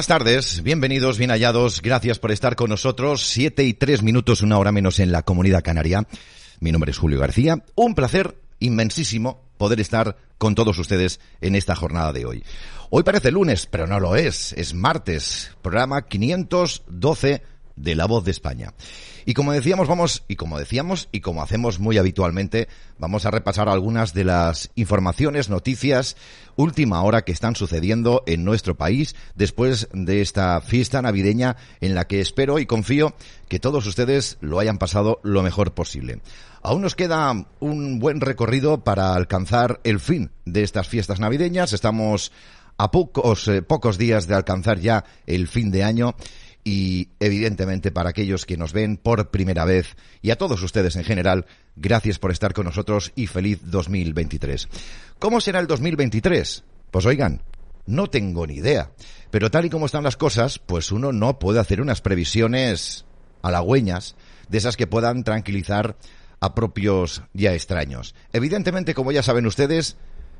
buenas tardes, bienvenidos, bien hallados, gracias por estar con nosotros. Siete y tres minutos, una hora menos en la comunidad canaria. Mi nombre es Julio García. Un placer inmensísimo poder estar con todos ustedes en esta jornada de hoy. Hoy parece lunes, pero no lo es, es martes, programa 512 de La Voz de España. Y como decíamos, vamos, y como decíamos, y como hacemos muy habitualmente, vamos a repasar algunas de las informaciones, noticias, última hora que están sucediendo en nuestro país después de esta fiesta navideña en la que espero y confío que todos ustedes lo hayan pasado lo mejor posible. Aún nos queda un buen recorrido para alcanzar el fin de estas fiestas navideñas. Estamos a pocos, eh, pocos días de alcanzar ya el fin de año y evidentemente para aquellos que nos ven por primera vez y a todos ustedes en general, gracias por estar con nosotros y feliz 2023. ¿Cómo será el 2023? Pues oigan, no tengo ni idea, pero tal y como están las cosas, pues uno no puede hacer unas previsiones halagüeñas de esas que puedan tranquilizar a propios ya extraños. Evidentemente, como ya saben ustedes,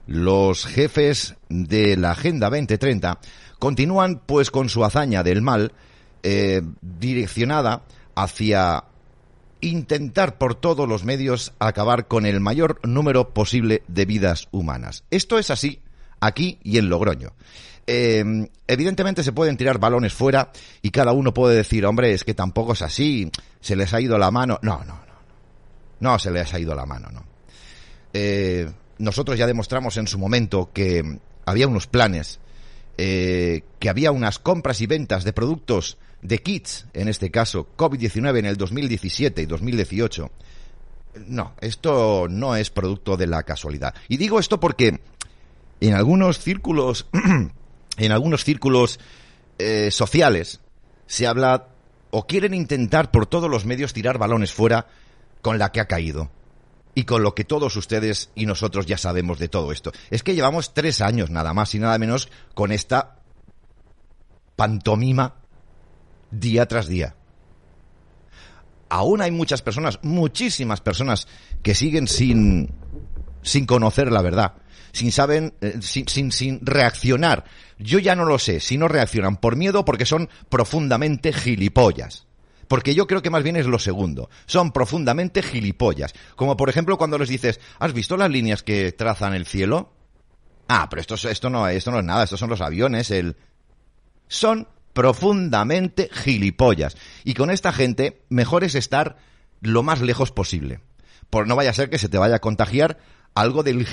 los jefes de la Agenda 2030 continúan pues con su hazaña del mal eh, direccionada hacia intentar por todos los medios acabar con el mayor número posible de vidas humanas. Esto es así aquí y en Logroño. Eh, evidentemente se pueden tirar balones fuera y cada uno puede decir, hombre, es que tampoco es así, se les ha ido la mano. No, no, no. No se les ha ido la mano, no. Eh, nosotros ya demostramos en su momento que había unos planes, que había unas compras y ventas de productos de kits, en este caso COVID-19 en el 2017 y 2018. No, esto no es producto de la casualidad. Y digo esto porque en algunos círculos, en algunos círculos eh, sociales se habla o quieren intentar por todos los medios tirar balones fuera con la que ha caído. Y con lo que todos ustedes y nosotros ya sabemos de todo esto. Es que llevamos tres años nada más y nada menos con esta pantomima día tras día. Aún hay muchas personas, muchísimas personas, que siguen sin, sin conocer la verdad, sin saben, eh, sin, sin, sin reaccionar. Yo ya no lo sé, si no reaccionan por miedo porque son profundamente gilipollas. Porque yo creo que más bien es lo segundo. Son profundamente gilipollas. Como por ejemplo cuando les dices, ¿has visto las líneas que trazan el cielo? Ah, pero esto, esto no, esto no es nada, estos son los aviones, el... Son profundamente gilipollas. Y con esta gente, mejor es estar lo más lejos posible. Por no vaya a ser que se te vaya a contagiar algo del,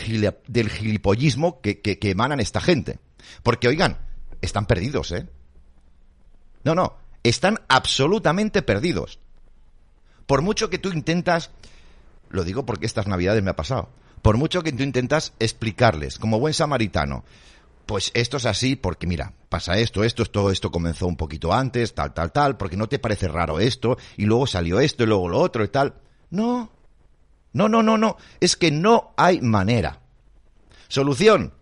del gilipollismo que, que, que emanan esta gente. Porque, oigan, están perdidos, ¿eh? No, no, están absolutamente perdidos. Por mucho que tú intentas, lo digo porque estas navidades me ha pasado, por mucho que tú intentas explicarles, como buen samaritano, pues esto es así porque mira, pasa esto, esto, esto, esto comenzó un poquito antes, tal, tal, tal, porque no te parece raro esto, y luego salió esto, y luego lo otro y tal. No, no, no, no, no, es que no hay manera. Solución,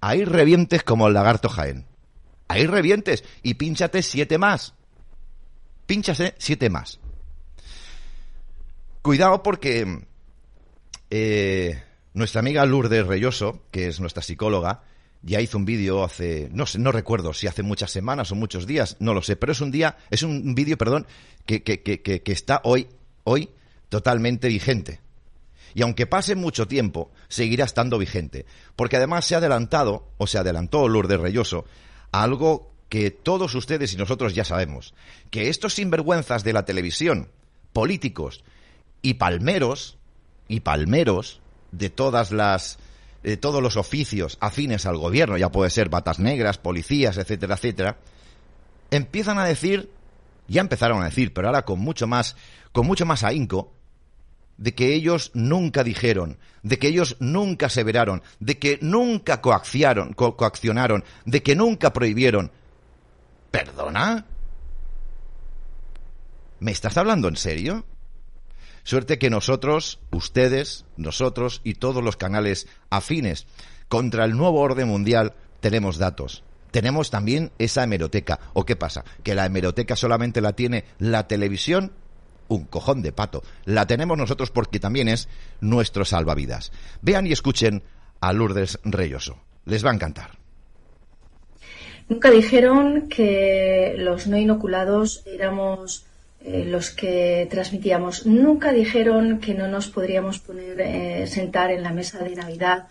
ahí revientes como el lagarto Jaén. Ahí revientes y pínchate siete más. Pínchase siete más. Cuidado porque eh, nuestra amiga Lourdes Reyoso, que es nuestra psicóloga, ya hizo un vídeo hace, no sé, no recuerdo si hace muchas semanas o muchos días, no lo sé, pero es un día, es un vídeo, perdón, que, que, que, que, está hoy, hoy totalmente vigente. Y aunque pase mucho tiempo, seguirá estando vigente. Porque además se ha adelantado, o se adelantó Lourdes Reyoso, algo que todos ustedes y nosotros ya sabemos. Que estos sinvergüenzas de la televisión, políticos y palmeros, y palmeros de todas las de todos los oficios afines al gobierno, ya puede ser batas negras, policías, etcétera, etcétera, empiezan a decir, ya empezaron a decir, pero ahora con mucho más, con mucho más ahínco, de que ellos nunca dijeron, de que ellos nunca aseveraron, de que nunca coaccionaron, de que nunca prohibieron. ¿Perdona? ¿Me estás hablando en serio? Suerte que nosotros, ustedes, nosotros y todos los canales afines contra el nuevo orden mundial tenemos datos. Tenemos también esa hemeroteca. ¿O qué pasa? ¿Que la hemeroteca solamente la tiene la televisión? Un cojón de pato. La tenemos nosotros porque también es nuestro salvavidas. Vean y escuchen a Lourdes Reyoso. Les va a encantar. Nunca dijeron que los no inoculados éramos eh, los que transmitíamos. Nunca dijeron que no nos podríamos poner eh, sentar en la mesa de Navidad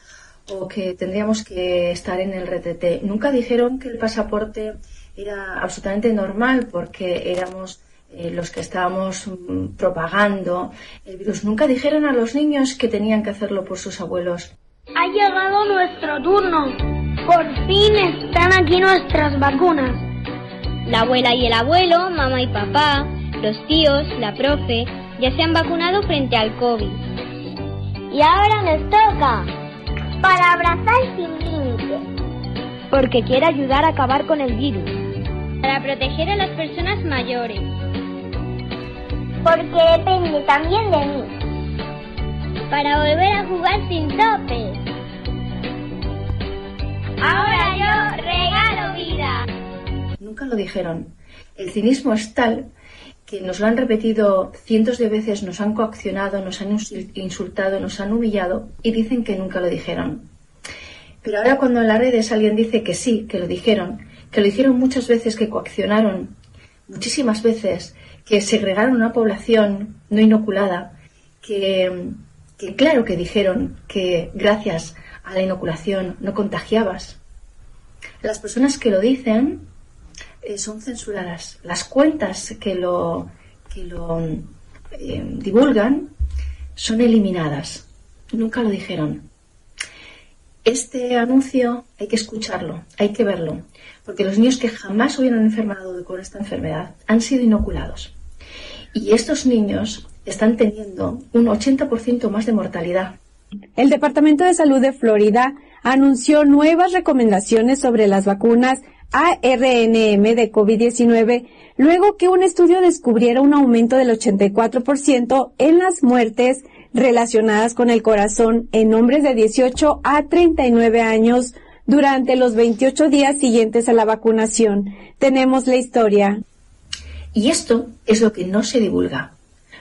o que tendríamos que estar en el RTT. Nunca dijeron que el pasaporte era absolutamente normal porque éramos eh, los que estábamos mm, propagando el virus. Nunca dijeron a los niños que tenían que hacerlo por sus abuelos. Ha llegado nuestro turno. Por fin están aquí nuestras vacunas. La abuela y el abuelo, mamá y papá, los tíos, la profe, ya se han vacunado frente al COVID. Y ahora nos toca para abrazar sin límite. Porque quiere ayudar a acabar con el virus. Para proteger a las personas mayores. Porque depende también de mí. Para volver a jugar sin tope. Ahora yo regalo vida. Nunca lo dijeron. El cinismo es tal que nos lo han repetido cientos de veces, nos han coaccionado, nos han insultado, nos han humillado y dicen que nunca lo dijeron. Pero ahora cuando en las redes alguien dice que sí, que lo dijeron, que lo dijeron muchas veces, que coaccionaron muchísimas veces, que segregaron una población no inoculada, que, que claro que dijeron que gracias a la inoculación no contagiabas. Las personas que lo dicen eh, son censuradas. Las cuentas que lo, que lo eh, divulgan son eliminadas. Nunca lo dijeron. Este anuncio hay que escucharlo, hay que verlo, porque los niños que jamás hubieran enfermado con esta enfermedad han sido inoculados. Y estos niños están teniendo un 80% más de mortalidad. El Departamento de Salud de Florida anunció nuevas recomendaciones sobre las vacunas ARNM de COVID-19 luego que un estudio descubriera un aumento del 84% en las muertes relacionadas con el corazón en hombres de 18 a 39 años durante los 28 días siguientes a la vacunación. Tenemos la historia. Y esto es lo que no se divulga.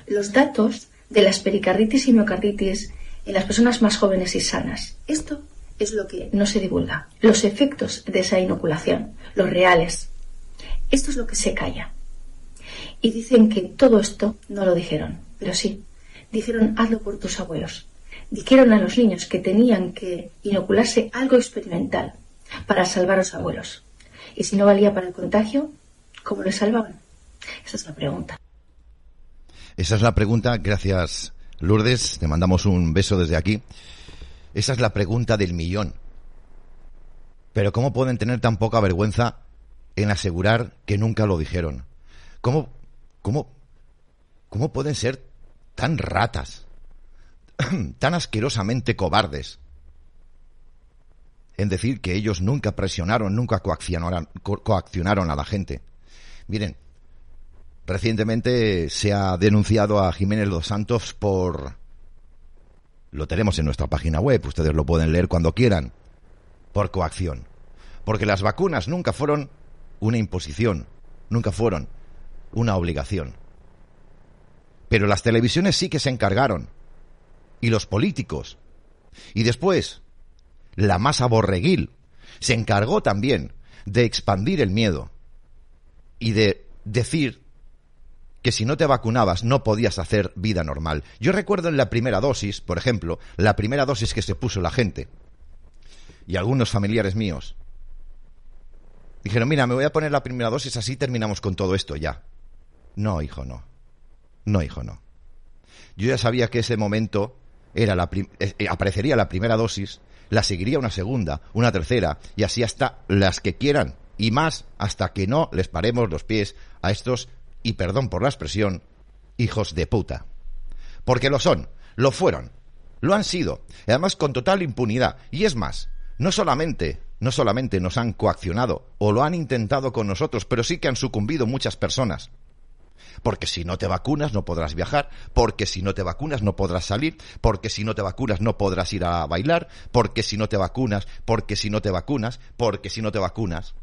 Los datos de las pericarditis y miocarditis en las personas más jóvenes y sanas. Esto es lo que no se divulga. Los efectos de esa inoculación, los reales. Esto es lo que se calla. Y dicen que todo esto no lo dijeron, pero sí, dijeron hazlo por tus abuelos. Dijeron a los niños que tenían que inocularse algo experimental para salvar a los abuelos. Y si no valía para el contagio, ¿cómo les salvaban? Esa es la pregunta. Esa es la pregunta. Gracias, Lourdes. Te mandamos un beso desde aquí. Esa es la pregunta del millón. Pero ¿cómo pueden tener tan poca vergüenza en asegurar que nunca lo dijeron? ¿Cómo, cómo, cómo pueden ser tan ratas, tan asquerosamente cobardes en decir que ellos nunca presionaron, nunca coaccionaron, coaccionaron a la gente? Miren, recientemente se ha denunciado a Jiménez Dos Santos por lo tenemos en nuestra página web, ustedes lo pueden leer cuando quieran, por coacción. Porque las vacunas nunca fueron una imposición, nunca fueron una obligación. Pero las televisiones sí que se encargaron, y los políticos. Y después, la masa borreguil se encargó también de expandir el miedo y de decir que si no te vacunabas no podías hacer vida normal. Yo recuerdo en la primera dosis, por ejemplo, la primera dosis que se puso la gente y algunos familiares míos dijeron, mira, me voy a poner la primera dosis, así terminamos con todo esto ya. No, hijo, no. No, hijo, no. Yo ya sabía que ese momento era la eh, eh, aparecería la primera dosis, la seguiría una segunda, una tercera, y así hasta las que quieran, y más hasta que no les paremos los pies a estos y perdón por la expresión, hijos de puta. Porque lo son, lo fueron, lo han sido, además con total impunidad. Y es más, no solamente, no solamente nos han coaccionado o lo han intentado con nosotros, pero sí que han sucumbido muchas personas. Porque si no te vacunas no podrás viajar, porque si no te vacunas no podrás salir, porque si no te vacunas no podrás ir a bailar, porque si no te vacunas, porque si no te vacunas, porque si no te vacunas.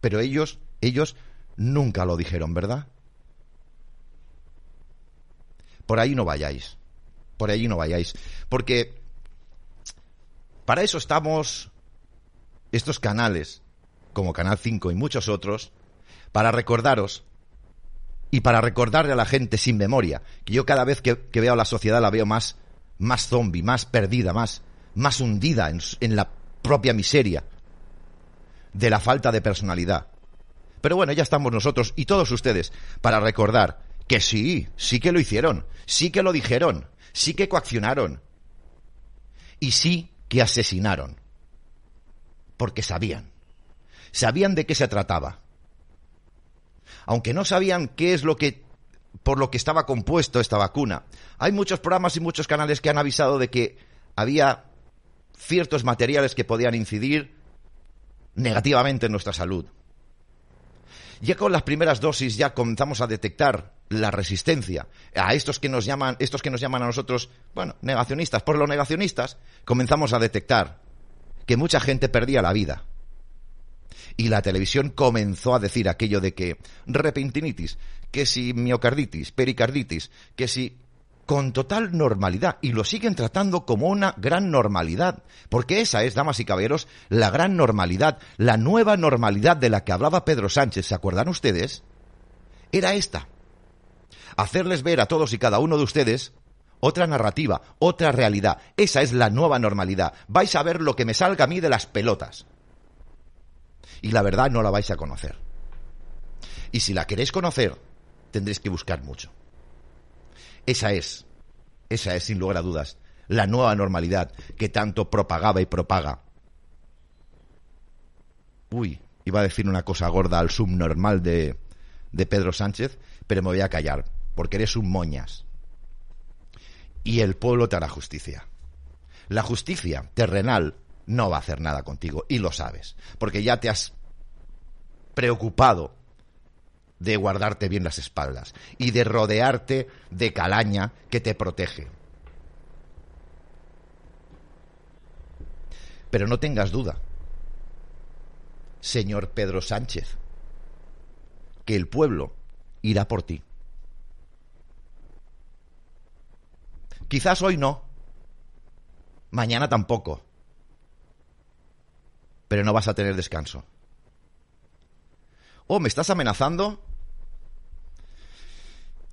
Pero ellos, ellos nunca lo dijeron, ¿verdad? Por ahí no vayáis. Por ahí no vayáis. Porque para eso estamos estos canales como Canal 5 y muchos otros, para recordaros y para recordarle a la gente sin memoria, que yo cada vez que, veo a la sociedad la veo más, más zombie, más perdida, más, más hundida en, en la propia miseria de la falta de personalidad. Pero bueno, ya estamos nosotros y todos ustedes para recordar que sí, sí que lo hicieron, sí que lo dijeron, sí que coaccionaron y sí que asesinaron. Porque sabían, sabían de qué se trataba aunque no sabían qué es lo que por lo que estaba compuesto esta vacuna. Hay muchos programas y muchos canales que han avisado de que había ciertos materiales que podían incidir negativamente en nuestra salud. Ya con las primeras dosis ya comenzamos a detectar la resistencia a estos que nos llaman, estos que nos llaman a nosotros, bueno, negacionistas. Por los negacionistas comenzamos a detectar que mucha gente perdía la vida y la televisión comenzó a decir aquello de que repentinitis, que si miocarditis, pericarditis, que si con total normalidad y lo siguen tratando como una gran normalidad, porque esa es, damas y caballeros, la gran normalidad, la nueva normalidad de la que hablaba Pedro Sánchez, ¿se acuerdan ustedes? Era esta. Hacerles ver a todos y cada uno de ustedes otra narrativa, otra realidad. Esa es la nueva normalidad. Vais a ver lo que me salga a mí de las pelotas y la verdad no la vais a conocer. Y si la queréis conocer, tendréis que buscar mucho. Esa es, esa es sin lugar a dudas, la nueva normalidad que tanto propagaba y propaga. Uy, iba a decir una cosa gorda al subnormal de, de Pedro Sánchez, pero me voy a callar, porque eres un moñas. Y el pueblo te hará justicia. La justicia terrenal no va a hacer nada contigo y lo sabes, porque ya te has preocupado de guardarte bien las espaldas y de rodearte de calaña que te protege. Pero no tengas duda, señor Pedro Sánchez, que el pueblo irá por ti. Quizás hoy no, mañana tampoco, pero no vas a tener descanso. ¿Oh, me estás amenazando?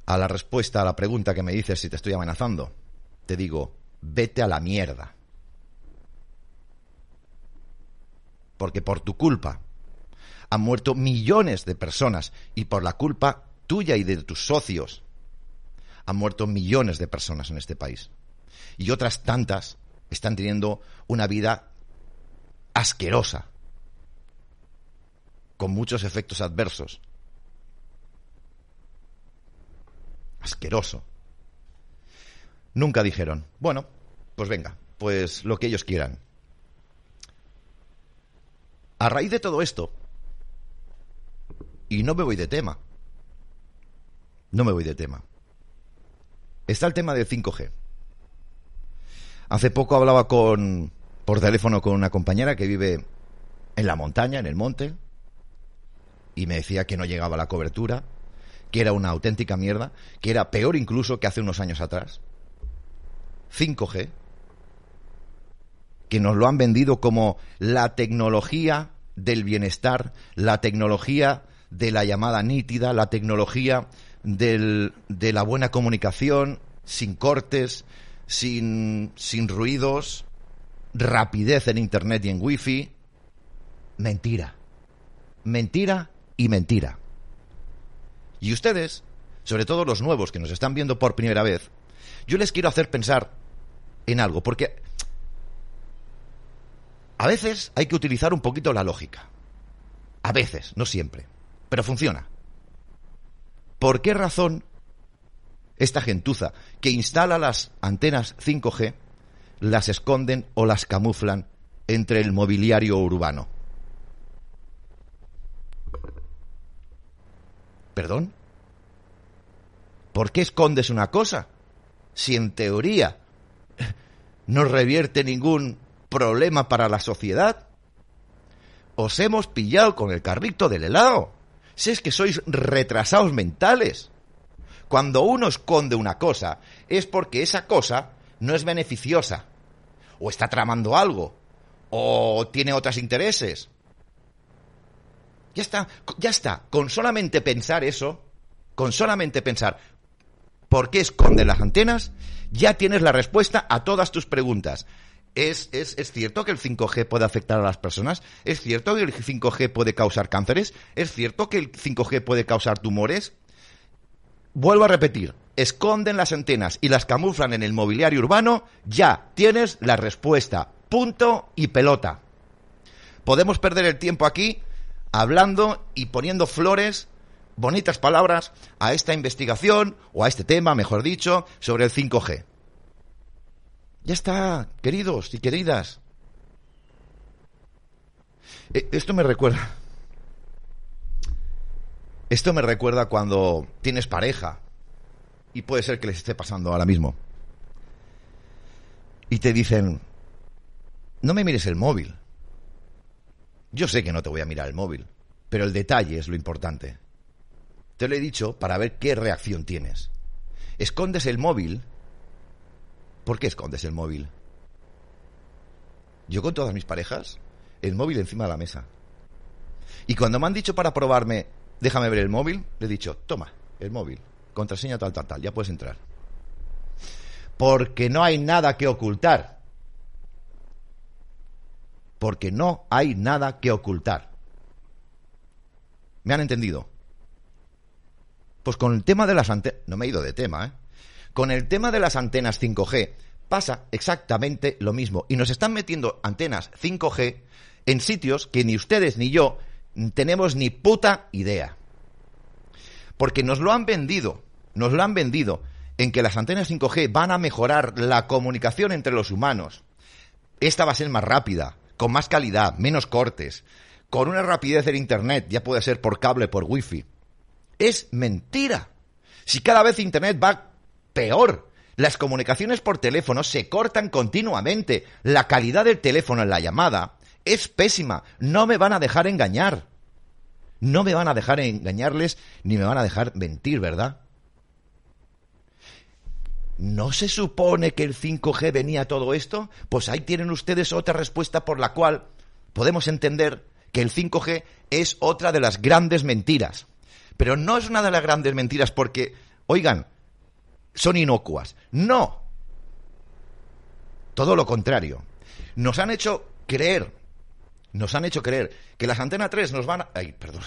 A la respuesta a la pregunta que me dices si te estoy amenazando, te digo, vete a la mierda. Porque por tu culpa han muerto millones de personas y por la culpa tuya y de tus socios han muerto millones de personas en este país. Y otras tantas están teniendo una vida asquerosa, con muchos efectos adversos. Asqueroso. Nunca dijeron, bueno, pues venga, pues lo que ellos quieran. A raíz de todo esto, y no me voy de tema, no me voy de tema, está el tema del 5G. Hace poco hablaba con por teléfono con una compañera que vive en la montaña, en el monte, y me decía que no llegaba la cobertura, que era una auténtica mierda, que era peor incluso que hace unos años atrás. 5G, que nos lo han vendido como la tecnología del bienestar, la tecnología de la llamada nítida, la tecnología del, de la buena comunicación, sin cortes, sin, sin ruidos, rapidez en Internet y en Wi-Fi. Mentira. Mentira y mentira. Y ustedes, sobre todo los nuevos que nos están viendo por primera vez, yo les quiero hacer pensar en algo, porque a veces hay que utilizar un poquito la lógica. A veces, no siempre, pero funciona. ¿Por qué razón esta gentuza que instala las antenas 5G las esconden o las camuflan entre el mobiliario urbano. ¿Perdón? ¿Por qué escondes una cosa? Si en teoría no revierte ningún problema para la sociedad. Os hemos pillado con el carrito del helado. Si es que sois retrasados mentales. Cuando uno esconde una cosa es porque esa cosa no es beneficiosa, o está tramando algo, o tiene otros intereses. Ya está, ya está. Con solamente pensar eso, con solamente pensar por qué esconden las antenas, ya tienes la respuesta a todas tus preguntas. ¿Es, es, ¿Es cierto que el 5G puede afectar a las personas? ¿Es cierto que el 5G puede causar cánceres? ¿Es cierto que el 5G puede causar tumores? Vuelvo a repetir, esconden las antenas y las camuflan en el mobiliario urbano, ya tienes la respuesta. Punto y pelota. Podemos perder el tiempo aquí hablando y poniendo flores, bonitas palabras a esta investigación o a este tema, mejor dicho, sobre el 5G. Ya está, queridos y queridas. Eh, esto me recuerda. Esto me recuerda cuando tienes pareja y puede ser que les esté pasando ahora mismo. Y te dicen, no me mires el móvil. Yo sé que no te voy a mirar el móvil, pero el detalle es lo importante. Te lo he dicho para ver qué reacción tienes. Escondes el móvil ¿Por qué escondes el móvil? Yo con todas mis parejas, el móvil encima de la mesa. Y cuando me han dicho para probarme, déjame ver el móvil, le he dicho, toma, el móvil, contraseña tal, tal, tal, ya puedes entrar. Porque no hay nada que ocultar. Porque no hay nada que ocultar. ¿Me han entendido? Pues con el tema de las antenas... No me he ido de tema, ¿eh? Con el tema de las antenas 5G pasa exactamente lo mismo. Y nos están metiendo antenas 5G en sitios que ni ustedes ni yo tenemos ni puta idea. Porque nos lo han vendido, nos lo han vendido en que las antenas 5G van a mejorar la comunicación entre los humanos. Esta va a ser más rápida, con más calidad, menos cortes, con una rapidez del Internet, ya puede ser por cable, por wifi. Es mentira. Si cada vez Internet va peor. Las comunicaciones por teléfono se cortan continuamente. La calidad del teléfono en la llamada es pésima. No me van a dejar engañar. No me van a dejar engañarles ni me van a dejar mentir, ¿verdad? ¿No se supone que el 5G venía todo esto? Pues ahí tienen ustedes otra respuesta por la cual podemos entender que el 5G es otra de las grandes mentiras. Pero no es una de las grandes mentiras porque, oigan, son inocuas. No. Todo lo contrario. Nos han hecho creer, nos han hecho creer que las Antena 3 nos van a... Ay, perdón.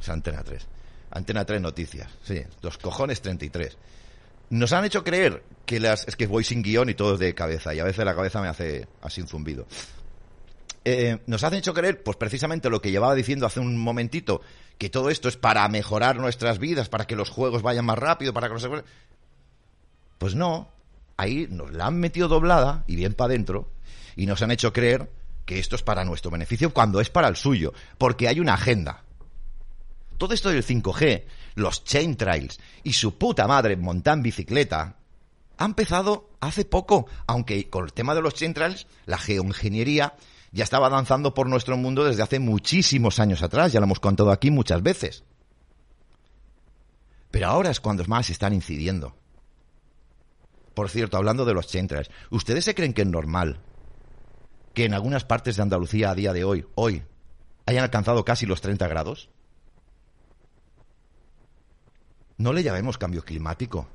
Es Antena 3. Antena 3 Noticias. Sí, los cojones 33. Nos han hecho creer que las... Es que voy sin guion y todo de cabeza y a veces la cabeza me hace así un zumbido. Eh, nos han hecho creer, pues precisamente lo que llevaba diciendo hace un momentito, que todo esto es para mejorar nuestras vidas, para que los juegos vayan más rápido, para que los... Pues no, ahí nos la han metido doblada y bien para adentro y nos han hecho creer que esto es para nuestro beneficio cuando es para el suyo, porque hay una agenda. Todo esto del 5G, los chain trails y su puta madre montar bicicleta ha empezado hace poco, aunque con el tema de los chain trails, la geoingeniería ya estaba avanzando por nuestro mundo desde hace muchísimos años atrás, ya lo hemos contado aquí muchas veces. Pero ahora es cuando más están incidiendo. Por cierto, hablando de los chentras, ¿ustedes se creen que es normal que en algunas partes de Andalucía a día de hoy, hoy, hayan alcanzado casi los 30 grados? No le llamemos cambio climático.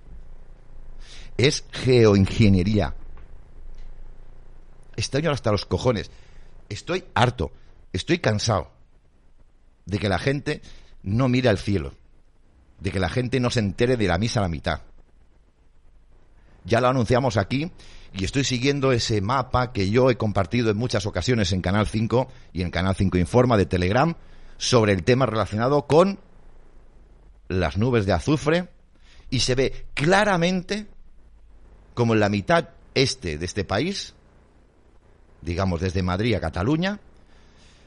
Es geoingeniería. Estoy hasta los cojones. Estoy harto, estoy cansado de que la gente no mire al cielo, de que la gente no se entere de la misa a la mitad. Ya lo anunciamos aquí y estoy siguiendo ese mapa que yo he compartido en muchas ocasiones en Canal 5 y en Canal 5 Informa de Telegram sobre el tema relacionado con las nubes de azufre y se ve claramente como en la mitad este de este país digamos, desde Madrid a Cataluña,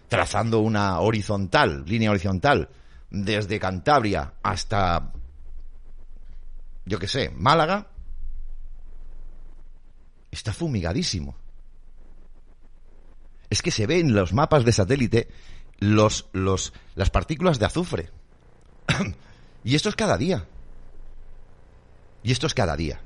trazando una horizontal, línea horizontal, desde Cantabria hasta, yo qué sé, Málaga, está fumigadísimo. Es que se ve en los mapas de satélite los, los, las partículas de azufre. y esto es cada día. Y esto es cada día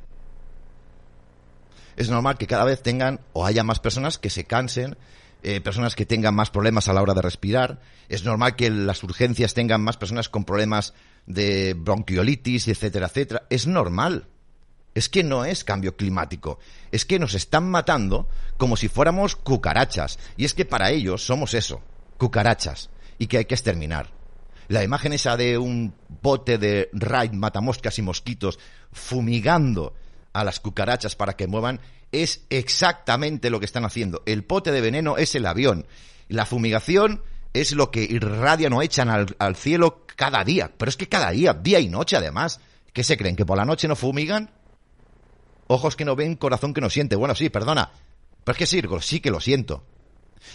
es normal que cada vez tengan o haya más personas que se cansen eh, personas que tengan más problemas a la hora de respirar. Es normal que las urgencias tengan más personas con problemas de bronquiolitis, etcétera, etcétera. Es normal. Es que no es cambio climático. Es que nos están matando como si fuéramos cucarachas. Y es que para ellos somos eso, cucarachas. Y que hay que exterminar. La imagen esa de un bote de raid matamoscas y mosquitos fumigando a las cucarachas para que muevan es exactamente lo que están haciendo. El pote de veneno es el avión. La fumigación es lo que irradian o echan al, cielo cada día. Pero es que cada día, día y noche además. ¿Qué se creen? ¿Que por la noche no fumigan? Ojos que no ven, corazón que no siente. Bueno, sí, perdona. Pero es que sí, sí que lo siento.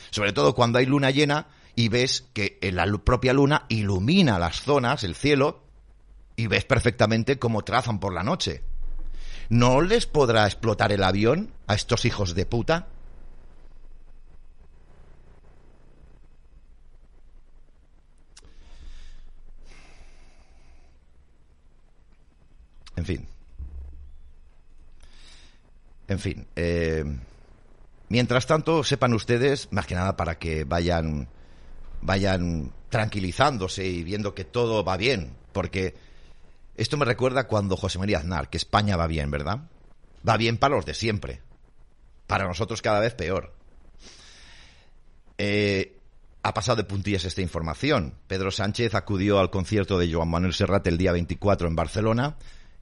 Sobre todo cuando hay luna llena y ves que la propia luna ilumina las zonas, el cielo, y ves perfectamente cómo trazan por la noche. ¿No les podrá explotar el avión a estos hijos de puta? En fin. En fin, eh, mientras tanto, sepan ustedes, más que nada para que vayan, vayan tranquilizándose y viendo que todo va bien, porque esto me recuerda cuando José María Aznar, que España va bien, ¿verdad? Va bien para los de siempre. Para nosotros cada vez peor. Eh, ha pasado de puntillas esta información. Pedro Sánchez acudió al concierto de Joan Manuel Serrat el día 24 en Barcelona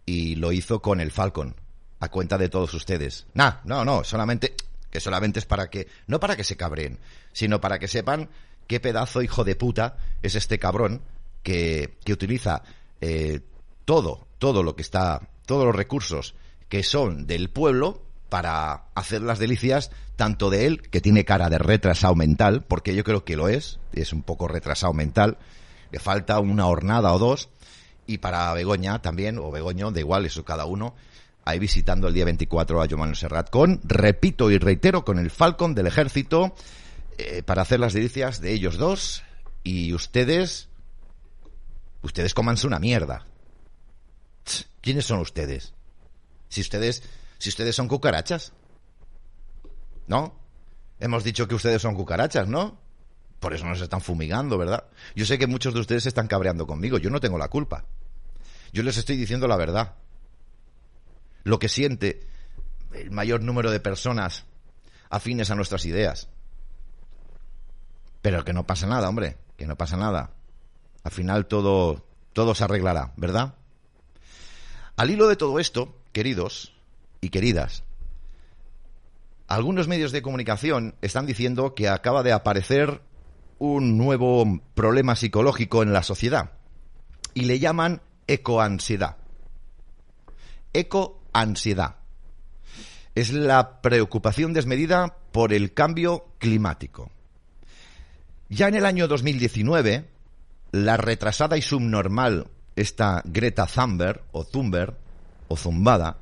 y lo hizo con el Falcon a cuenta de todos ustedes. Nah, no, no, solamente que solamente es para que no para que se cabreen, sino para que sepan qué pedazo hijo de puta es este cabrón que, que utiliza eh, todo, todo lo que está, todos los recursos que son del pueblo para hacer las delicias tanto de él, que tiene cara de retrasado mental, porque yo creo que lo es, es un poco retrasado mental, le falta una hornada o dos, y para Begoña también, o Begoño, da igual, eso cada uno, ahí visitando el día 24 a Joan Serrat con, repito y reitero, con el Falcon del ejército eh, para hacer las delicias de ellos dos y ustedes, ustedes comanse una mierda. ¿Quiénes son ustedes? Si ustedes, si ustedes son cucarachas. ¿No? Hemos dicho que ustedes son cucarachas, ¿no? Por eso nos están fumigando, ¿verdad? Yo sé que muchos de ustedes se están cabreando conmigo, yo no tengo la culpa. Yo les estoy diciendo la verdad lo que siente el mayor número de personas afines a nuestras ideas. Pero que no pasa nada, hombre, que no pasa nada. Al final todo, todo se arreglará, ¿verdad? Al hilo de todo esto, queridos y queridas, algunos medios de comunicación están diciendo que acaba de aparecer un nuevo problema psicológico en la sociedad y le llaman ecoansiedad. Eco ansiedad. Es la preocupación desmedida por el cambio climático. Ya en el año 2019, la retrasada y subnormal, esta Greta Thunberg, o Thunberg, o Zumbada,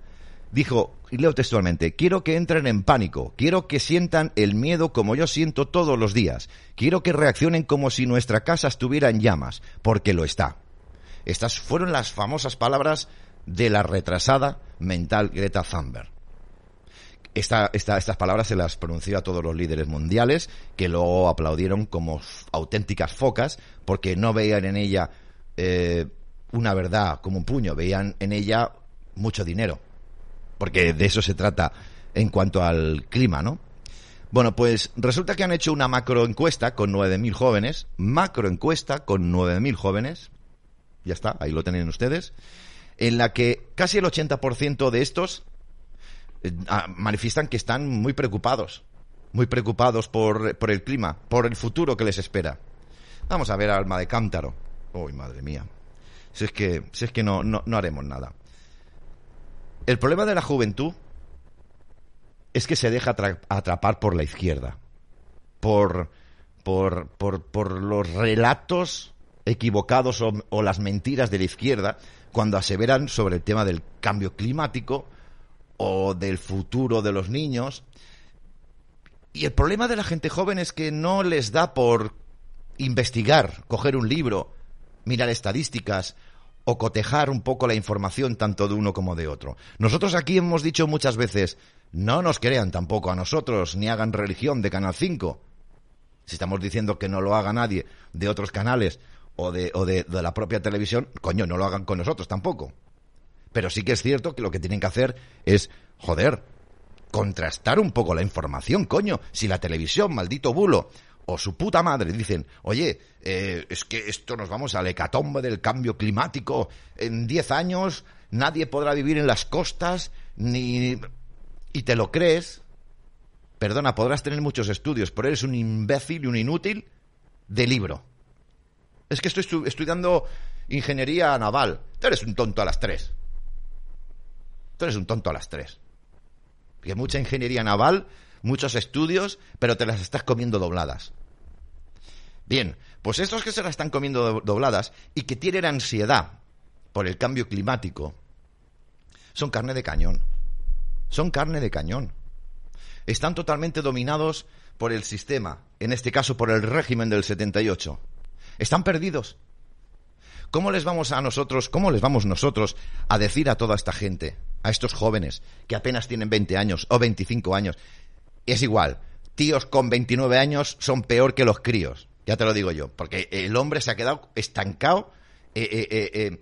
dijo, y leo textualmente, quiero que entren en pánico, quiero que sientan el miedo como yo siento todos los días, quiero que reaccionen como si nuestra casa estuviera en llamas, porque lo está. Estas fueron las famosas palabras de la retrasada mental Greta Thunberg. estas palabras se las pronunció a todos los líderes mundiales, que luego aplaudieron como auténticas focas, porque no veían en ella eh, una verdad como un puño, veían en ella mucho dinero. Porque de eso se trata en cuanto al clima, ¿no? Bueno, pues resulta que han hecho una macroencuesta con 9.000 jóvenes, macroencuesta con 9.000 jóvenes, ya está, ahí lo tienen ustedes, en la que casi el 80% de estos eh, ah, manifiestan que están muy preocupados, muy preocupados por, por, el clima, por el futuro que les espera. Vamos a ver alma de cántaro. Uy, madre mía. Si es que, si es que no, no, no haremos nada. El problema de la juventud es que se deja atrapar por la izquierda, por, por, por, por los relatos equivocados o, o, las mentiras de la izquierda cuando aseveran sobre el tema del cambio climático o del futuro de los niños. Y el problema de la gente joven es que no les da por investigar, coger un libro, mirar estadísticas o cotejar un poco la información tanto de uno como de otro. Nosotros aquí hemos dicho muchas veces, no nos crean tampoco a nosotros, ni hagan religión de Canal 5. Si estamos diciendo que no lo haga nadie de otros canales o de, o de, de la propia televisión, coño, no lo hagan con nosotros tampoco. Pero sí que es cierto que lo que tienen que hacer es, joder, contrastar un poco la información, coño. Si la televisión, maldito bulo, o su puta madre dicen, oye, eh, es que esto nos vamos al hecatombe del cambio climático, en 10 años nadie podrá vivir en las costas, ni... y te lo crees, perdona, podrás tener muchos estudios, pero eres un imbécil y un inútil de libro. Es que estoy estu- estudiando ingeniería naval. Tú eres un tonto a las tres. Tú eres un tonto a las tres. Que mucha ingeniería naval, muchos estudios, pero te las estás comiendo dobladas. Bien, pues estos que se las están comiendo do- dobladas y que tienen ansiedad por el cambio climático, son carne de cañón. Son carne de cañón. Están totalmente dominados por el sistema, en este caso por el régimen del 78. Están perdidos. ¿Cómo les vamos a nosotros, cómo les vamos nosotros a decir a toda esta gente, a estos jóvenes que apenas tienen 20 años o 25 años? Es igual, tíos con 29 años son peor que los críos, ya te lo digo yo, porque el hombre se ha quedado estancado, eh, eh, eh,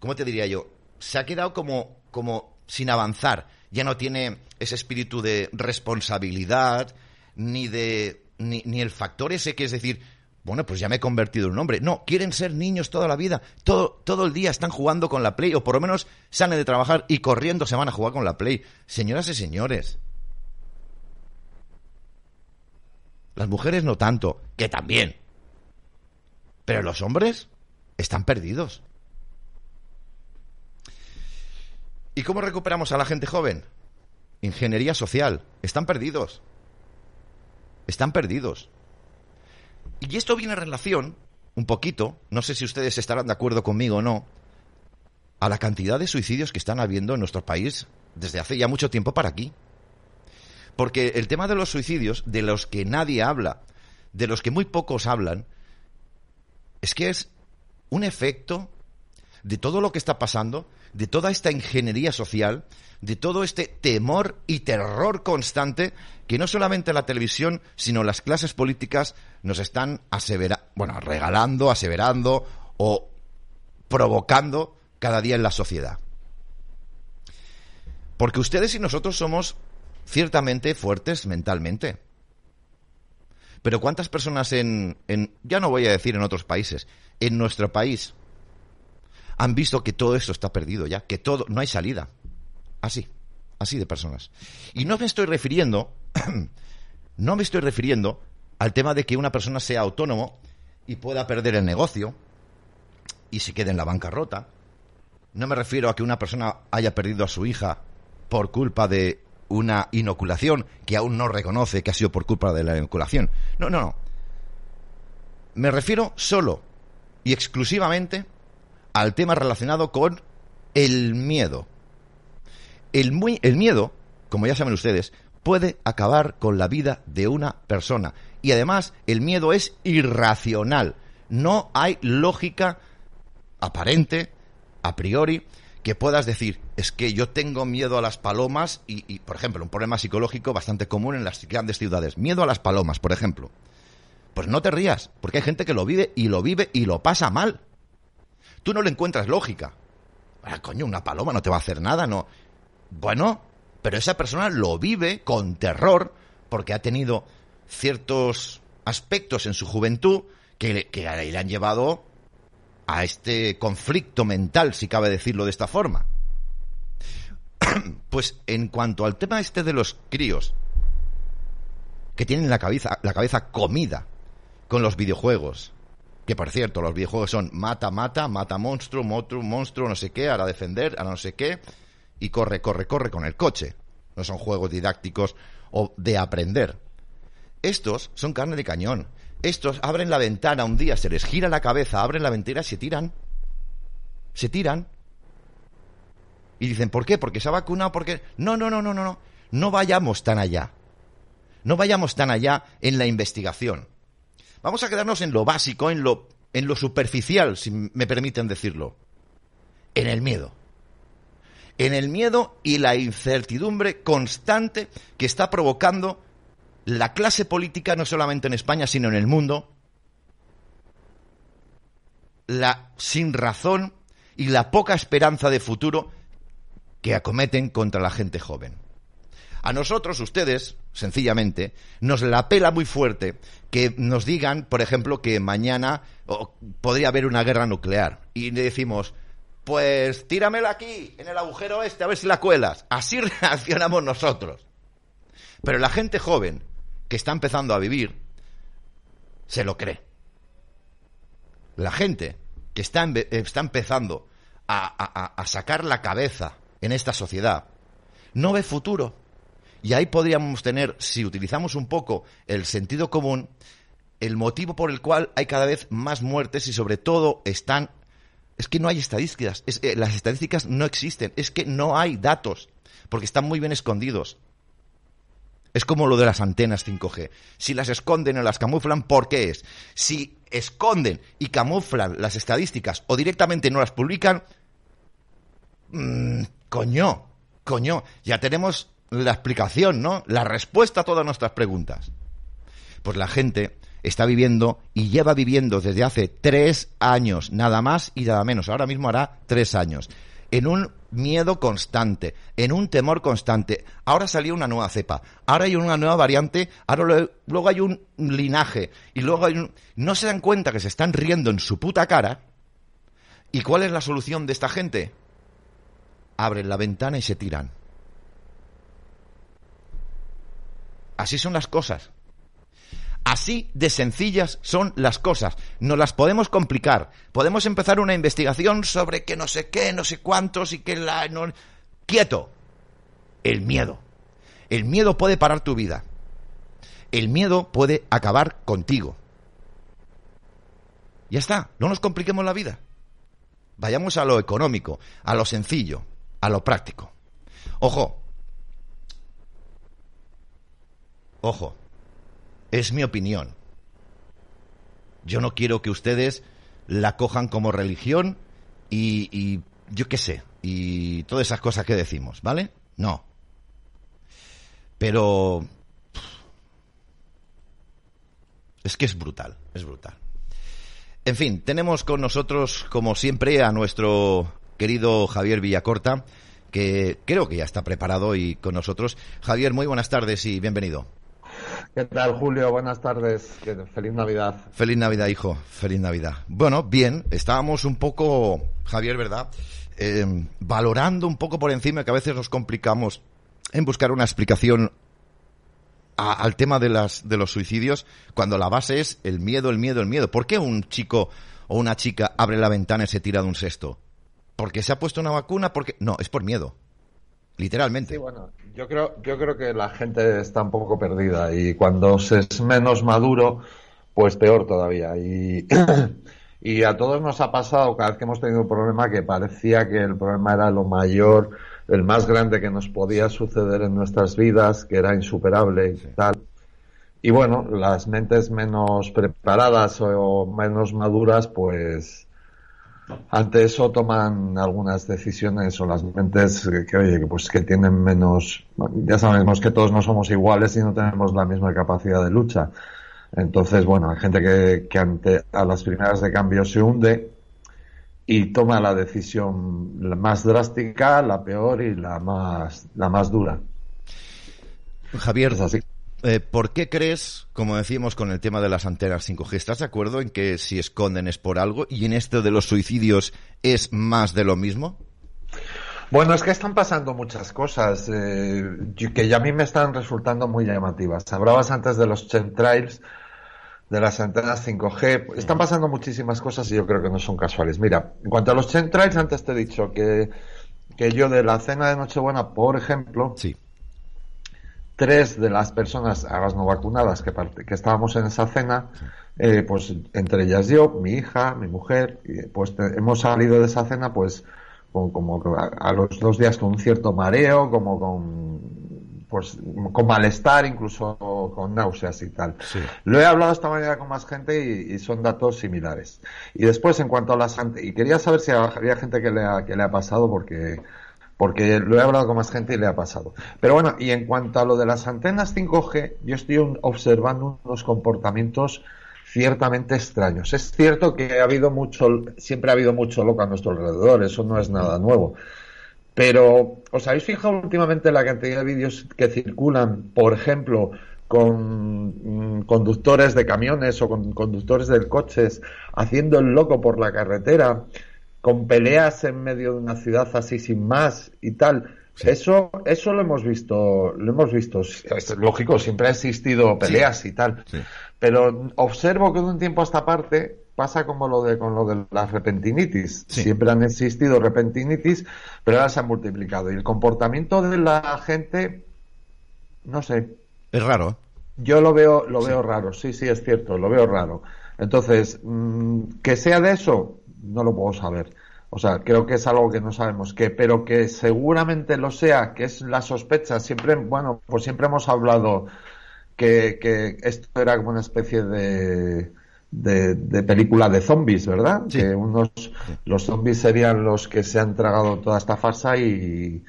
¿cómo te diría yo? Se ha quedado como, como sin avanzar, ya no tiene ese espíritu de responsabilidad, ni de, ni, ni el factor ese que es decir, bueno, pues ya me he convertido en un hombre. No, quieren ser niños toda la vida. Todo, todo el día están jugando con la Play, o por lo menos salen de trabajar y corriendo se van a jugar con la Play. Señoras y señores. Las mujeres no tanto, que también. Pero los hombres están perdidos. ¿Y cómo recuperamos a la gente joven? Ingeniería social. Están perdidos. Están perdidos. Y esto viene en relación, un poquito, no sé si ustedes estarán de acuerdo conmigo o no, a la cantidad de suicidios que están habiendo en nuestro país desde hace ya mucho tiempo para aquí. Porque el tema de los suicidios, de los que nadie habla, de los que muy pocos hablan, es que es un efecto de todo lo que está pasando, de toda esta ingeniería social, de todo este temor y terror constante que no solamente la televisión, sino las clases políticas nos están regalando, aseverando o provocando cada día en la sociedad. Porque ustedes y nosotros somos ciertamente fuertes mentalmente. Pero ¿cuántas personas en, en, ya no voy a decir en otros países, en nuestro país, han visto que todo esto está perdido ya, que todo, no hay salida? Así, así de personas. Y no me estoy refiriendo, no me estoy refiriendo al tema de que una persona sea autónomo y pueda perder el negocio y se quede en la bancarrota. No me refiero a que una persona haya perdido a su hija por culpa de una inoculación que aún no reconoce que ha sido por culpa de la inoculación. No, no, no. Me refiero solo y exclusivamente al tema relacionado con el miedo. El, muy, el miedo, como ya saben ustedes, puede acabar con la vida de una persona. Y además, el miedo es irracional. No hay lógica aparente, a priori, que puedas decir, es que yo tengo miedo a las palomas y, por ejemplo, un problema psicológico bastante común en las grandes ciudades. Miedo a las palomas, por ejemplo. Pues no te rías, porque hay gente que lo vive y lo vive y lo pasa mal. Tú no le encuentras lógica. Ah, coño, una paloma no te va a hacer nada, no. Bueno, pero esa persona lo vive con terror porque ha tenido ciertos aspectos en su juventud que, que le han llevado a este conflicto mental, si cabe decirlo de esta forma. Pues en cuanto al tema este de los críos, que tienen la cabeza, la cabeza comida con los videojuegos, que por cierto, los videojuegos son mata, mata, mata monstruo, monstruo, monstruo, no sé qué, hará defender, hará no sé qué, y corre, corre, corre con el coche. No son juegos didácticos o de aprender. Estos son carne de cañón. Estos abren la ventana un día, se les gira la cabeza, abren la ventana y se tiran. Se tiran. Y dicen, ¿por qué? Porque se ha vacunado, porque... No, no, no, no, no, no. No vayamos tan allá. No vayamos tan allá en la investigación. Vamos a quedarnos en lo básico, en lo, en lo superficial, si me permiten decirlo. En el miedo. En el miedo y la incertidumbre constante que está provocando la clase política, no solamente en España, sino en el mundo, la sin razón y la poca esperanza de futuro que acometen contra la gente joven. A nosotros, ustedes, sencillamente, nos la pela muy fuerte que nos digan, por ejemplo, que mañana podría haber una guerra nuclear. Y le decimos, pues tíramela aquí, en el agujero este, a ver si la cuelas. Así reaccionamos nosotros. Pero la gente joven, que está empezando a vivir, se lo cree. La gente que está, está empezando a, a sacar la cabeza en esta sociedad, no ve futuro. Y ahí podríamos tener, si utilizamos un poco el sentido común, el motivo por el cual hay cada vez más muertes y sobre todo están... Es que no hay estadísticas, eh, las estadísticas no existen, es que no hay datos, porque están muy bien escondidos. Es como lo de las antenas 5G. Si las esconden o las camuflan, ¿por qué es? Si esconden y camuflan las estadísticas o directamente no las publican, mmm, coño, coño, ya tenemos la explicación, ¿no? La respuesta a todas nuestras preguntas. Pues la gente está viviendo y lleva viviendo desde hace tres años, nada más y nada menos. Ahora mismo hará tres años. En un miedo constante, en un temor constante. Ahora salió una nueva cepa, ahora hay una nueva variante, ahora luego hay un linaje y luego hay un... No se dan cuenta que se están riendo en su puta cara. ¿Y cuál es la solución de esta gente? Abren la ventana y se tiran. Así son las cosas. Así de sencillas son las cosas. No las podemos complicar. Podemos empezar una investigación sobre que no sé qué, no sé cuántos y que la... No... Quieto. El miedo. El miedo puede parar tu vida. El miedo puede acabar contigo. Ya está, no nos compliquemos la vida. Vayamos a lo económico, a lo sencillo, a lo práctico. Ojo. Ojo es mi opinión. Yo no quiero que ustedes la cojan como religión y, yo qué sé, y todas esas cosas que decimos, ¿vale? No. Pero... Es que es brutal, es brutal. En fin, tenemos con nosotros, como siempre, a nuestro querido Javier Villacorta, que creo que ya está preparado y con nosotros. Javier, muy buenas tardes y bienvenido. ¿Qué tal, Julio? Buenas tardes. Feliz Navidad. Feliz Navidad, hijo. Feliz Navidad. Bueno, bien, estábamos un poco, Javier, ¿verdad? Em, valorando un poco por encima que a veces nos complicamos en buscar una explicación al tema de, las, de los suicidios cuando la base es el miedo, el miedo, el miedo. ¿Por qué un chico o una chica abre la ventana y se tira de un cesto? ¿Porque se ha puesto una vacuna? Porque No, es por miedo. Literalmente. Sí, bueno, yo creo, yo creo que la gente está un poco perdida y cuando se es menos maduro, pues peor todavía. Y, y a todos nos ha pasado cada vez que hemos tenido un problema que parecía que el problema era lo mayor, el más grande que nos podía suceder en nuestras vidas, que era insuperable y tal. Y bueno, las mentes menos preparadas o menos maduras, pues ante eso toman algunas decisiones o las mentes que, oye, que pues que tienen menos, ya sabemos que todos no somos iguales y no tenemos la misma capacidad de lucha. Entonces, bueno, hay gente que, que ante a las primeras de cambio se hunde y toma la decisión la más drástica, la peor y la más, la más dura. Javier, así. Eh, ¿Por qué crees, como decíamos con el tema de las antenas 5G, estás de acuerdo en que si esconden es por algo y en esto de los suicidios es más de lo mismo? Bueno, es que están pasando muchas cosas eh, que ya a mí me están resultando muy llamativas. Hablabas antes de los chemtrails, de las antenas 5G. Están pasando muchísimas cosas y yo creo que no son casuales. Mira, en cuanto a los chemtrails, antes te he dicho que, que yo de la cena de Nochebuena, por ejemplo, sí tres de las personas, a las no vacunadas que, que estábamos en esa cena, eh, pues entre ellas yo, mi hija, mi mujer, pues hemos salido de esa cena pues con, como a, los dos días con un cierto mareo, como con pues con malestar, incluso con náuseas y tal. Lo he hablado esta mañana con más gente y, son datos similares. Y después, en cuanto a las y quería saber si había gente que le ha, que le ha pasado porque porque lo he hablado con más gente y le ha pasado. Pero bueno, y en cuanto a lo de las antenas 5G, yo estoy observando unos comportamientos ciertamente extraños. Es cierto que ha habido mucho, siempre ha habido mucho loco a nuestro alrededor, eso no es nada nuevo. Pero, ¿os habéis fijado últimamente la cantidad de vídeos que circulan, por ejemplo, con mm, conductores de camiones o con conductores de coches haciendo el loco por la carretera, con peleas en medio de una ciudad así sin más y tal? Eso, eso lo hemos visto, lo hemos visto. Es lógico, siempre ha existido peleas y tal. Pero observo que de un tiempo a esta parte pasa como lo de con lo de la repentinitis. Siempre han existido repentinitis, pero ahora se han multiplicado. Y el comportamiento de la gente, no sé. Es raro. Yo lo veo, lo veo raro. Sí, sí, es cierto, lo veo raro. Entonces, mm, que sea de eso, no lo puedo saber. O sea, creo que es algo que no sabemos qué, pero que seguramente lo sea, que es la sospecha. Siempre, bueno, pues siempre hemos hablado que, que esto era como una especie de, de, película de zombies, ¿verdad? Que unos, los zombies serían los que se han tragado toda esta farsa y,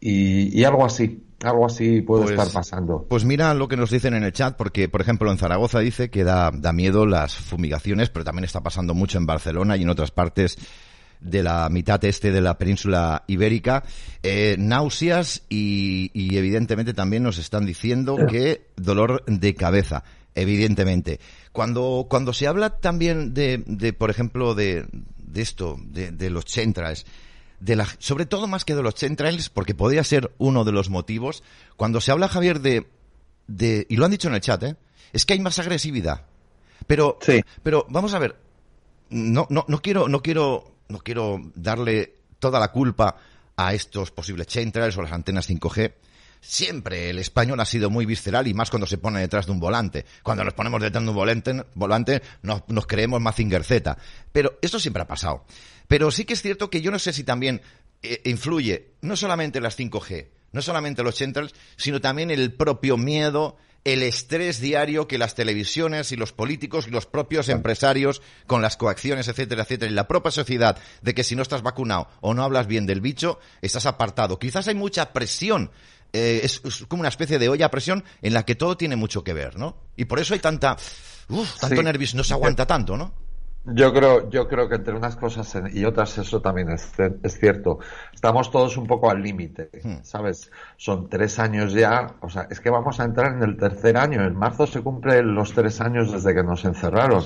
y, algo así. Algo así puede pues, estar pasando. Pues mira lo que nos dicen en el chat, porque, por ejemplo, en Zaragoza dice que da, da miedo las fumigaciones, pero también está pasando mucho en Barcelona y en otras partes de la mitad este de la península ibérica, eh, náuseas y, y, evidentemente también nos están diciendo que dolor de cabeza, evidentemente. Cuando, cuando se habla también de, de por ejemplo, de, de esto, de, de los centrales, de la, sobre todo más que de los centrales, porque podría ser uno de los motivos, cuando se habla, Javier, de, de, y lo han dicho en el chat, ¿eh? es que hay más agresividad. Pero, sí. pero vamos a ver, no, no, no quiero, no quiero no quiero darle toda la culpa a estos posibles centrales o las antenas 5G. Siempre el español ha sido muy visceral y más cuando se pone detrás de un volante. Cuando nos ponemos detrás de un volante, volante nos, nos creemos Mazinger Z. Pero esto siempre ha pasado. Pero sí que es cierto que yo no sé si también eh, influye no solamente las 5G, no solamente los centrales, sino también el propio miedo, el estrés diario que las televisiones y los políticos y los propios empresarios con las coacciones, etcétera, etcétera, y la propia sociedad de que si no estás vacunado o no hablas bien del bicho, estás apartado. Quizás hay mucha presión. Eh, es, como una especie de olla a presión en la que todo tiene mucho que ver, ¿no? Y por eso hay tanta, uf, tanto nervios, no se aguanta tanto, ¿no? Yo creo, yo creo que entre unas cosas y otras eso también es, es cierto. Estamos todos un poco al límite, hmm. ¿sabes? Son tres años ya, o sea, es que vamos a entrar en el tercer año. En marzo se cumplen los tres años desde que nos encerraron.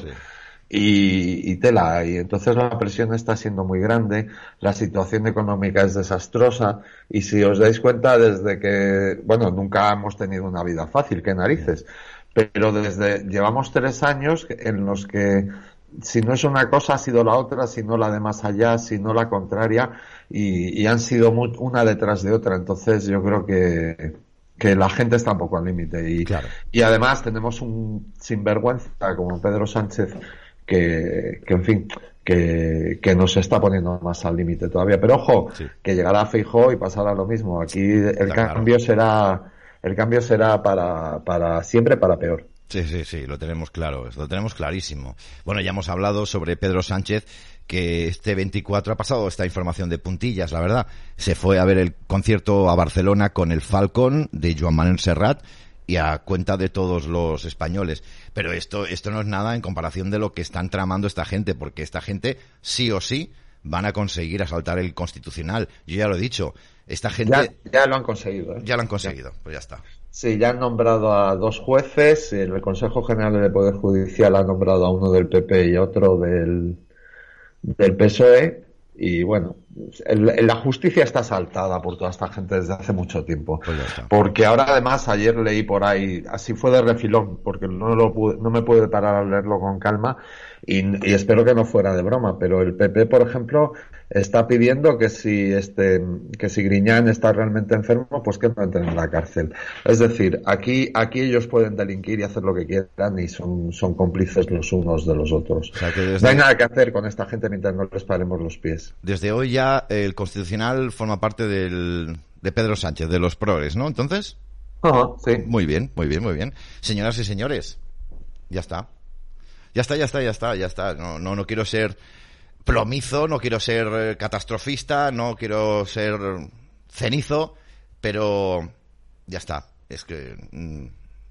Y, y, tela, y entonces la presión está siendo muy grande, la situación económica es desastrosa, y si os dais cuenta, desde que, bueno, nunca hemos tenido una vida fácil, qué narices, pero desde, llevamos tres años en los que si no es una cosa, ha sido la otra, si no la de más allá, si no la contraria, y, han sido una detrás de otra. Entonces yo creo que, que la gente está un poco al límite. Y, y además tenemos un sinvergüenza como Pedro Sánchez que, que en fin, que, que nos está poniendo más al límite todavía. Pero ojo, que llegará Feijó y pasará lo mismo. Aquí el cambio será, el cambio será para, para siempre para peor. Sí, sí, sí, lo tenemos claro, lo tenemos clarísimo. Bueno, ya hemos hablado sobre Pedro Sánchez, que este 24 ha pasado esta información de puntillas, la verdad. Se fue a ver el concierto a Barcelona con el Falcon de Joan Manuel Serrat y a cuenta de todos los españoles. Pero esto, esto no es nada en comparación de lo que están tramando esta gente, porque esta gente sí o sí van a conseguir asaltar el constitucional. Yo ya lo he dicho, esta gente... Ya, lo han conseguido. ¿eh? Ya lo han conseguido, pues ya está. Sí, ya han nombrado a dos jueces. El Consejo General del Poder Judicial ha nombrado a uno del PP y otro del, del PSOE. Y bueno, la justicia está saltada por toda esta gente desde hace mucho tiempo. Pues porque ahora además ayer leí por ahí, así fue de refilón, porque no, lo no me pude parar a leerlo con calma y, y espero que no fuera de broma, pero el PP, por ejemplo, está pidiendo que si este que si Griñán está realmente enfermo, pues que no entren en la cárcel. Es decir, aquí aquí ellos pueden delinquir y hacer lo que quieran y son son cómplices los unos de los otros. No hay nada que hacer con esta gente mientras no les paremos los pies. Desde hoy ya el Constitucional forma parte del de Pedro Sánchez, de los progres, ¿no? Entonces. sí. Muy bien, muy bien, muy bien. Señoras y señores, ya está. Ya está, ya está, ya está, ya está. No, no, no quiero ser plomizo, no quiero ser eh, catastrofista, no quiero ser cenizo, pero ya está. Es que mm,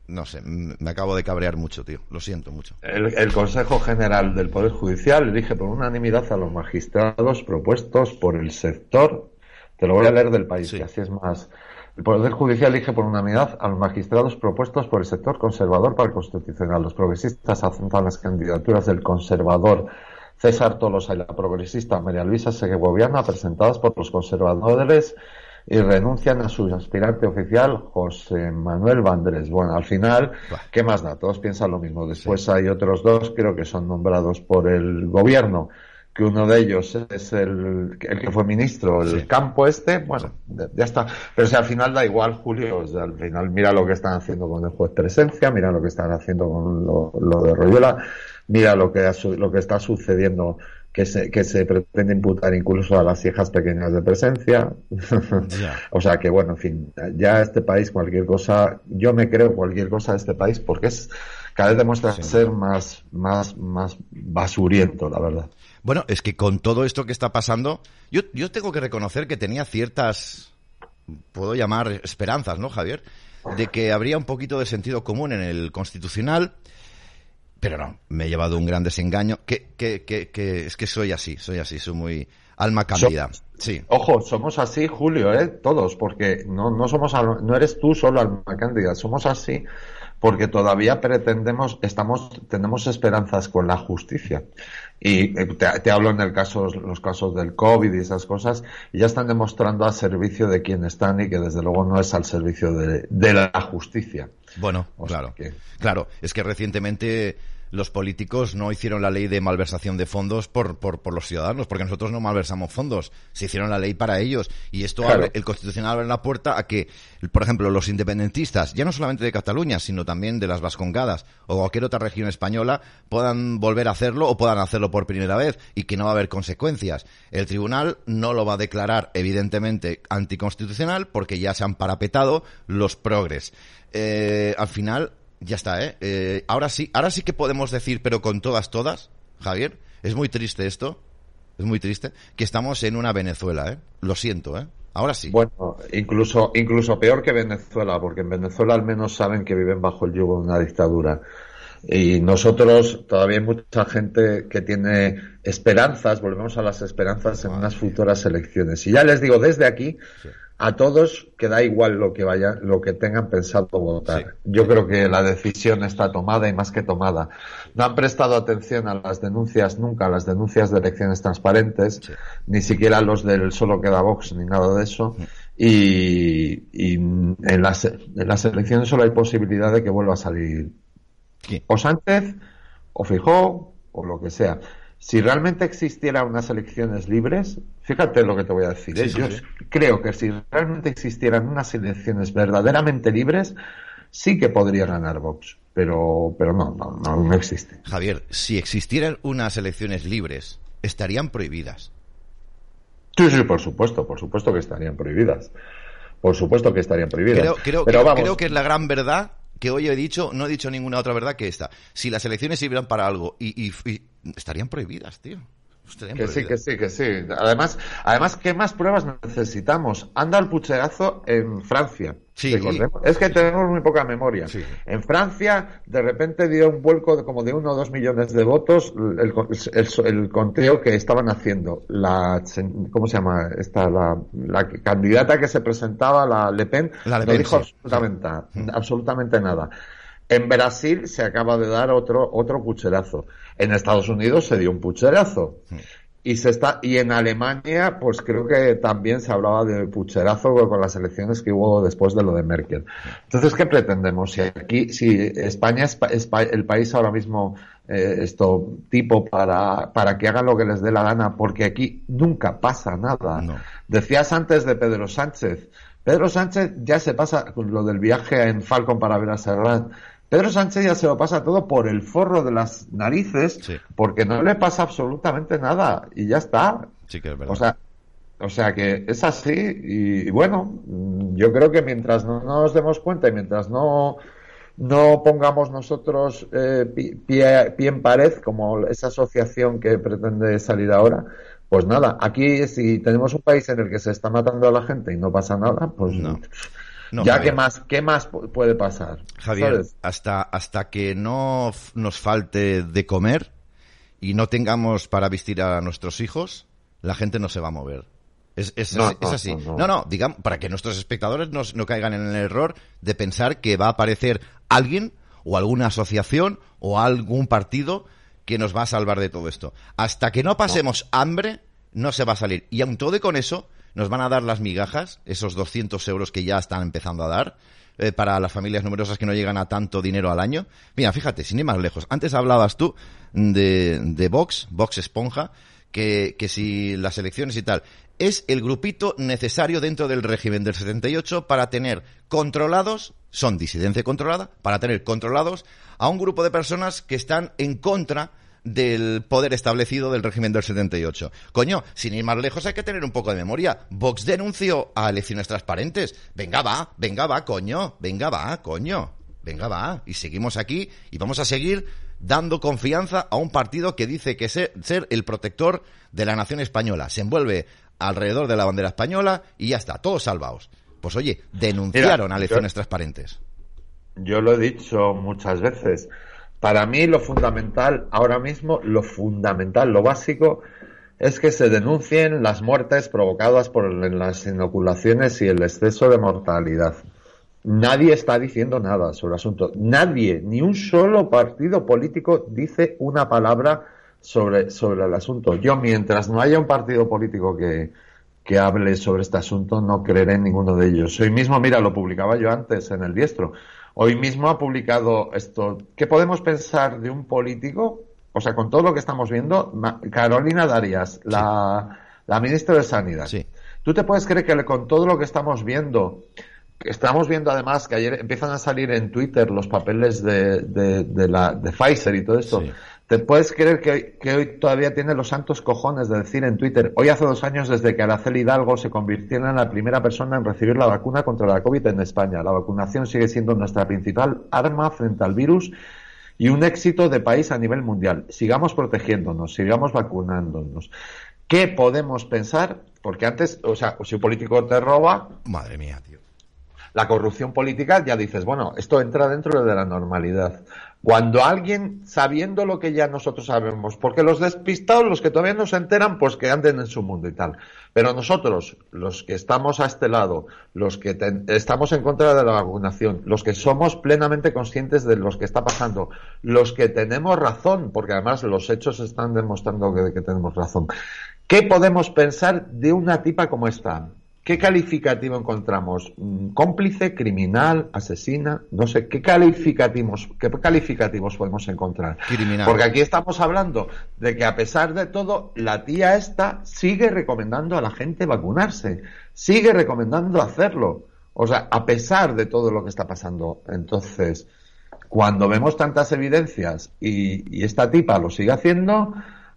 no sé, me acabo de cabrear mucho, tío. Lo siento mucho. El, Consejo General del Poder Judicial elige por unanimidad a los magistrados propuestos por el sector. Te lo voy a leer del país, que así es más. El Poder Judicial elige por unanimidad a los magistrados propuestos por el sector conservador para el Constitucional. Los progresistas aceptan las candidaturas del conservador César Tolosa y la progresista María Luisa Segoviana presentadas por los conservadores y renuncian a su aspirante oficial, José Manuel Vandrés. Bueno, al final, ¿qué más da? Todos piensan lo mismo. Después hay otros dos, creo que son nombrados por el gobierno, que uno de ellos es el, el que fue ministro, el campo este, bueno, ya está. Pero si al final da igual, Julio, al final mira lo que están haciendo con el juez presencia, mira lo que están haciendo con lo, lo de Royola, mira lo que, lo que está sucediendo que se, que se pretende imputar incluso a las hijas pequeñas de presencia. o sea que, bueno, en fin, ya este país, cualquier cosa, yo me creo cualquier cosa de este país porque es cada vez demuestra ser más, más, más basuriento, la verdad. Bueno, es que con todo esto que está pasando, yo, yo tengo que reconocer que tenía ciertas, puedo llamar esperanzas, ¿no, Javier? De que habría un poquito de sentido común en el constitucional pero no, me he llevado un gran desengaño. Que, que, que, es que soy así, soy así, soy muy alma cándida. sí. Ojo, somos así, Julio, ¿eh? todos, porque no, no somos, no eres tú solo alma cándida, somos así porque todavía pretendemos, estamos, tenemos esperanzas con la justicia. Y eh, te, hablo en el caso, los casos del COVID y esas cosas, y ya están demostrando al servicio de quien están y que desde luego no es al servicio de, de la justicia. Bueno, claro. Claro, es que recientemente los políticos no hicieron la ley de malversación de fondos por, por, por, los ciudadanos, porque nosotros no malversamos fondos, se hicieron la ley para ellos. Y esto abre, el Constitucional abre la puerta a que, por ejemplo, los independentistas, ya no solamente de Cataluña, sino también de las Vascongadas o cualquier otra región española, puedan volver a hacerlo o puedan hacerlo por primera vez y que no va a haber consecuencias. El tribunal no lo va a declarar, evidentemente, anticonstitucional porque ya se han parapetado los progres. Eh, al final, ya está, ¿eh? ¿eh? Ahora sí, ahora sí que podemos decir, pero con todas, todas, Javier, es muy triste esto, es muy triste, que estamos en una Venezuela, ¿eh? Lo siento, ¿eh? Ahora sí. Bueno, incluso, incluso peor que Venezuela, porque en Venezuela al menos saben que viven bajo el yugo de una dictadura. Y nosotros, todavía hay mucha gente que tiene esperanzas, volvemos a las esperanzas en unas futuras elecciones. Y ya les digo desde aquí, a todos que da igual lo que vaya, lo que tengan pensado votar. Yo creo que la decisión está tomada y más que tomada. No han prestado atención a las denuncias nunca, a las denuncias de elecciones transparentes, ni siquiera los del solo queda Vox, ni nada de eso. Y, en, las, en las elecciones solo hay posibilidad de que vuelva a salir o Sánchez, o Fijó, o lo que sea si realmente existieran unas elecciones libres, fíjate lo que te voy a decir. ¿eh? Yo creo que si realmente existieran unas elecciones verdaderamente libres, sí que podría ganar Vox. Pero, pero no, no, no, no existe. Javier, si existieran unas elecciones libres, estarían prohibidas. Sí, sí, por supuesto, por supuesto que estarían prohibidas. Por supuesto que estarían prohibidas. Creo, creo que es la gran verdad que hoy he dicho, no he dicho ninguna otra verdad que esta. Si las elecciones sirvieran para algo y, estarían prohibidas, tío. Que sí, que sí, que sí. Además, además, ¿qué más pruebas necesitamos? Anda el pucherazo en Francia. Sí, es que tenemos muy poca memoria. En Francia, de repente dio un vuelco de como de uno o dos millones de votos el, conteo que estaban haciendo. La, ¿cómo se llama? Esta, la, candidata que se presentaba, la Le Pen, no dijo absolutamente, absolutamente nada. En Brasil se acaba de dar otro, otro pucherazo. En Estados Unidos se dio un pucherazo. Y se está y en Alemania pues creo que también se hablaba de pucherazo con las elecciones que hubo después de lo de Merkel. Entonces qué pretendemos si aquí si España es, el país ahora mismo eh, esto tipo para para que hagan lo que les dé la gana porque aquí nunca pasa nada. Decías antes de Pedro Sánchez. Pedro Sánchez ya se pasa con lo del viaje en Falcon para ver a Serrat Pedro Sánchez ya se lo pasa todo por el forro de las narices porque no le pasa absolutamente nada y ya está. Sí que es verdad. O sea, o sea que es así y, bueno, yo creo que mientras no nos demos cuenta y mientras no no pongamos nosotros eh, pie, pie, en pared como esa asociación que pretende salir ahora, Pues nada, aquí si tenemos un país en el que se está matando a la gente y no pasa nada, pues No. No, ya Javier. qué más, qué más pu- puede pasar. Javier, ¿sabes? hasta, hasta que no nos falte de comer y no tengamos para vestir a nuestros hijos, la gente no se va a mover. Es, es- No, es- así. no, no. No, no, digamos, para que nuestros espectadores no, no caigan en el error de pensar que va a aparecer alguien o alguna asociación o algún partido que nos va a salvar de todo esto. Hasta que no pasemos hambre, no se va a salir. Y aun todo y con eso, nos van a dar las migajas, esos 200 euros que ya están empezando a dar, eh, para las familias numerosas que no llegan a tanto dinero al año. Mira, fíjate, sin ir más lejos. Antes hablabas tú de, de Vox, Vox Esponja, que, que si las elecciones y tal, es el grupito necesario dentro del régimen del 78 para tener controlados, son disidencia controlada, para tener controlados a un grupo de personas que están en contra del poder establecido del régimen del 78. Coño, sin ir más lejos hay que tener un poco de memoria. Vox denunció a elecciones transparentes. Venga va, venga va, coño, venga va, coño, venga va. Y seguimos aquí y vamos a seguir dando confianza a un partido que dice que ser, ser el protector de la nación española. Se envuelve alrededor de la bandera española y ya está, todos salvados. Pues oye, denunciaron Mira, a elecciones transparentes. Yo lo he dicho muchas veces. Para mí lo fundamental, ahora mismo, lo fundamental, lo básico, es que se denuncien las muertes provocadas por las inoculaciones y el exceso de mortalidad. Nadie está diciendo nada sobre el asunto. Nadie, ni un solo partido político dice una palabra sobre, sobre el asunto. Yo, mientras no haya un partido político que, que hable sobre este asunto, no creeré en ninguno de ellos. Hoy mismo, mira, lo publicaba yo antes en el diestro. Hoy mismo ha publicado esto. ¿Qué podemos pensar de un político? O sea, con todo lo que estamos viendo, Carolina Darias, la, la ministra de Sanidad. Sí. ¿Tú te puedes creer que con todo lo que estamos viendo, que estamos viendo además que ayer empiezan a salir en Twitter los papeles de, de, de la, de Pfizer y todo esto, Sí. ¿Te puedes creer que, que hoy todavía tiene los santos cojones de decir en Twitter, hoy hace dos años desde que Araceli Hidalgo se convirtiera en la primera persona en recibir la vacuna contra la COVID en España? La vacunación sigue siendo nuestra principal arma frente al virus y un éxito de país a nivel mundial. Sigamos protegiéndonos, sigamos vacunándonos. ¿Qué podemos pensar? Porque antes, o sea, si un político te roba, Madre mía, tío. la corrupción política, ya dices, bueno, esto entra dentro de la normalidad. Cuando alguien, sabiendo lo que ya nosotros sabemos, porque los despistados, los que todavía no se enteran, pues que anden en su mundo y tal. Pero nosotros, los que estamos a este lado, los que estamos en contra de la vacunación, los que somos plenamente conscientes de lo que está pasando, los que tenemos razón, porque además los hechos están demostrando que, que tenemos razón. ¿Qué podemos pensar de una tipa como esta? ¿Qué calificativo encontramos? Mm, ¿Cómplice, criminal, asesina? No sé, ¿qué calificativos, qué calificativos podemos encontrar? Criminal. Porque aquí estamos hablando de que a pesar de todo, la tía esta sigue recomendando a la gente vacunarse, sigue recomendando hacerlo. O sea, a pesar de todo lo que está pasando. Entonces, cuando vemos tantas evidencias y, y esta tipa lo sigue haciendo,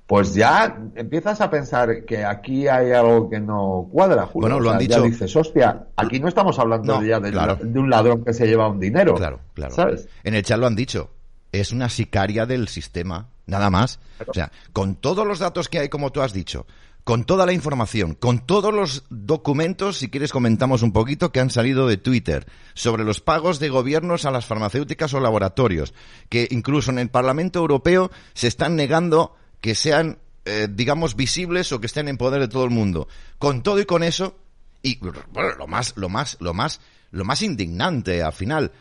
pues ya empiezas a pensar que aquí hay algo que no cuadra, Julio. Bueno, lo O sea, han ya dicho- dices, hostia, aquí no estamos hablando No, ya de, claro. de un ladrón que se lleva un dinero. Claro, claro. ¿Sabes? En el chat lo han dicho. Es una sicaria del sistema, nada más. O sea, con todos los datos que hay, como tú has dicho, con toda la información, con todos los documentos, si quieres comentamos un poquito, que han salido de Twitter, sobre los pagos de gobiernos a las farmacéuticas o laboratorios, que incluso en el Parlamento Europeo se están negando que sean, eh, digamos, visibles o que estén en poder de todo el mundo. Con todo y con eso, y lo más, lo más, lo más, lo más indignante al final,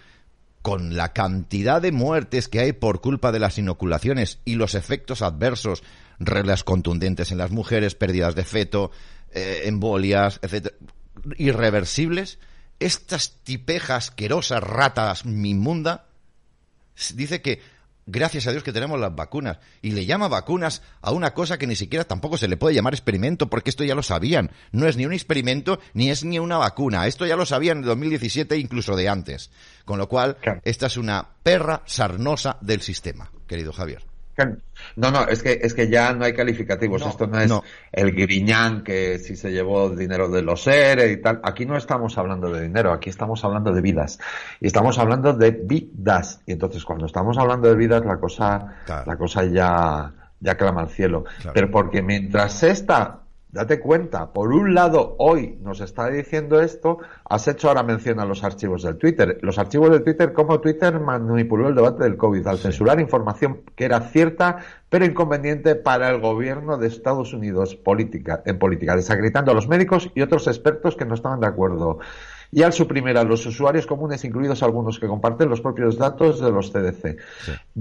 con la cantidad de muertes que hay por culpa de las inoculaciones y los efectos adversos, reglas contundentes en las mujeres, pérdidas de feto, eh, embolias, etcétera, irreversibles, estas tipejas asquerosas, ratas inmunda, dice que gracias a Dios que tenemos las vacunas y le llama vacunas a una cosa que ni siquiera tampoco se le puede llamar experimento porque esto ya lo sabían. No es ni un experimento ni es ni una vacuna. Esto ya lo sabían en 2017 incluso de antes. Con lo cual, esta es una perra sarnosa del sistema, querido Javier. No, no, es que, es que ya no hay calificativos. No, Esto no es no. el griñán que si se llevó dinero de los ERE y tal. Aquí no estamos hablando de dinero, aquí estamos hablando de vidas. Y estamos hablando de vidas. Y entonces cuando estamos hablando de vidas, la cosa, Claro. la cosa ya, ya clama al cielo. Pero porque mientras esta Date cuenta, por un lado, hoy nos está diciendo esto, has hecho ahora mención a los archivos del Twitter. Los archivos del Twitter, cómo Twitter manipuló el debate del COVID al censurar información que era cierta, pero inconveniente para el gobierno de Estados Unidos política, en política, desacreditando a los médicos y otros expertos que no estaban de acuerdo y al suprimir a los usuarios comunes, incluidos algunos que comparten los propios datos de los CDC.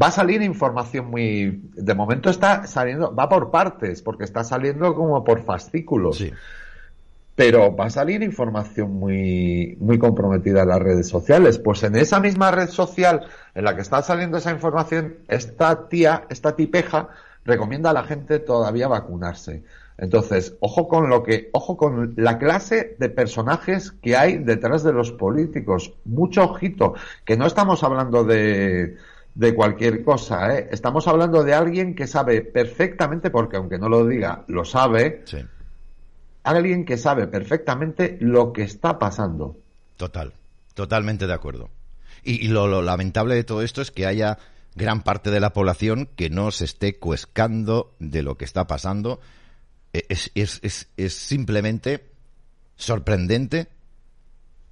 Va a salir información muy... De momento está saliendo, va por partes, porque está saliendo como por fascículos. Pero va a salir información muy, muy comprometida en las redes sociales. Pues en esa misma red social en la que está saliendo esa información, esta tía, esta tipeja, recomienda a la gente todavía vacunarse. Entonces, ojo con lo que, ojo con la clase de personajes que hay detrás de los políticos. Mucho ojito, que no estamos hablando de, de cualquier cosa, ¿eh? Estamos hablando de alguien que sabe perfectamente, porque aunque no lo diga, lo sabe. Sí. Alguien que sabe perfectamente lo que está pasando. Total, totalmente de acuerdo. Y, lo, lo lamentable de todo esto es que haya gran parte de la población que no se esté cuescando de lo que está pasando es, es, es, es simplemente sorprendente.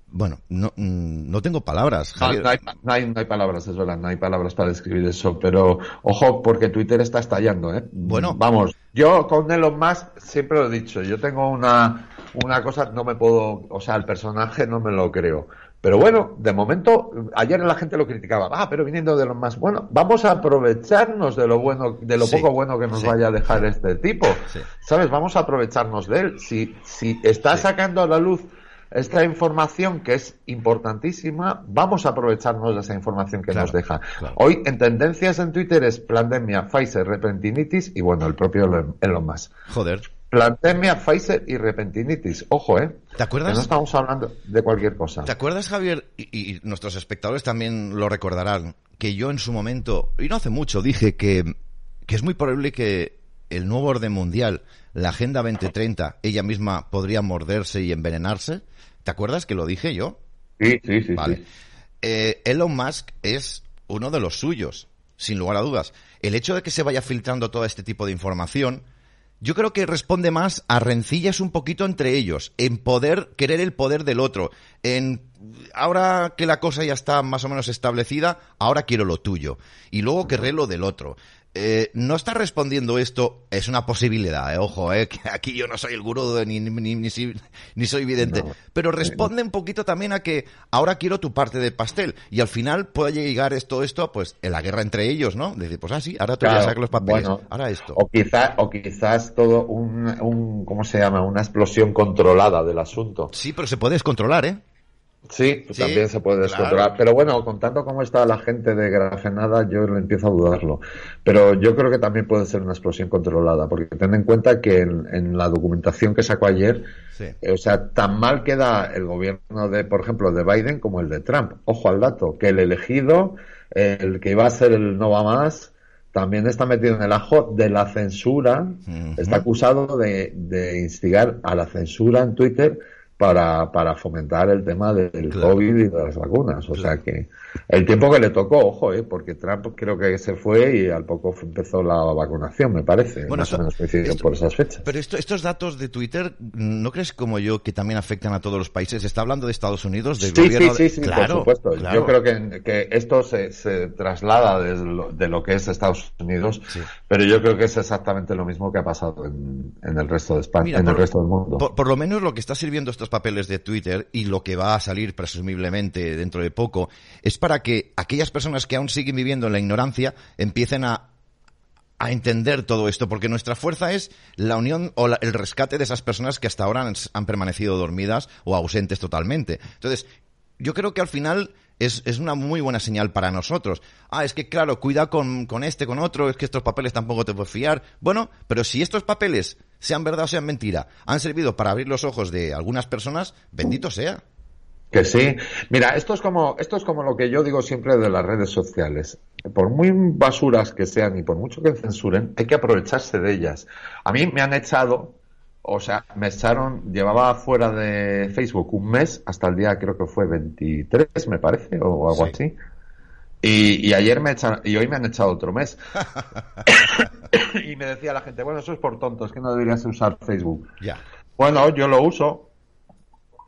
Bueno, no, mm, no tengo palabras. No, hay, no, hay, no, hay, palabras, es verdad, no hay palabras para describir eso, pero ojo, porque Twitter está estallando, ¿eh? Bueno. Vamos, yo con Elon Musk siempre lo he dicho, yo tengo una, una cosa, no me puedo, o sea, el personaje no me lo creo. Pero bueno, de momento, ayer la gente lo criticaba, ah, pero viniendo de lo más bueno, vamos a aprovecharnos de lo bueno, de lo poco bueno que nos vaya a dejar este tipo. ¿Sabes? Vamos a aprovecharnos de él. Si, si está sacando a la luz esta información que es importantísima, vamos a aprovecharnos de esa información que nos deja. Hoy en tendencias en Twitter es pandemia, Pfizer, repentinitis y bueno, el propio Elon Musk. Joder. Pandemia, Pfizer y repentinitis. Ojo, ¿eh? ¿Te acuerdas? no estamos hablando de cualquier cosa. ¿Te acuerdas, Javier? Y, nuestros espectadores también lo recordarán, que yo en su momento, y no hace mucho, dije que, que es muy probable que el nuevo orden mundial, la Agenda 2030, ella misma podría morderse y envenenarse. ¿Te acuerdas que lo dije yo? Sí, sí, sí. Vale. Eh, Elon Musk es uno de los suyos, sin lugar a dudas. El hecho de que se vaya filtrando todo este tipo de información yo creo que responde más a rencillas un poquito entre ellos, en poder querer el poder del otro, en ahora que la cosa ya está más o menos establecida, ahora quiero lo tuyo y luego querré lo del otro. Eh, no está respondiendo esto, es una posibilidad, eh, ojo, eh, que aquí yo no soy el gurú ni, ni, ni, soy evidente, pero responde un poquito también a que ahora quiero tu parte del pastel y al final puede llegar esto, esto, pues en la guerra entre ellos, ¿no? Decir, pues así, ah, ahora te voy a sacar los papeles, ahora esto. O quizás, o quizás todo un, un, ¿cómo se llama? Una explosión controlada del asunto. Sí, pero se puede descontrolar, ¿eh? Sí, también se puede descontrolar. Pero bueno, contando cómo está la gente de Grafenada, yo le empiezo a dudarlo. Pero yo creo que también puede ser una explosión controlada, porque ten en cuenta que en, la documentación que sacó ayer, eh, o sea, tan mal queda el gobierno de, por ejemplo, de Biden como el de Trump. Ojo al dato, que el elegido, el que iba a ser el no va más, también está metido en el ajo de la censura, está acusado de, de instigar a la censura en Twitter para, para fomentar el tema del COVID y de las vacunas. O sea que el tiempo que le tocó, ojo, ¿eh? porque Trump creo que se fue y al poco empezó la vacunación, me parece. más o menos coincidió por esas fechas. Pero esto, estos datos de Twitter, ¿no crees como yo que también afectan a todos los países? ¿Está hablando de Estados Unidos? Del sí, sí, sí, sí, claro, por supuesto. Yo creo que, que esto se, se traslada de lo, de lo, que es Estados Unidos, pero yo creo que es exactamente lo mismo que ha pasado en, en el resto de España, en el resto del mundo. Por, por lo menos lo que está sirviendo estos papeles de Twitter y lo que va a salir presumiblemente dentro de poco es para que aquellas personas que aún siguen viviendo en la ignorancia empiecen a, a entender todo esto, porque nuestra fuerza es la unión o el rescate de esas personas que hasta ahora han, permanecido dormidas o ausentes totalmente. Entonces, yo creo que al final es, una muy buena señal para nosotros. Ah, es que claro, cuida con, con este, con otro, es que estos papeles tampoco te puedes fiar. Bueno, pero si estos papeles, sean verdad o sean mentira, han servido para abrir los ojos de algunas personas, bendito sea. Que sí. Mira, esto es como, esto es como lo que yo digo siempre de las redes sociales. Por muy basuras que sean y por mucho que censuren, hay que aprovecharse de ellas. A mí me han echado, o sea, me echaron, llevaba fuera de Facebook un mes, hasta el día creo que fue 23, me parece, o algo así. Y, ayer me echan, y hoy me han echado otro mes. y me decía la gente, bueno, eso es por tontos, que no deberías usar Facebook. Ya. Bueno, yo lo uso,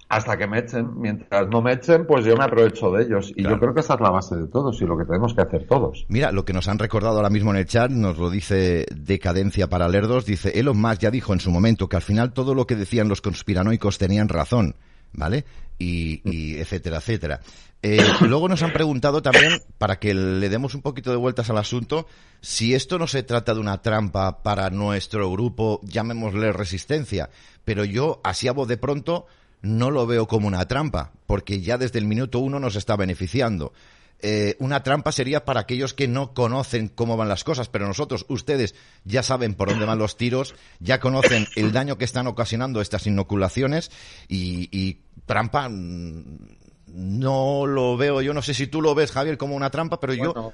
hasta que me echen. Mientras no me echen, pues yo me aprovecho de ellos. Y yo creo que esa es la base de todos y lo que tenemos que hacer todos. Mira, lo que nos han recordado ahora mismo en el chat, nos lo dice Decadencia para Lerdos, dice, Elon Musk ya dijo en su momento que al final todo lo que decían los conspiranoicos tenían razón, ¿vale? Y, y etcétera, etcétera. Eh, luego nos han preguntado también, para que le demos un poquito de vueltas al asunto, si esto no se trata de una trampa para nuestro grupo, llamémosle resistencia, pero yo, así a voz de pronto, no lo veo como una trampa, porque ya desde el minuto uno nos está beneficiando. Eh, una trampa sería para aquellos que no conocen cómo van las cosas, pero nosotros, ustedes, ya saben por dónde van los tiros, ya conocen el daño que están ocasionando estas inoculaciones y, trampa mm, no lo veo, yo no sé si tú lo ves, Javier, como una trampa, pero yo,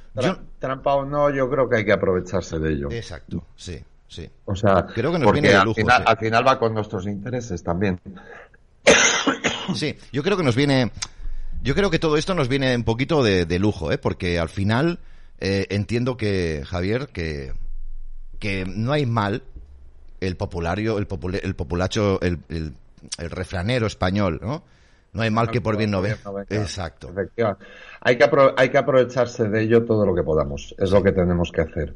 Trampa o no, yo creo que hay que aprovecharse de ello. Exacto, sí, sí. O sea, creo que nos viene de lujo. al final va con nuestros intereses también. Sí, yo creo que nos viene. Yo creo que todo esto nos viene un poquito de, lujo, ¿eh? Porque al final eh, entiendo que, Javier, que, que no hay mal el populario, el, el populacho, el, el, refranero español, ¿no? No hay mal que por bien no ve. Exacto. Hay que, hay que aprovecharse de ello todo lo que podamos. Es lo que tenemos que hacer.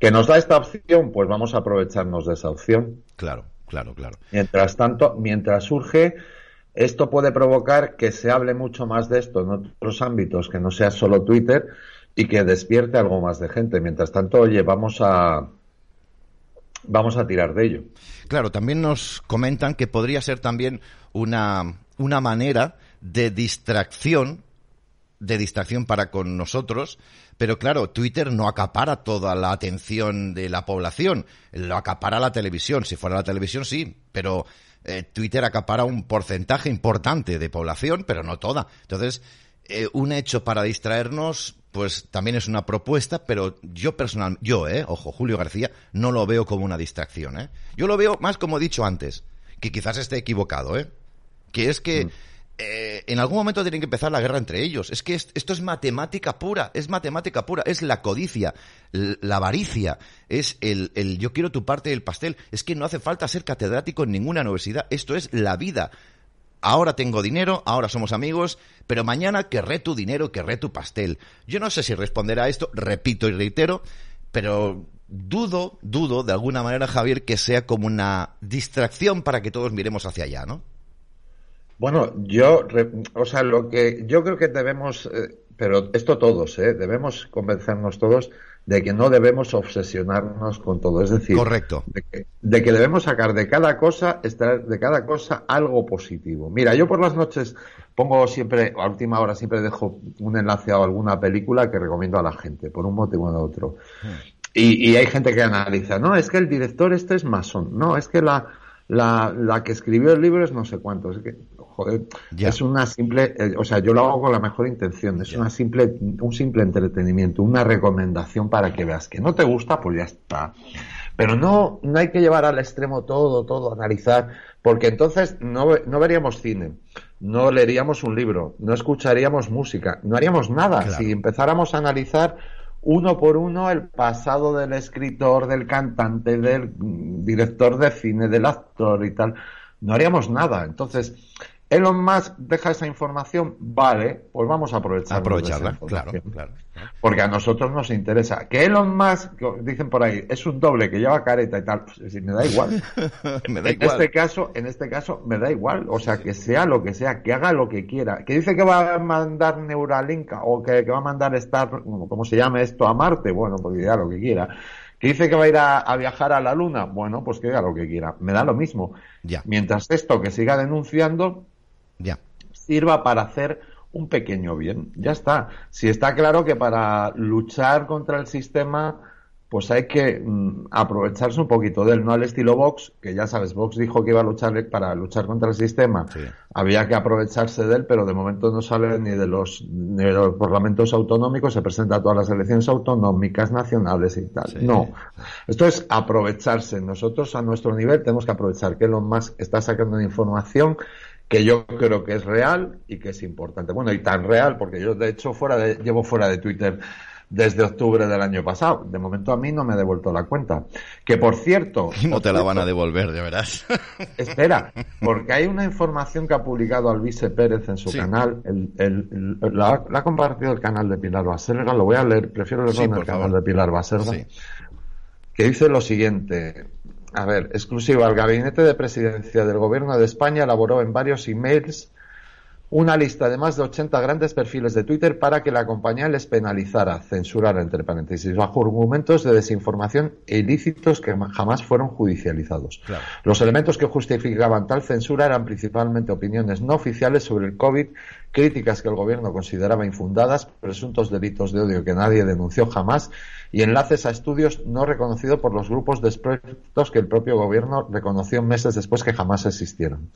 ¿Que nos da esta opción? Pues vamos a aprovecharnos de esa opción. Claro, claro, claro. Mientras tanto, mientras surge esto puede provocar que se hable mucho más de esto en otros ámbitos, que no sea solo Twitter y que despierte algo más de gente. Mientras tanto, oye, vamos a vamos a tirar de ello. Claro, también nos comentan que podría ser también una, una manera de distracción de distracción para con nosotros, pero claro, Twitter no acapara toda la atención de la población, lo acapara la televisión, si fuera la televisión sí, pero eh, Twitter acapara un porcentaje importante de población, pero no toda. Entonces, eh, un hecho para distraernos, pues también es una propuesta, pero yo personal, yo, eh, ojo, Julio García, no lo veo como una distracción, eh. Yo lo veo más como he dicho antes, que quizás esté equivocado, eh. Que es que mm. Eh, en algún momento tienen que empezar la guerra entre ellos. Es que esto es matemática pura, es matemática pura, es la codicia, la avaricia, es el, el yo quiero tu parte del pastel. Es que no hace falta ser catedrático en ninguna universidad, esto es la vida. Ahora tengo dinero, ahora somos amigos, pero mañana querré tu dinero, querré tu pastel. Yo no sé si responderá a esto, repito y reitero, pero dudo, dudo de alguna manera, Javier, que sea como una distracción para que todos miremos hacia allá, ¿no? Bueno, yo, o sea, lo que yo creo que debemos, eh, pero esto todos, ¿eh? debemos convencernos todos de que no debemos obsesionarnos con todo, es decir, correcto, de que, de que, debemos sacar de cada cosa, de cada cosa algo positivo. Mira, yo por las noches pongo siempre, a última hora siempre dejo un enlace a alguna película que recomiendo a la gente, por un motivo o otro. Hmm. Y, y hay gente que analiza, no, es que el director este es masón, no, es que la, la, la que escribió el libro es no sé cuánto. Es que, joder, es una simple, eh, o sea, yo lo hago con la mejor intención, es una simple, un simple entretenimiento, una recomendación para que veas que no te gusta, pues ya está. Pero no, no hay que llevar al extremo todo, todo, analizar, porque entonces no, no veríamos cine, no leeríamos un libro, no escucharíamos música, no haríamos nada. Si empezáramos a analizar uno por uno el pasado del escritor, del cantante, del director de cine, del actor y tal. No haríamos nada. Entonces, Elon Musk deja esa información, vale, pues vamos a aprovecharla. Aprovecharla, claro, claro, Porque a nosotros nos interesa. Que Elon Musk, dicen por ahí, es un doble que lleva careta y tal, pues, me da igual. me da en este caso, en este caso, me da igual. O sea, que sea lo que sea, que haga lo que quiera. Que dice que va a mandar Neuralink o que, va a mandar Star, como se llame esto, a Marte, bueno, pues diga lo que quiera. Que dice que va a ir a, viajar a la Luna, bueno, pues que haga lo que quiera. Me da lo mismo. Ya. Mientras esto que siga denunciando, ya. sirva para hacer un pequeño bien. Ya está. Si está claro que para luchar contra el sistema, pues hay que mm, aprovecharse un poquito de él, no al estilo Vox, que ya sabes, Vox dijo que iba a luchar para luchar contra el sistema. Había que aprovecharse de él, pero de momento no sale ni de los, de los parlamentos autonómicos, se presenta a todas las elecciones autonómicas, nacionales y tal. No. Esto es aprovecharse. Nosotros a nuestro nivel tenemos que aprovechar que lo más está sacando información que yo creo que es real y que es importante. Bueno, y tan real, porque yo de hecho fuera de, llevo fuera de Twitter desde octubre del año pasado. De momento a mí no me ha devuelto la cuenta. Que por cierto... No te la van a devolver, de veras. Espera, porque hay una información que ha publicado Alvise Pérez en su canal. El, la, ha compartido el canal de Pilar Baserga. Lo voy a leer, prefiero leerlo en el canal de Pilar Baserga. Que dice lo siguiente. A ver, exclusiva. El Gabinete de Presidencia del Gobierno de España elaboró en varios emails una lista de más de 80 grandes perfiles de Twitter para que la compañía les penalizara, censurara, entre paréntesis, bajo argumentos de desinformación e ilícitos que jamás fueron judicializados. Los elementos que justificaban tal censura eran principalmente opiniones no oficiales sobre el COVID, críticas que el gobierno consideraba infundadas, presuntos delitos de odio que nadie denunció jamás y enlaces a estudios no reconocidos por los grupos de expertos que el propio gobierno reconoció meses después que jamás existieron.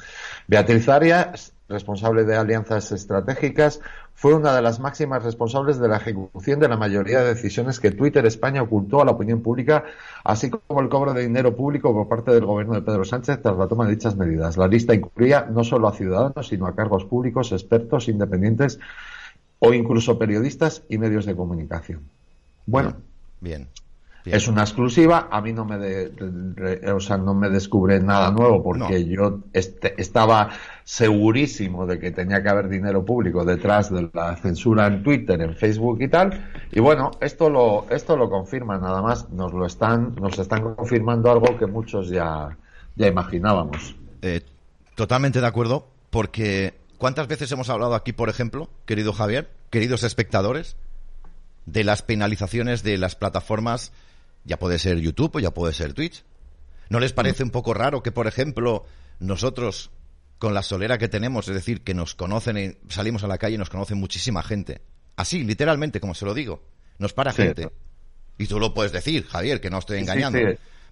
Beatriz Arias, responsable de alianzas estratégicas, fue una de las máximas responsables de la ejecución de la mayoría de decisiones que Twitter España ocultó a la opinión pública, así como el cobro de dinero público por parte del gobierno de Pedro Sánchez tras la toma de dichas medidas. La lista incluía no solo a ciudadanos, sino a cargos públicos, expertos, independientes o incluso periodistas y medios de comunicación. Bueno, Bien. Es una exclusiva, a mí no me o sea, no me descubre nada nuevo porque yo este, estaba segurísimo de que tenía que haber dinero público detrás de la censura en Twitter, en Facebook y tal. Y bueno, esto lo esto lo confirma nada más, nos lo están nos están confirmando algo que muchos ya ya imaginábamos. Eh, totalmente de acuerdo, porque ¿cuántas veces hemos hablado aquí, por ejemplo, querido Javier, queridos espectadores, de las penalizaciones de las plataformas, ya puede ser YouTube o ya puede ser Twitch. ¿No les parece un poco raro que, por ejemplo, nosotros, con la solera que tenemos, es decir, que nos conocen, y salimos a la calle y nos conoce muchísima gente, así, literalmente, como se lo digo, nos para gente. Y tú lo puedes decir, Javier, que no estoy engañando.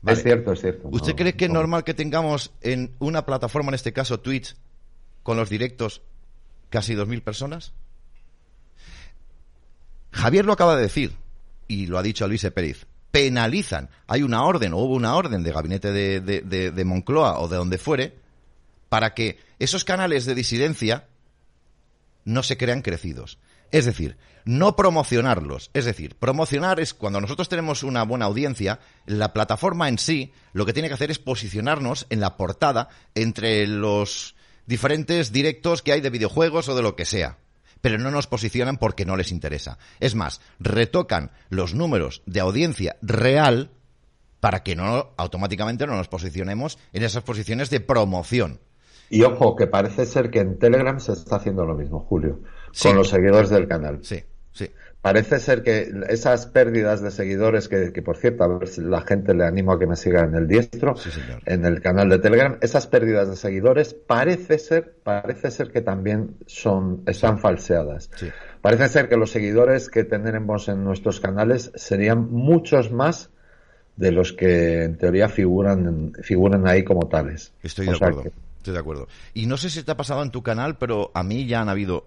Es cierto, es cierto. ¿Usted cree que es normal que tengamos en una plataforma, en este caso Twitch, con los directos, casi 2.000 personas? Javier lo acaba de decir, y lo ha dicho Luis Pérez, penalizan. Hay una orden, o hubo una orden de gabinete de, de, Moncloa o de donde fuere, para que esos canales de disidencia no se crean crecidos. Es decir, no promocionarlos. Es decir, promocionar es cuando nosotros tenemos una buena audiencia, la plataforma en sí lo que tiene que hacer es posicionarnos en la portada entre los diferentes directos que hay de videojuegos o de lo que sea pero no nos posicionan porque no les interesa. Es más, retocan los números de audiencia real para que no automáticamente no nos posicionemos en esas posiciones de promoción. Y ojo, que parece ser que en Telegram se está haciendo lo mismo, Julio, con los seguidores del canal. Sí, sí parece ser que esas pérdidas de seguidores, que, por cierto, a ver si la gente le animo a que me siga en el diestro, en el canal de Telegram, esas pérdidas de seguidores parece ser, parece ser que también son, están falseadas. Parece ser que los seguidores que tenemos en nuestros canales serían muchos más de los que en teoría figuran, figuran ahí como tales. Estoy de acuerdo. Estoy de acuerdo. Y no sé si te ha pasado en tu canal, pero a mí ya han habido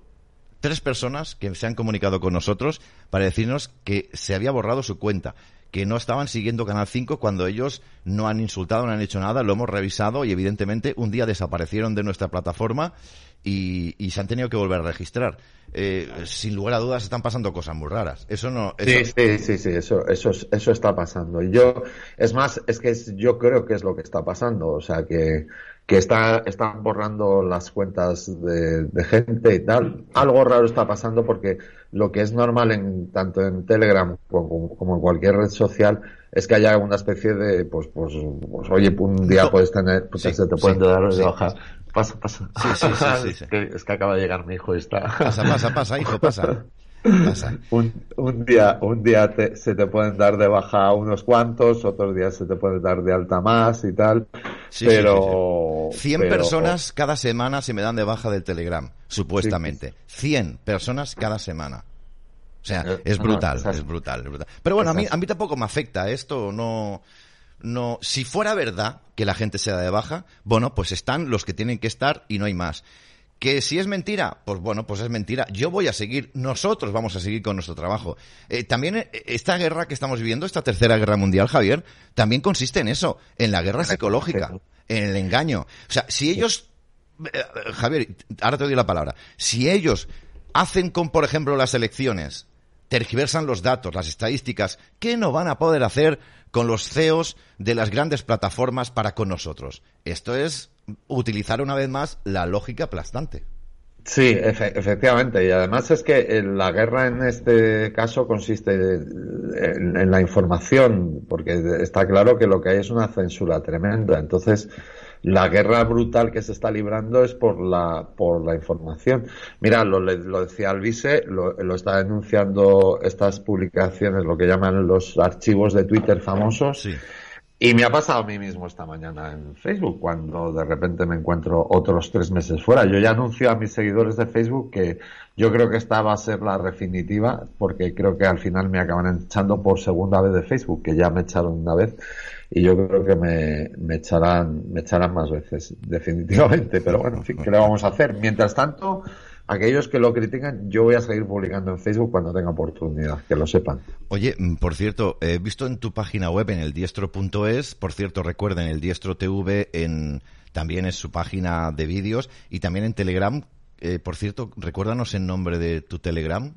tres personas que se han comunicado con nosotros para decirnos que se había borrado su cuenta, que no estaban siguiendo Canal 5 cuando ellos no han insultado, no han hecho nada, lo hemos revisado y evidentemente un día desaparecieron de nuestra plataforma y, se han tenido que volver a registrar. Eh, sin lugar a dudas están pasando cosas muy raras. Eso no. Sí, sí, sí, sí, eso, eso, eso está pasando. Y yo, es más, es que yo creo que es lo que está pasando. O sea que que está, están borrando las cuentas de, gente y tal. Algo raro está pasando porque lo que es normal en tanto en Telegram como, en cualquier red social es que haya una especie de, pues, pues, pues oye, un día puedes tener, pues se te pueden dar de baja. Pasa, pasa. Sí, sí, sí, es, que, es que acaba de llegar mi hijo y está. Pasa, pasa, pasa, hijo, pasa. Un, un, día, un día se te pueden dar de baja unos cuantos, otros días se te puede dar de alta más y tal. pero. 100 personas cada semana se me dan de baja del Telegram, supuestamente. 100 personas cada semana. O sea, eh, es brutal, es brutal, brutal. Pero bueno, a mí, a mí tampoco me afecta esto, no, no, si fuera verdad que la gente se da de baja, bueno, pues están los que tienen que estar y no hay más. Que si es mentira, pues bueno, pues es mentira. Yo voy a seguir, nosotros vamos a seguir con nuestro trabajo. Eh, también eh, esta guerra que estamos viviendo, esta tercera guerra mundial, Javier, también consiste en eso, en la guerra psicológica, en el engaño. O sea, si ellos eh, Javier, ahora te doy la palabra. Si ellos hacen con, por ejemplo, las elecciones, tergiversan los datos, las estadísticas, ¿qué no van a poder hacer con los CEOs de las grandes plataformas para con nosotros? Esto es utilizar una vez más la lógica aplastante. Sí, efectivamente. Y además es que eh, la guerra en este caso consiste en, la información, porque está claro que lo que hay es una censura tremenda. Entonces, la guerra brutal que se está librando es por la, por la información. Mira, lo, lo decía Alvise, lo, lo está denunciando estas publicaciones, lo que llaman los archivos de Twitter famosos. Sí y me ha pasado a mí mismo esta mañana en Facebook, cuando de repente me encuentro otros tres meses fuera. Yo ya anuncio a mis seguidores de Facebook que yo creo que esta va a ser la definitiva, porque creo que al final me acaban echando por segunda vez de Facebook, que ya me echaron una vez, y yo creo que me, echarán, me echarán más veces, definitivamente. Pero bueno, en fin, ¿qué le vamos a hacer? Mientras tanto, aquellos que lo critican, yo voy a seguir publicando en Facebook cuando tenga oportunidad, que lo sepan. Oye, mm, por cierto, he visto en tu página web, en el diestro.es, por cierto, recuerden, el Diestro TV en, también es su página de vídeos y también en Telegram. Eh, por cierto, recuérdanos el nombre de tu Telegram.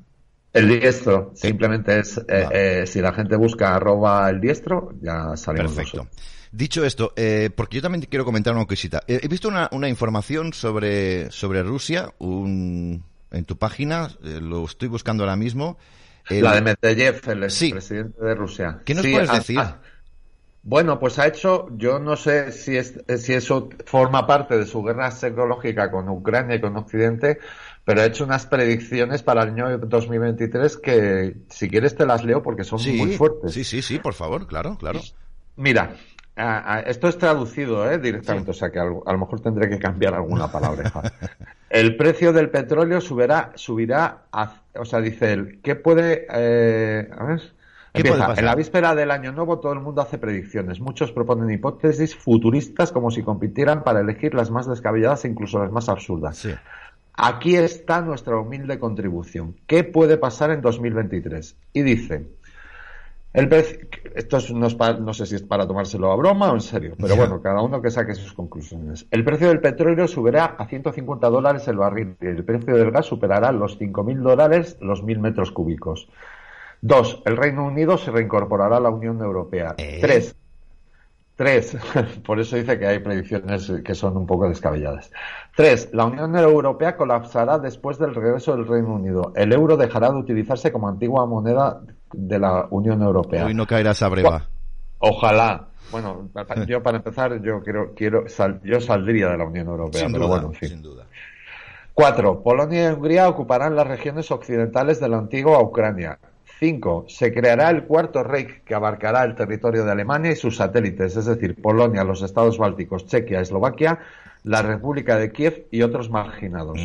El diestro, simplemente es, eh, eh, si la gente busca arroba el diestro, ya salimos Perfecto. Dicho esto, eh, porque yo también quiero comentar una cosita. Eh, he visto una, una, información sobre, sobre Rusia un, en tu página, eh, lo estoy buscando ahora mismo. La de Medvedev, el presidente de Rusia. ¿Qué nos puedes decir? bueno, pues ha hecho, yo no sé si, es, si eso forma parte de su guerra psicológica con Ucrania y con Occidente, pero ha hecho unas predicciones para el año 2023 que, si quieres, te las leo porque son muy fuertes. Sí, sí, sí, por favor, claro, claro. Mira, Ah, ah, esto es traducido ¿eh? directamente, o sea que a, lo mejor tendré que cambiar alguna palabra. el precio del petróleo subirá, subirá, o sea, dice él, ¿qué puede, eh, a ver, Empieza. En la víspera del año nuevo todo el mundo hace predicciones. Muchos proponen hipótesis futuristas como si compitieran para elegir las más descabelladas e incluso las más absurdas. Aquí está nuestra humilde contribución. ¿Qué puede pasar en 2023? Y dice, el esto no, sé si es para tomárselo a broma o en serio, pero bueno, cada uno que saque sus conclusiones. El precio del petróleo subirá a 150 dólares el barril y el precio del gas superará los 5.000 dólares los 1.000 metros cúbicos. Dos, el Reino Unido se reincorporará a la Unión Europea. ¿Eh? Tres, Tres, por eso dice que hay predicciones que son un poco descabelladas. Tres, la Unión Europea colapsará después del regreso del Reino Unido. El euro dejará de utilizarse como antigua moneda de la Unión Europea. Hoy no caerá esa breva. Ojalá. Bueno, yo para empezar, yo quiero, quiero yo saldría de la Unión Europea, sin pero duda, bueno, Sin duda. Cuatro, Polonia y Hungría ocuparán las regiones occidentales de la antigua Ucrania. 5. Se creará el cuarto Reich que abarcará el territorio de Alemania y sus satélites, es decir, Polonia, los estados bálticos, Chequia, Eslovaquia, la República de Kiev y otros marginados.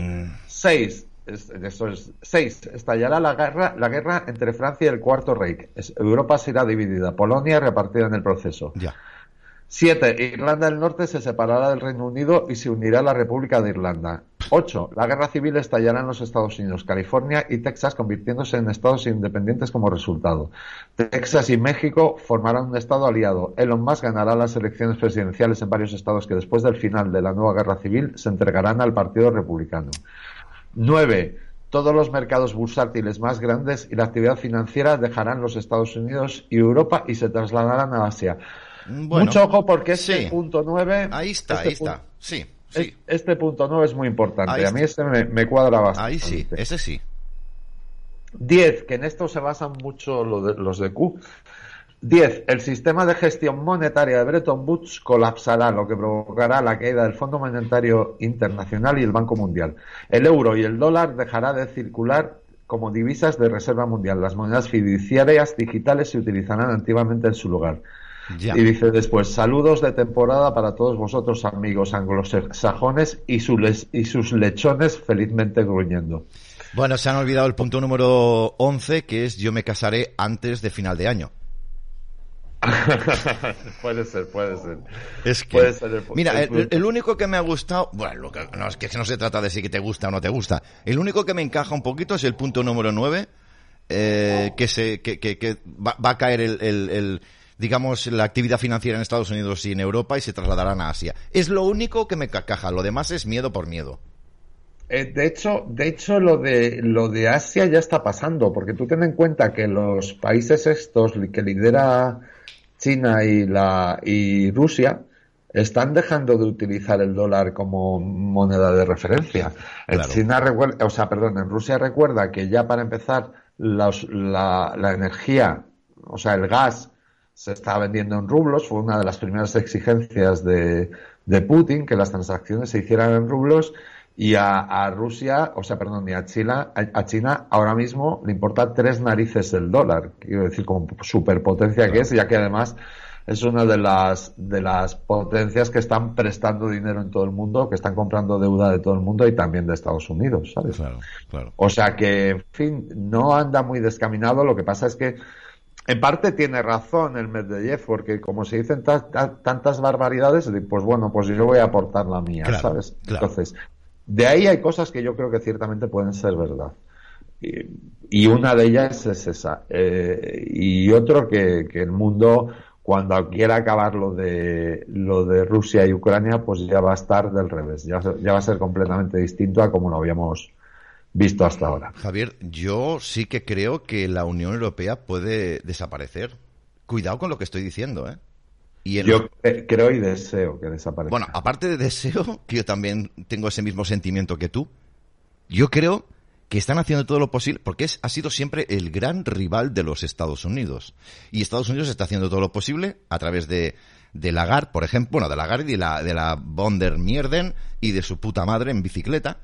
6. Mm. Seis, estallará la guerra, la guerra entre Francia y el Cuarto Reich. Europa será dividida, Polonia repartida en el proceso. Ya. Siete, Irlanda del Norte se separará del Reino Unido y se unirá a la República de Irlanda. Ocho, la guerra civil estallará en los Estados Unidos, California y Texas convirtiéndose en estados independientes como resultado. Texas y México formarán un estado aliado. Elon Musk ganará las elecciones presidenciales en varios estados que después del final de la nueva guerra civil se entregarán al Partido Republicano. Nueve, todos los mercados bursátiles más grandes y la actividad financiera dejarán los Estados Unidos y Europa y se trasladarán a Asia. Mucho ojo porque este punto 9. Ahí está, este ahí está. Sí, sí. Este punto 9 es muy importante. a mí este me, cuadra bastante. Ahí sí, ese sí. 10, que en esto se basan mucho los de Q. 10. El sistema de gestión monetaria de Bretton Woods colapsará, lo que provocará la caída del Fondo Monetario Internacional y el Banco Mundial. El euro y el dólar dejará de circular como divisas de reserva mundial. Las monedas fiduciarias digitales se utilizarán antiguamente en su lugar. Y dice después, saludos de temporada para todos vosotros amigos anglosajones y, y sus lechones felizmente gruñendo. Bueno, se han olvidado el punto número 11, que es yo me casaré antes de final de año. puede ser, puede ser. Es que, mira, el, único que me ha gustado, bueno, no, es que no se trata de si te gusta o no te gusta. El único que me encaja un poquito es el punto número 9, eh, que se, que, que, va, a caer el digamos, la actividad financiera en Estados Unidos y en Europa y se trasladarán a Asia. Es lo único que me caja, lo demás es miedo por miedo. Eh, de hecho, de hecho lo de lo de Asia ya está pasando, porque tú ten en cuenta que los países estos que lidera China y la y Rusia están dejando de utilizar el dólar como moneda de referencia. En China o sea, perdón, en Rusia recuerda que ya para empezar la, la energía, o sea, el gas se está vendiendo en rublos, fue una de las primeras exigencias de, de Putin, que las transacciones se hicieran en rublos, y a, Rusia, o sea, perdón, y a China, a, China ahora mismo le importa tres narices el dólar, quiero decir, como superpotencia que es, ya que además es una de las, de las potencias que están prestando dinero en todo el mundo, que están comprando deuda de todo el mundo y también de Estados Unidos, ¿sabes? Claro, claro. O sea que, en fin, no anda muy descaminado, lo que pasa es que en parte tiene razón el Medvedev, porque como se dicen tantas barbaridades, pues bueno, pues yo voy a aportar la mía, ¿sabes? Entonces, de ahí hay cosas que yo creo que ciertamente pueden ser verdad. Y, una de ellas es esa. Eh, y otro que, el mundo, cuando quiera acabar lo de, lo de Rusia y Ucrania, pues ya va a estar del revés. Ya, ya va a ser completamente distinto a como lo habíamos visto hasta ahora. Javier, yo sí que creo que la Unión Europea puede desaparecer. Cuidado con lo que estoy diciendo, ¿eh? Y yo creo y deseo que desaparezca. Bueno, aparte de deseo, que yo también tengo ese mismo sentimiento que tú, yo creo que están haciendo todo lo posible, porque es, ha sido siempre el gran rival de los Estados Unidos. Y Estados Unidos está haciendo todo lo posible a través de, de Lagarde, por ejemplo, bueno, de Lagarde y de la, de la Bonder Mierden y de su puta madre en bicicleta,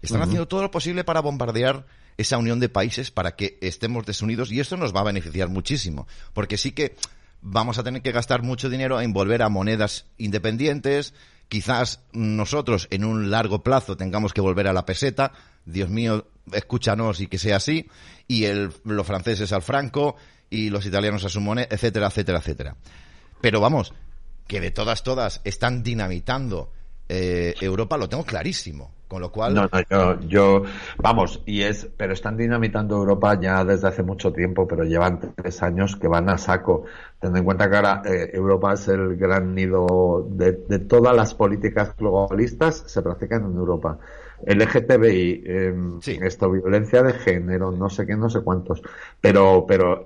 están haciendo todo lo posible para bombardear esa unión de países para que estemos desunidos y esto nos va a beneficiar muchísimo. Porque sí que vamos a tener que gastar mucho dinero en volver a monedas independientes. Quizás nosotros en un largo plazo tengamos que volver a la peseta. Dios mío, escúchanos y que sea así. Y el, los franceses al franco y los italianos a su moneda, etcétera, etcétera, etcétera. Pero vamos, que de todas, todas están dinamitando eh, Europa, lo tengo clarísimo. Con lo cual. No, no, yo, yo, vamos, y es, pero están dinamitando Europa ya desde hace mucho tiempo, pero llevan tres años que van a saco. Teniendo en cuenta que ahora eh, Europa es el gran nido de, todas las políticas globalistas, se practican en Europa. El LGTBI, eh, esto, violencia de género, no sé qué, no sé cuántos. Pero, pero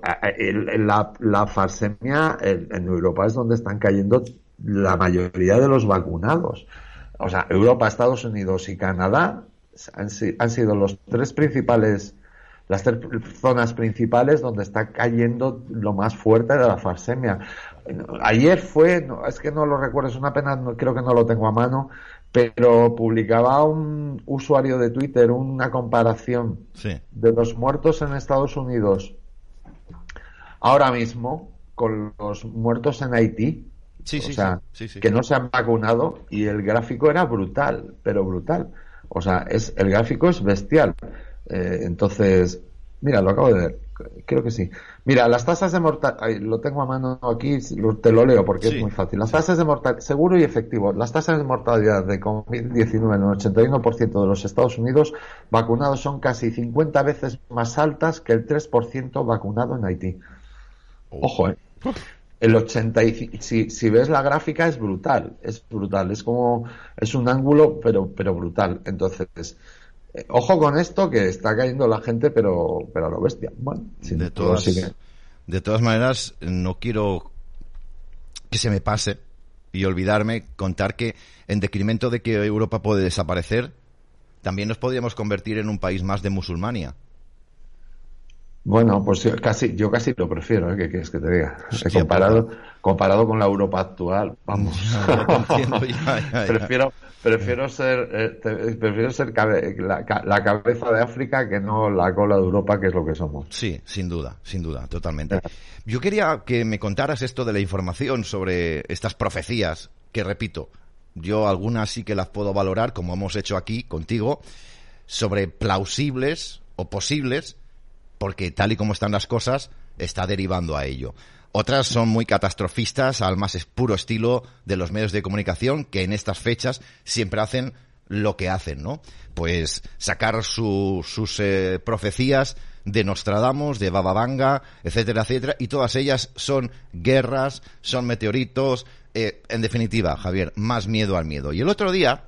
la, la farsemia en Europa es donde están cayendo la mayoría de los vacunados o sea, Europa, Estados Unidos y Canadá han, sido los tres principales, las tres zonas principales donde está cayendo lo más fuerte de la farsemia. Ayer fue, es que no lo recuerdo, es una pena, creo que no lo tengo a mano, pero publicaba un usuario de Twitter una comparación de los muertos en Estados Unidos ahora mismo con los muertos en Haití Sí, o sea, que no se han vacunado y el gráfico era brutal, pero brutal. O sea, es el gráfico es bestial. Eh, entonces, mira, lo acabo de ver. Creo que sí. Mira, las tasas de mortalidad, lo tengo a mano aquí, te lo leo porque es muy fácil. Las tasas de mortalidad, seguro y efectivo, las tasas de mortalidad de COVID-19 en el 81% de los Estados Unidos vacunados son casi 50 veces más altas que el 3% vacunado en Haití. Ojo, eh el 85, si, si ves la gráfica es brutal, es brutal, es como, es un ángulo pero, pero brutal. Entonces, eh, ojo con esto que está cayendo la gente pero, pero a lo bestia. Bueno, de, todas, de todas maneras, no quiero que se me pase y olvidarme contar que en decremento de que Europa puede desaparecer, también nos podríamos convertir en un país más de musulmania. Bueno, pues yo casi, yo casi lo prefiero, ¿eh? ¿qué quieres que te diga? comparado, comparado con la Europa actual, vamos. prefiero, prefiero ser, eh, prefiero ser la, cabeza de África que no la cola de Europa, que es lo que somos. Sí, sin duda, sin duda, totalmente. Yo quería que me contaras esto de la información sobre estas profecías, que repito, yo algunas sí que las puedo valorar, como hemos hecho aquí contigo, sobre plausibles o posibles porque tal y como están las cosas, está derivando a ello. Otras son muy catastrofistas, al más puro estilo de los medios de comunicación, que en estas fechas siempre hacen lo que hacen, ¿no? Pues sacar sus eh, profecías de Nostradamus, de Baba Vanga, etcétera, etcétera, y todas ellas son guerras, son meteoritos, eh, en definitiva, Javier, más miedo al miedo. Y el otro día,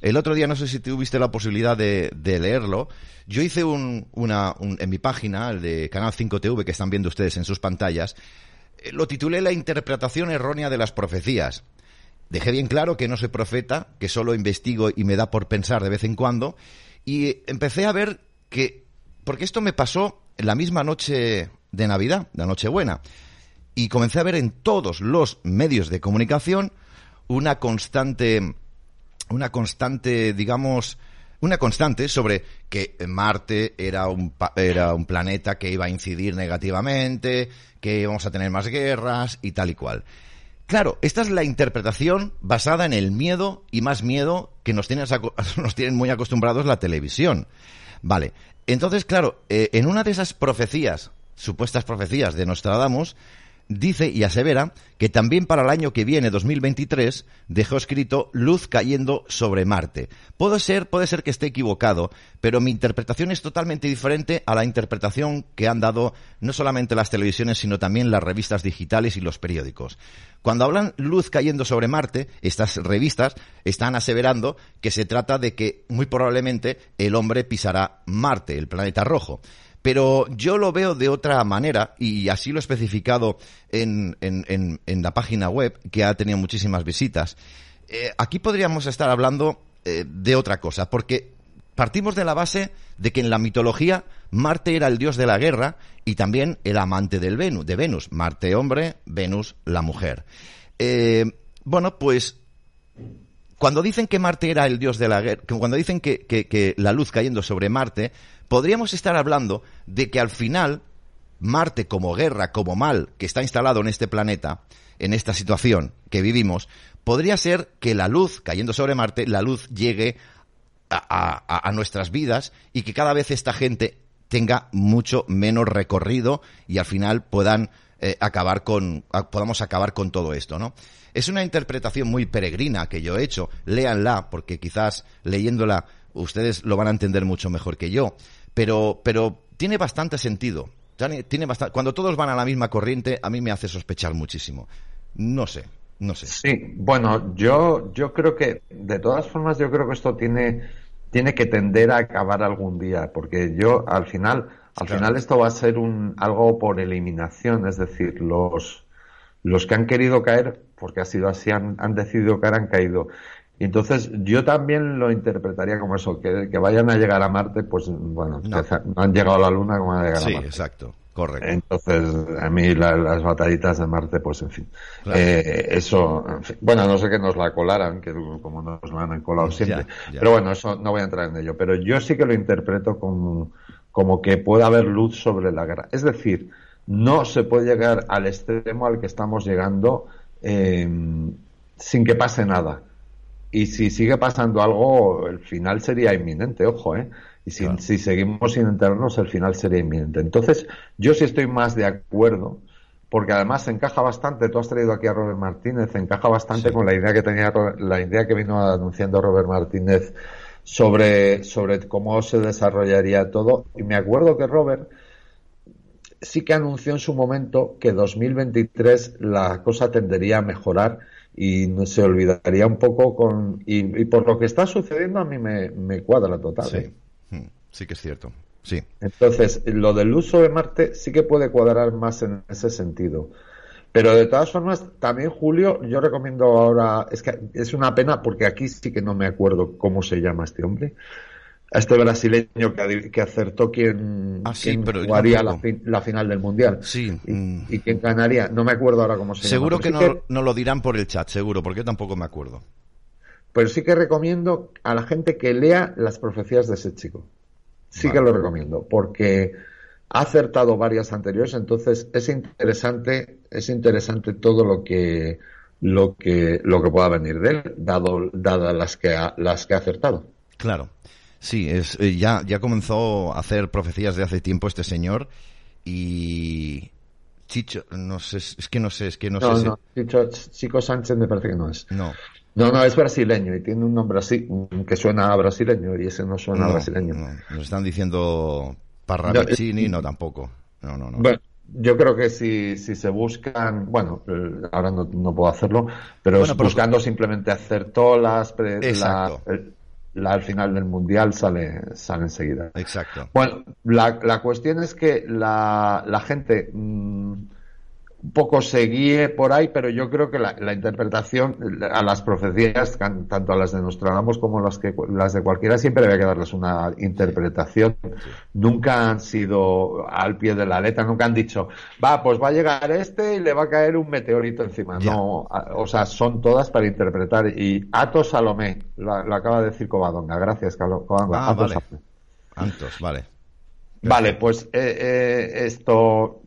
el otro día, no sé si tuviste la posibilidad de, leerlo, yo hice un, una, en mi página, el de Canal 5TV, que están viendo ustedes en sus pantallas, eh, lo titulé La interpretación errónea de las profecías. Dejé bien claro que no soy profeta, que solo investigo y me da por pensar de vez en cuando, y empecé a ver que porque esto me pasó en la misma noche de Navidad, la Nochebuena, y comencé a ver en todos los medios de comunicación una constante, una constante, digamos, una constante sobre que Marte era un, era un planeta que iba a incidir negativamente, que íbamos a tener más guerras y tal y cual. Claro, esta es la interpretación basada en el miedo y más miedo que nos tienen, nos tienen muy acostumbrados la televisión. Vale, entonces, claro, eh, en una de esas profecías, supuestas profecías de Nostradamus, dice y asevera que también para el año que viene, 2023, dejó escrito luz cayendo sobre Marte. Puede ser, puede ser que esté equivocado, pero mi interpretación es totalmente diferente a la interpretación que han dado no solamente las televisiones, sino también las revistas digitales y los periódicos. Cuando hablan luz cayendo sobre Marte, estas revistas están aseverando que se trata de que muy probablemente el hombre pisará Marte, el planeta rojo. Pero yo lo veo de otra manera y así lo he especificado en, en, la página web que ha tenido muchísimas visitas. Eh, aquí podríamos estar hablando eh, de otra cosa, porque partimos de la base de que en la mitología Marte era el dios de la guerra y también el amante del Venus, de Venus. Marte hombre, Venus la mujer. Eh, bueno, pues cuando dicen que Marte era el dios de la guerra, cuando dicen que, la luz cayendo sobre Marte, podríamos estar hablando de que al final Marte como guerra, como mal que está instalado en este planeta, en esta situación que vivimos, podría ser que la luz cayendo sobre Marte, la luz llegue a, a, nuestras vidas y que cada vez esta gente tenga mucho menos recorrido y al final puedan eh, acabar con, podamos acabar con todo esto, ¿no? Es una interpretación muy peregrina que yo he hecho. Léanla, porque quizás leyéndola ustedes lo van a entender mucho mejor que yo. Pero, pero tiene bastante sentido. Tiene bastante, cuando todos van a la misma corriente, a mí me hace sospechar muchísimo. No sé, no sé. Sí, bueno, yo, yo creo que, de todas formas, yo creo que esto tiene, tiene que tender a acabar algún día, porque yo, al final, al final esto va a ser un, algo por eliminación, es decir, los, los que han querido caer, porque ha sido así, han, han decidido caer, han caído. Y entonces yo también lo interpretaría como eso, que, que vayan a llegar a Marte, pues bueno, no. han llegado a la Luna como van a llegar a Marte. Sí, exacto. Correcto. Entonces, a mí las batallitas de Marte, pues en fin. Eh, eso, bueno, no sé que nos la colaran, que como nos la han colado siempre. Pero bueno, eso no voy a entrar en ello. Pero yo sí que lo interpreto como, como que puede haber luz sobre la guerra. Es decir, no se puede llegar al extremo al que estamos llegando eh, sin que pase nada. Y si sigue pasando algo, el final sería inminente, ojo, ¿eh? Y si, si seguimos sin enterarnos, el final sería inminente. Entonces, yo sí estoy más de acuerdo, porque además encaja bastante, tú has traído aquí a Robert Martínez, encaja bastante con la idea que tenía, la idea que vino anunciando Robert Martínez sobre, sobre cómo se desarrollaría todo. Y me acuerdo que Robert sí que anunció en su momento que 2023 la cosa tendería a mejorar y no se olvidaría un poco con y, por lo que está sucediendo a mí me, me cuadra total sí. ¿eh? Hmm, sí que es cierto sí entonces lo del uso de Marte sí que puede cuadrar más en ese sentido pero de todas formas también Julio yo recomiendo ahora es que es una pena porque aquí sí que no me acuerdo cómo se llama este hombre a este brasileño que, que acertó quién, ah, jugaría la, final del mundial. Sí. Y, mm. y, quién ganaría. No me acuerdo ahora cómo se seguro llama. Que, no, lo dirán por el chat, seguro, porque yo tampoco me acuerdo. Pero sí que recomiendo a la gente que lea las profecías de ese chico. Sí que lo recomiendo, porque ha acertado varias anteriores, entonces es interesante, es interesante todo lo que lo que lo que pueda venir de él, dado dadas las que las que ha acertado. Claro. Sí, es, eh, ya, ya comenzó a hacer profecías de hace tiempo este señor y Chicho, no sé, es que no sé, es que no, sé. No, Chico Sánchez me parece que no es. No. No, no, es brasileño y tiene un nombre así que suena a brasileño y ese no suena a brasileño. Nos están diciendo Parravicini, no, tampoco. No, no, no. Bueno, yo creo que si, si se buscan, bueno, eh, ahora no, no puedo hacerlo, pero, buscando simplemente hacer todas las, la, al final del mundial sale, sale enseguida. Exacto. Bueno, la, la cuestión es que la, la gente mm, un poco se guíe por ahí, pero yo creo que la, interpretación a las profecías, tanto a las de Nostradamus como las, que, las de cualquiera, siempre debe quedarles una interpretación. Nunca han sido al pie de la letra, nunca han dicho, va, pues va a llegar este y le va a caer un meteorito encima. No, o sea, son todas para interpretar. Y Atos Salomé, lo, acaba de decir Covadonga. Gracias, Covadonga. Ah, vale. Atos, vale. Vale, pues eh, eh, esto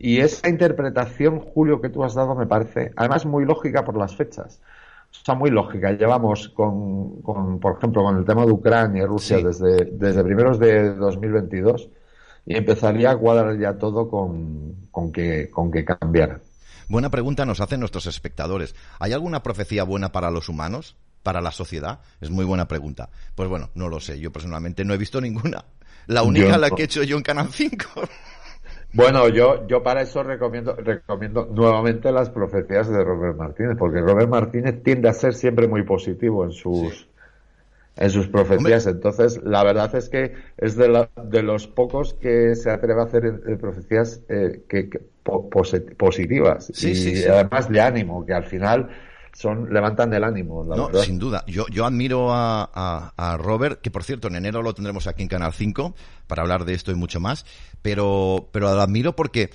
y esa interpretación, Julio, que tú has dado me parece, además, muy lógica por las fechas. O sea, muy lógica. Llevamos con, con por ejemplo, con el tema de Ucrania y Rusia desde, desde primeros de 2022 y empezaría a cuadrar ya todo con, con, que, con que cambiara. Buena pregunta nos hacen nuestros espectadores. ¿Hay alguna profecía buena para los humanos? ¿Para la sociedad? Es muy buena pregunta. Pues bueno, no lo sé. Yo personalmente no he visto ninguna. La única la que he hecho yo en Canal 5. Bueno, yo, yo para eso recomiendo, recomiendo nuevamente las profecías de Robert Martínez, porque Robert Martínez tiende a ser siempre muy positivo en sus, en sus profecías. Entonces, la verdad es que es de, de los pocos que se atreve a hacer profecías eh, que, positivas y además de ánimo, que al final son levantan el ánimo. no, sin duda. Yo, yo admiro a, a, Robert, que por cierto en enero lo tendremos aquí en Canal 5 para hablar de esto y mucho más, pero, pero lo admiro porque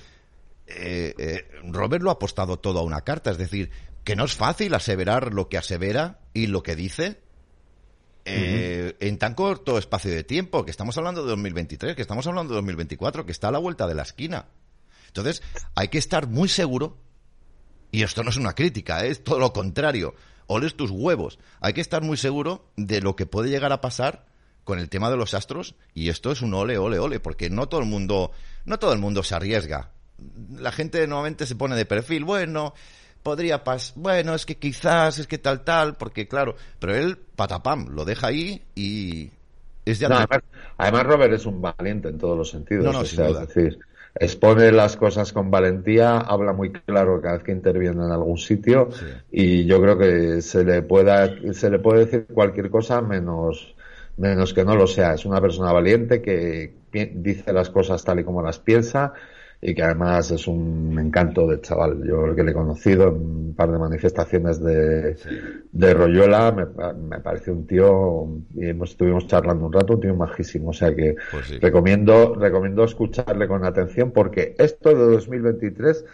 eh, eh, Robert lo ha apostado todo a una carta, es decir, que no es fácil aseverar lo que asevera y lo que dice eh, en tan corto espacio de tiempo, que estamos hablando de 2023, que estamos hablando de 2024, que está a la vuelta de la esquina. Entonces, hay que estar muy seguro y esto no es una crítica, ¿eh? es todo lo contrario. Oles tus huevos. Hay que estar muy seguro de lo que puede llegar a pasar con el tema de los astros y esto es un ole, ole, ole, porque no todo el mundo, no todo el mundo se arriesga. La gente nuevamente se pone de perfil, bueno, podría pasar, bueno, es que quizás, es que tal, tal, porque claro, pero él, patapam, lo deja ahí y es de además, Robert es un valiente en todos los sentidos. No, no. Es decir, expone las cosas con valentía, habla muy claro cada vez que interviene en algún sitio y yo creo que se le pueda se le puede decir cualquier cosa menos menos que no lo sea. Es una persona valiente que dice las cosas tal y como las piensa y que además es un encanto de chaval. Yo el que le he conocido en un par de manifestaciones de, de Royuela me, me parece un tío y hemos, estuvimos charlando un rato, un tío majísimo. O sea que pues recomiendo, recomiendo escucharle con atención porque esto de 2023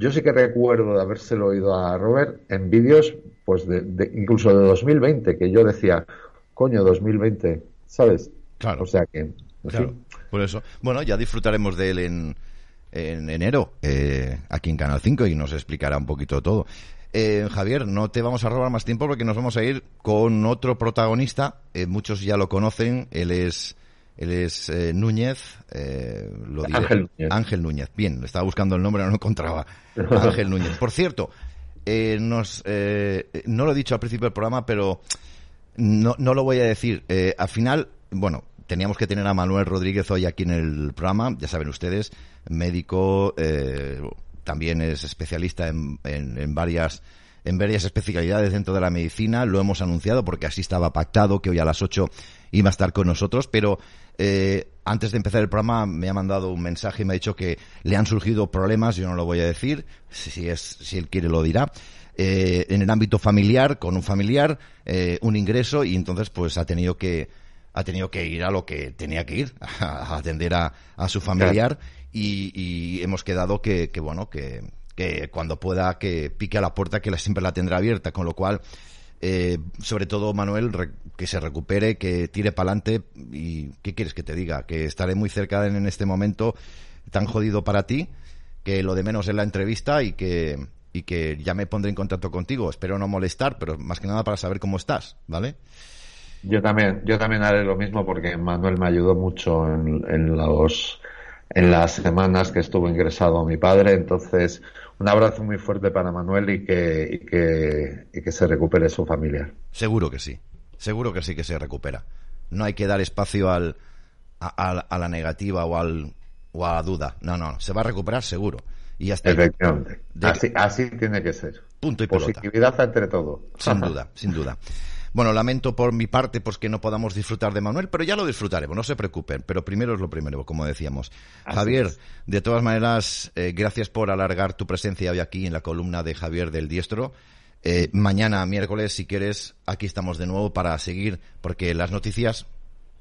yo sí que recuerdo de habérselo oído a Robert en vídeos, pues de, incluso de 2020, que yo decía, coño, 2020, ¿sabes? Claro. O sea que. Claro, por eso. Bueno, ya disfrutaremos de él en, en enero eh, aquí en Canal 5 y nos explicará un poquito todo. Eh, Javier, no te vamos a robar más tiempo porque nos vamos a ir con otro protagonista. Eh, muchos ya lo conocen. Él es, él es Núñez, lo Ángel Núñez. Ángel Núñez. Bien, estaba buscando el nombre, no lo encontraba. Ángel Núñez. Por cierto, nos, no lo he dicho al principio del programa, pero no, no lo voy a decir. al final, bueno, teníamos que tener a Manuel Rodríguez hoy aquí en el programa, ya saben ustedes, médico, eh, también es especialista en, en, varias en varias especialidades dentro de la medicina, lo hemos anunciado porque así estaba pactado que hoy a las 8 iba a estar con nosotros, pero eh, antes de empezar el programa me ha mandado un mensaje y me ha dicho que le han surgido problemas, yo no lo voy a decir, si, es, si él quiere lo dirá, eh, en el ámbito familiar, con un familiar, un ingreso y entonces pues ha tenido que ha tenido que ir a lo que tenía que ir, a, atender a, su familiar y, hemos quedado que, bueno, que, que, cuando pueda que pique a la puerta que siempre la tendrá abierta, con lo cual, eh, sobre todo Manuel, que se recupere, que tire para adelante y ¿qué quieres que te diga? Que estaré muy cerca en este momento tan jodido para ti, que lo de menos es la entrevista y que y que ya me pondré en contacto contigo. Espero no molestar, pero más que nada para saber cómo estás, ¿vale? Yo también, yo también haré lo mismo porque Manuel me ayudó mucho en, los en las semanas que estuvo ingresado mi padre. Entonces, un abrazo muy fuerte para Manuel y que, y que, y que se recupere su familia. Seguro que sí, seguro que sí que se recupera. No hay que dar espacio al, a, a la negativa o, al, o a la duda. No, no, se va a recuperar seguro. Y ya está. Efectivamente. Así, así tiene que ser. Punto y Positividad entre todo. Sin duda, sin duda. Bueno, lamento por mi parte pues que no podamos disfrutar de Manuel, pero ya lo disfrutaremos, no se preocupen. Pero primero es lo primero, como decíamos. Javier, de todas maneras, eh, gracias por alargar tu presencia hoy aquí en la columna de Javier del Diestro. Eh, mañana, miércoles, si quieres, aquí estamos de nuevo para seguir, porque las noticias,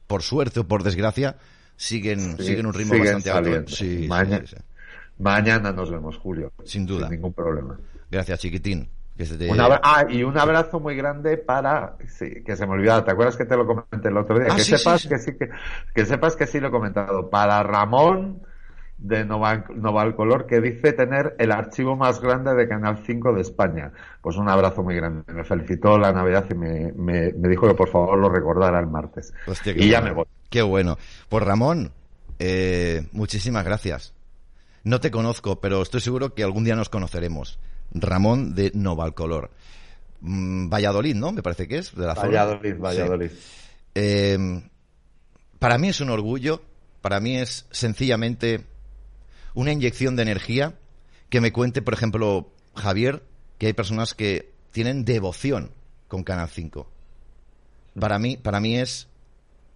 por suerte o por desgracia, siguen, Sí, siguen un ritmo siguen bastante alto. Sí, Mañana- sí, sí. Mañana nos vemos, Julio. Sin duda. Sin ningún problema. Gracias, chiquitín. Que se te- Un abra- ah, y un abrazo muy grande para sí, que se me olvidaba, ¿te acuerdas que te lo comenté el otro día? Ah, que sí, sepas sí, que sí que, que sepas que sí lo he comentado. Para Ramón de Nova, Novalcolor que dice tener el archivo más grande de Canal 5 de España. Pues un abrazo muy grande. Me felicitó la Navidad y me, me, me dijo que por favor lo recordara el martes. Hostia, y ya bueno. me voy. Qué bueno. Pues Ramón, eh, muchísimas gracias. No te conozco, pero estoy seguro que algún día nos conoceremos. Ramón de Novalcolor. Mm, Valladolid, ¿no? Me parece que es. De la zona. Valladolid, Sí. Valladolid. Eh, para mí es un orgullo, para mí es sencillamente una inyección de energía que me cuente, por ejemplo, Javier, que hay personas que tienen devoción con Canal 5. Para mí, para mí es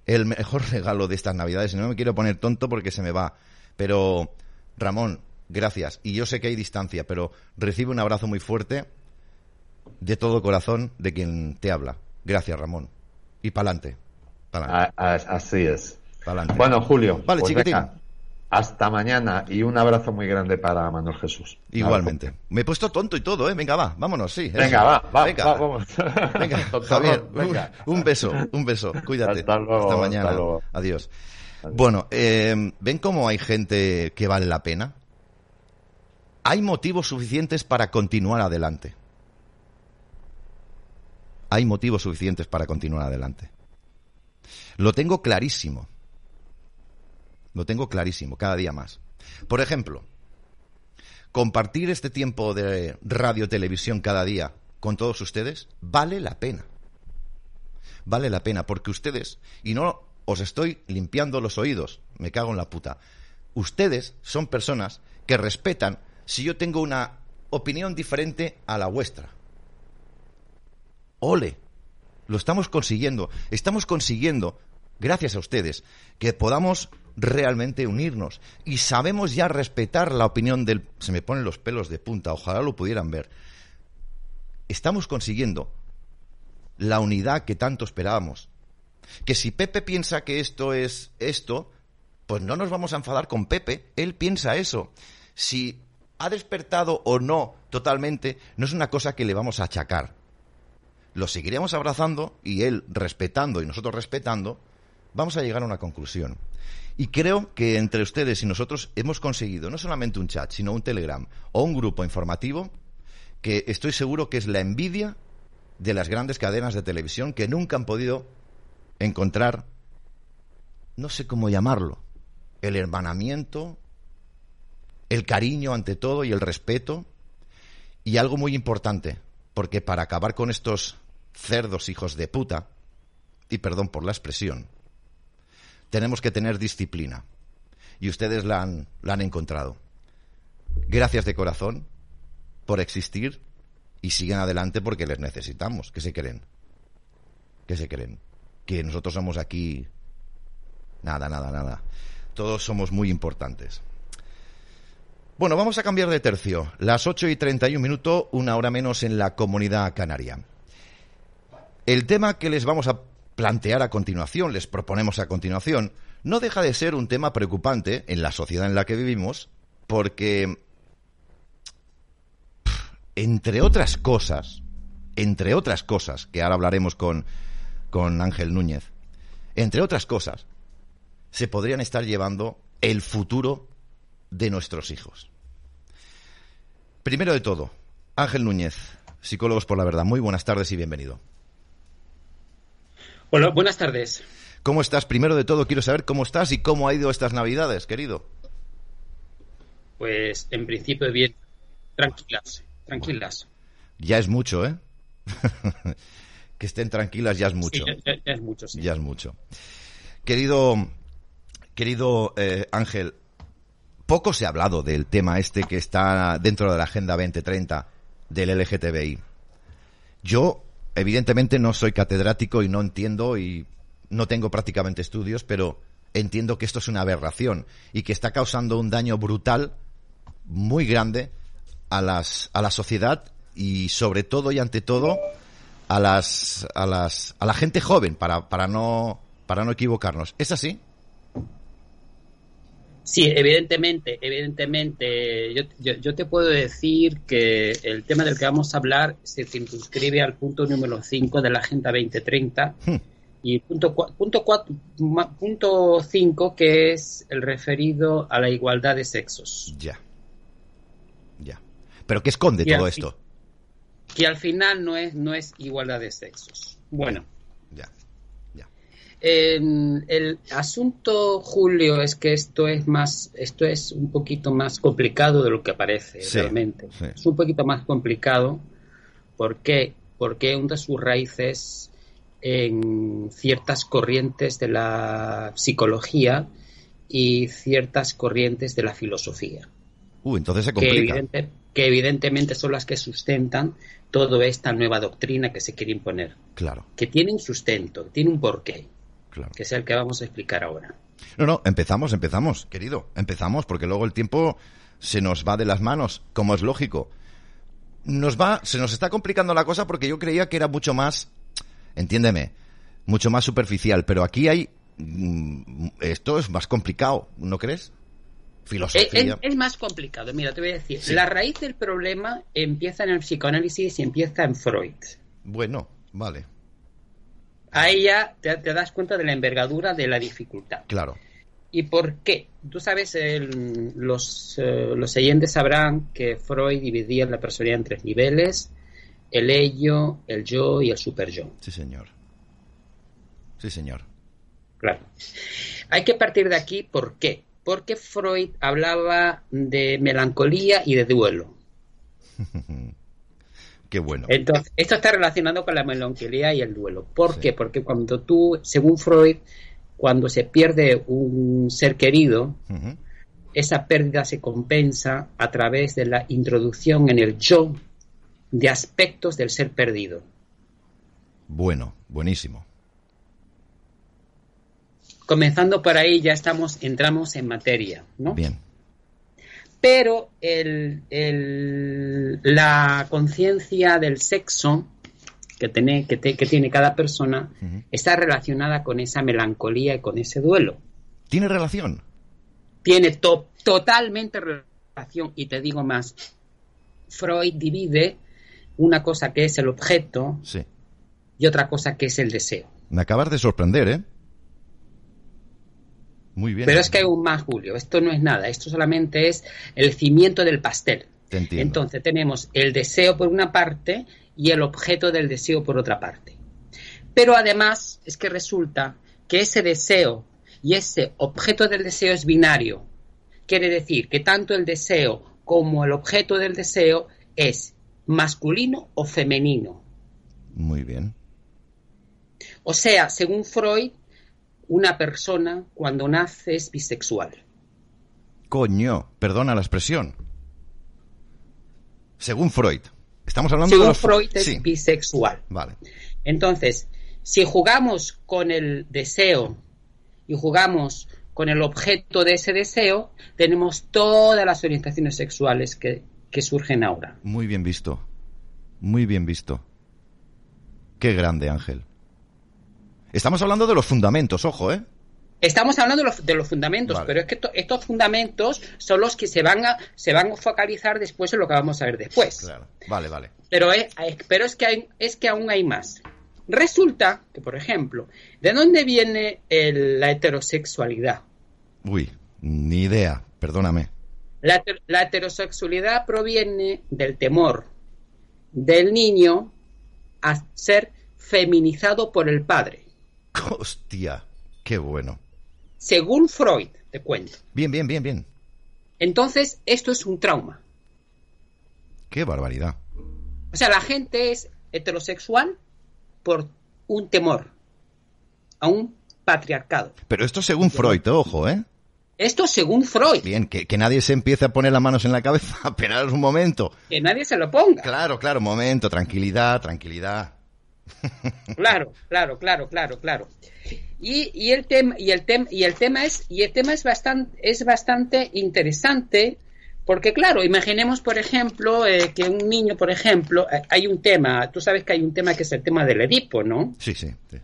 el mejor regalo de estas Navidades. Y no me quiero poner tonto porque se me va. Pero, Ramón, gracias. Y yo sé que hay distancia, pero recibe un abrazo muy fuerte de todo corazón de quien te habla. Gracias, Ramón. Y pa'lante. Pa'lante. A- a- así es. pa'lante. Bueno, Julio. Vale, pues chiquitín. venga, hasta mañana y un abrazo muy grande para Manuel Jesús. Igualmente. Me he puesto tonto y todo, ¿eh? Venga, va, vámonos, sí. eso. Venga, va, va, Venga. va, vamos. Venga, Javier, venga. Un, un beso, un beso. Cuídate. Hasta luego, mañana. hasta luego. Adiós. Bueno, eh, ¿ven cómo hay gente que vale la pena? Hay motivos suficientes para continuar adelante. Hay motivos suficientes para continuar adelante. Lo tengo clarísimo. Lo tengo clarísimo, cada día más. Por ejemplo, compartir este tiempo de radio televisión cada día con todos ustedes vale la pena. Vale la pena porque ustedes, y no os estoy limpiando los oídos, me cago en la puta, ustedes son personas que respetan si yo tengo una opinión diferente a la vuestra. Ole, lo estamos consiguiendo. Estamos consiguiendo, gracias a ustedes, que podamos realmente unirnos. Y sabemos ya respetar la opinión del... Se me ponen los pelos de punta, ojalá lo pudieran ver. Estamos consiguiendo la unidad que tanto esperábamos. Que si Pepe piensa que esto es esto, pues no nos vamos a enfadar con Pepe. Él piensa eso. Si ha despertado o no totalmente, no es una cosa que le vamos a achacar lo seguiremos abrazando y él respetando y nosotros respetando, vamos a llegar a una conclusión. Y creo que entre ustedes y nosotros hemos conseguido no solamente un chat, sino un Telegram o un grupo informativo que estoy seguro que es la envidia de las grandes cadenas de televisión que nunca han podido encontrar, no sé cómo llamarlo, el hermanamiento, el cariño ante todo y el respeto y algo muy importante, porque para acabar con estos cerdos hijos de puta, y perdón por la expresión, tenemos que tener disciplina. Y ustedes la han, la han encontrado. Gracias de corazón por existir y siguen adelante porque les necesitamos. ¿Qué se creen? ¿Qué se creen? Que nosotros somos aquí... Nada, nada, nada. Todos somos muy importantes. Bueno, vamos a cambiar de tercio. Las 8 y 31 minutos, una hora menos en la comunidad canaria. El tema que les vamos a plantear a continuación, les proponemos a continuación, no deja de ser un tema preocupante en la sociedad en la que vivimos, porque, entre otras cosas, entre otras cosas, que ahora hablaremos con, con Ángel Núñez, entre otras cosas, se podrían estar llevando el futuro de nuestros hijos. Primero de todo, Ángel Núñez, Psicólogos por la Verdad. Muy buenas tardes y bienvenido. Hola, buenas tardes. ¿Cómo estás? Primero de todo, quiero saber cómo estás y cómo ha ido estas Navidades, querido. pues en principio bien, tranquilas, tranquilas. Ya es mucho, ¿eh? que estén tranquilas ya es mucho. Sí, ya, ya es mucho, sí. Ya es mucho. Querido, querido eh, Ángel, poco se ha hablado del tema este que está dentro de la Agenda 2030 del LGTBI. Yo, evidentemente, no soy catedrático y no entiendo y no tengo prácticamente estudios, pero entiendo que esto es una aberración y que está causando un daño brutal, muy grande, a, las, a la sociedad y sobre todo y ante todo a las, a las, a la gente joven para, para no, para no equivocarnos. ¿Es así? Sí, evidentemente, evidentemente. Yo, yo, yo, te puedo decir que el tema del que vamos a hablar se circunscribe al punto número 5 de la Agenda 2030 Hmm. y punto, punto, punto 5 que es el referido a la igualdad de sexos. Ya. Ya. ¿Pero qué esconde Y todo esto? Que al final no es, no es igualdad de sexos. Bueno. Ya. Eh, el asunto, Julio, es que esto es más, esto es un poquito más complicado de lo que parece Sí, realmente. sí. Es un poquito más complicado. ¿Por qué? Porque hunde sus raíces en ciertas corrientes de la psicología y ciertas corrientes de la filosofía Uh, entonces se que, complica. evidente- que evidentemente son las que sustentan toda esta nueva doctrina que se quiere imponer, Claro, que tiene un sustento, tiene un porqué claro. que es el que vamos a explicar ahora. No, no, empezamos, empezamos, querido. Empezamos porque luego el tiempo se nos va de las manos, como es lógico. Nos va, se nos está complicando la cosa porque yo creía que era mucho más, entiéndeme, mucho más superficial, pero aquí hay, mm, esto es más complicado, ¿no crees? Es, Filosofía. es- es más complicado, mira, te voy a decir, Sí. la raíz del problema empieza en el psicoanálisis y empieza en Freud. Bueno, vale, Ahí ya te, te das cuenta de la envergadura de la dificultad. claro. ¿Y por qué? Tú sabes, el- los, eh, los oyentes sabrán que Freud dividía la personalidad en tres niveles, el ello, el yo y el superyo. Sí, señor. Sí, señor. Claro. Hay que partir de aquí, ¿por qué? Porque Freud hablaba de melancolía y de duelo. Qué bueno. Entonces, esto está relacionado con la melancolía y el duelo. ¿Por Sí. qué? Porque cuando tú, según Freud, cuando se pierde un ser querido, esa pérdida se compensa a través de la introducción en el yo de aspectos del ser perdido. Bueno, buenísimo. Comenzando por ahí ya estamos, entramos en materia, ¿no? Bien. Pero el, el- la conciencia del sexo que tiene, que, te- que tiene cada persona está relacionada con esa melancolía y con ese duelo. ¿Tiene relación? Tiene to- totalmente relación, y te digo más, Freud divide una cosa que es el objeto Sí. y otra cosa que es el deseo. Me acabas de sorprender, ¿eh? Muy bien. Pero es que hay un más, Julio. Esto no es nada. Esto solamente es el cimiento del pastel. Te entiendo. Entonces tenemos el deseo por una parte y el objeto del deseo por otra parte. Pero además es que resulta que ese deseo y ese objeto del deseo es binario. Quiere decir que tanto el deseo como el objeto del deseo es masculino o femenino. Muy bien. O sea, según Freud, una persona cuando nace es bisexual. Coño, perdona la expresión. Según Freud. Estamos hablando Según de los... Freud es Sí, bisexual. vale. Entonces, si jugamos con el deseo y jugamos con el objeto de ese deseo, tenemos todas las orientaciones sexuales que, que surgen ahora. Muy bien visto. Muy bien visto. Qué grande, Ángel. Estamos hablando de los fundamentos, ojo, ¿eh? Estamos hablando de los, de los fundamentos, Vale. pero es que to- estos fundamentos son los que se van a se van a focalizar después en lo que vamos a ver después. Claro. Vale, vale. Pero es, pero es que hay, es que aún hay más. Resulta que, por ejemplo, ¿de dónde viene el- la heterosexualidad? Uy, ni idea, perdóname. La, la heterosexualidad proviene del temor del niño a ser feminizado por el padre. Hostia, qué bueno. Según Freud, te cuento. Bien, bien, bien, bien. Entonces, esto es un trauma. Qué barbaridad. O sea, la gente es heterosexual por un temor a un patriarcado. Pero esto según Freud, ojo, ¿eh? Esto según Freud. Bien, que, que nadie se empiece a poner las manos en la cabeza, apenas un momento. Que nadie se lo ponga. Claro, claro, momento, tranquilidad, tranquilidad. Claro, claro, claro, claro, claro. Y, y el tema y el tema y el tema es y el tema es bastante es bastante interesante porque claro, imaginemos por ejemplo eh, que un niño, por ejemplo, eh, hay un tema, tú sabes que hay un tema que es el tema del Edipo, ¿no? Sí, sí. sí.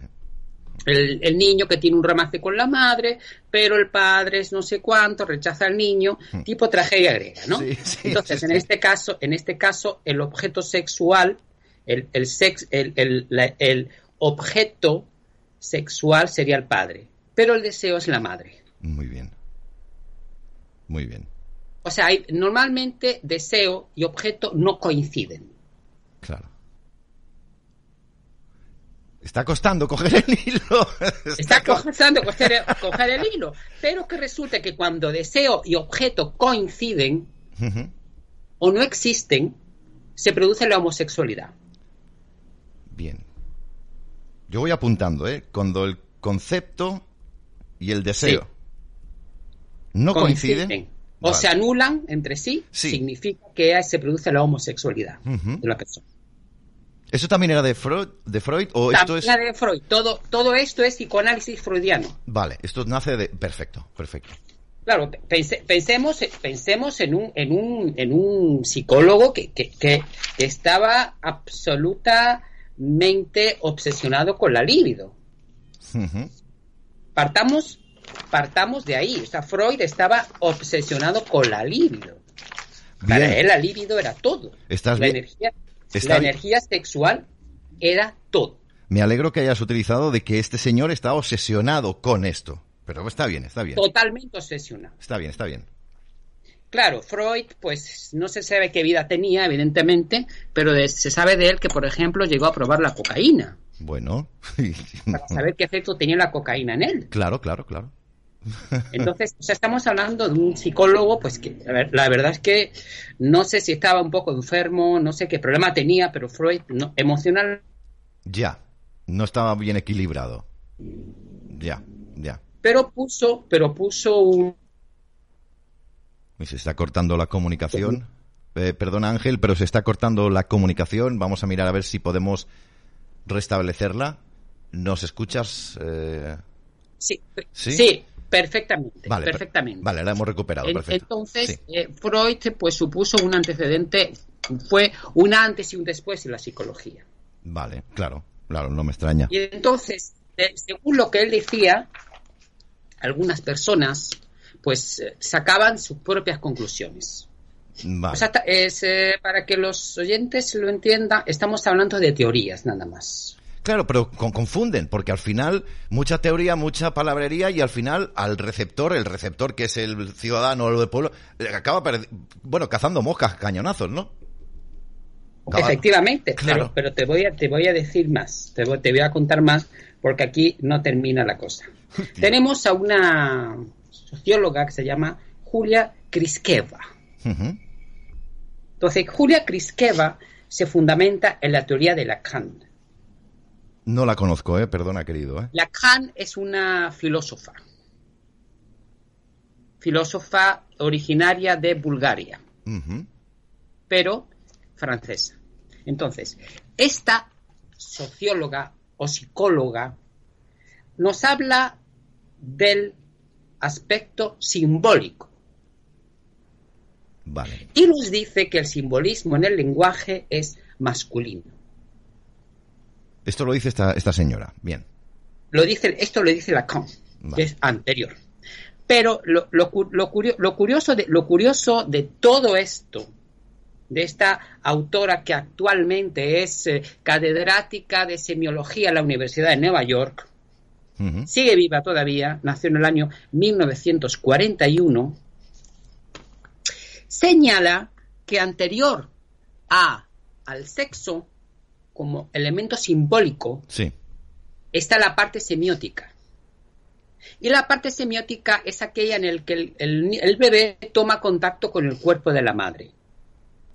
El, el niño que tiene un romance con la madre, pero el padre es no sé cuánto, rechaza al niño, tipo tragedia griega, ¿no? Sí, sí, Entonces, en este caso, en este caso, el objeto sexual, el, el sex, el, el, la- el objeto sexual sería el padre, pero el deseo es la madre. Muy bien. Muy bien. O sea, hay, normalmente deseo y objeto no coinciden. Claro. Está costando coger el hilo. Está co- costando coger, coger el hilo, pero que resulta que cuando deseo y objeto coinciden o no existen, se produce la homosexualidad. Bien. Yo voy apuntando, ¿eh? Cuando el concepto y el deseo no coinciden. o Vale. se anulan entre sí, Sí. significa que se produce la homosexualidad de la persona. ¿Eso también era de Freud, de Freud o esto También es...? la de Freud. Todo, todo esto es psicoanálisis freudiano. Vale, esto nace de... Perfecto, perfecto. Claro, pense- pensemos, pensemos en un, en un, en un psicólogo que, que, que estaba absolutamente obsesionado con la libido. Partamos, partamos de ahí. O sea, Freud estaba obsesionado con la libido. Para él la libido era todo. Estás la bien. energía, Está la bien. energía sexual era todo. Me alegro que hayas utilizado de que este señor está obsesionado con esto. Pero está bien, está bien. Totalmente obsesionado. Está bien, está bien. Claro, Freud, pues no se sabe qué vida tenía, evidentemente, pero de- se sabe de él que, por ejemplo, llegó a probar la cocaína, Bueno. para saber qué efecto tenía la cocaína en él. claro, claro, claro. Entonces, o sea, estamos hablando de un psicólogo, pues que a ver, la verdad es que no sé si estaba un poco enfermo, no sé qué problema tenía, pero Freud no, emocional, Ya. No estaba bien equilibrado. Ya, ya. pero puso, pero puso un Y se está cortando la comunicación. Eh, perdona Ángel, pero se está cortando la comunicación. Vamos a mirar a ver si podemos restablecerla. ¿Nos escuchas? Eh, sí, ¿Sí? sí, perfectamente, Vale, per- perfectamente. Vale, la hemos recuperado. Perfecto. Entonces, Sí. eh, Freud pues supuso un antecedente, fue un antes y un después en la psicología. Vale, claro, claro, no me extraña. Y entonces, según lo que él decía, algunas personas pues eh, sacaban sus propias conclusiones. Vale. O sea, es, eh, para que los oyentes lo entiendan, estamos hablando de teorías nada más. Claro, pero con- confunden, porque al final mucha teoría, mucha palabrería y al final al receptor, el receptor que es el ciudadano o el del pueblo, acaba, bueno, cazando moscas, cañonazos, ¿no? Acaba- Efectivamente, Claro. pero, pero te, voy a, te voy a decir más, te voy, te voy a contar más, porque aquí no termina la cosa. Tenemos a una socióloga que se llama Julia Kriskeva. Entonces, Julia Kriskeva se fundamenta en la teoría de Lacan. No la conozco, eh, perdona, querido, eh. Lacan es una filósofa, filósofa originaria de Bulgaria. Pero francesa. Entonces, esta socióloga o psicóloga nos habla del aspecto simbólico Vale. y nos dice que el simbolismo en el lenguaje es masculino. Esto lo dice esta, esta señora. Bien. Lo dice, esto lo dice Lacan, Vale. que es anterior. Pero lo, lo lo curio- lo curioso de, lo curioso de todo esto, de esta autora que actualmente es eh, catedrática de semiología en la Universidad de Nueva York, Sigue viva todavía, nació en el año 1941, señala que anterior a, al sexo como elemento simbólico Sí. está la parte semiótica. Y la parte semiótica es aquella en la que el, el, el, bebé toma contacto con el cuerpo de la madre.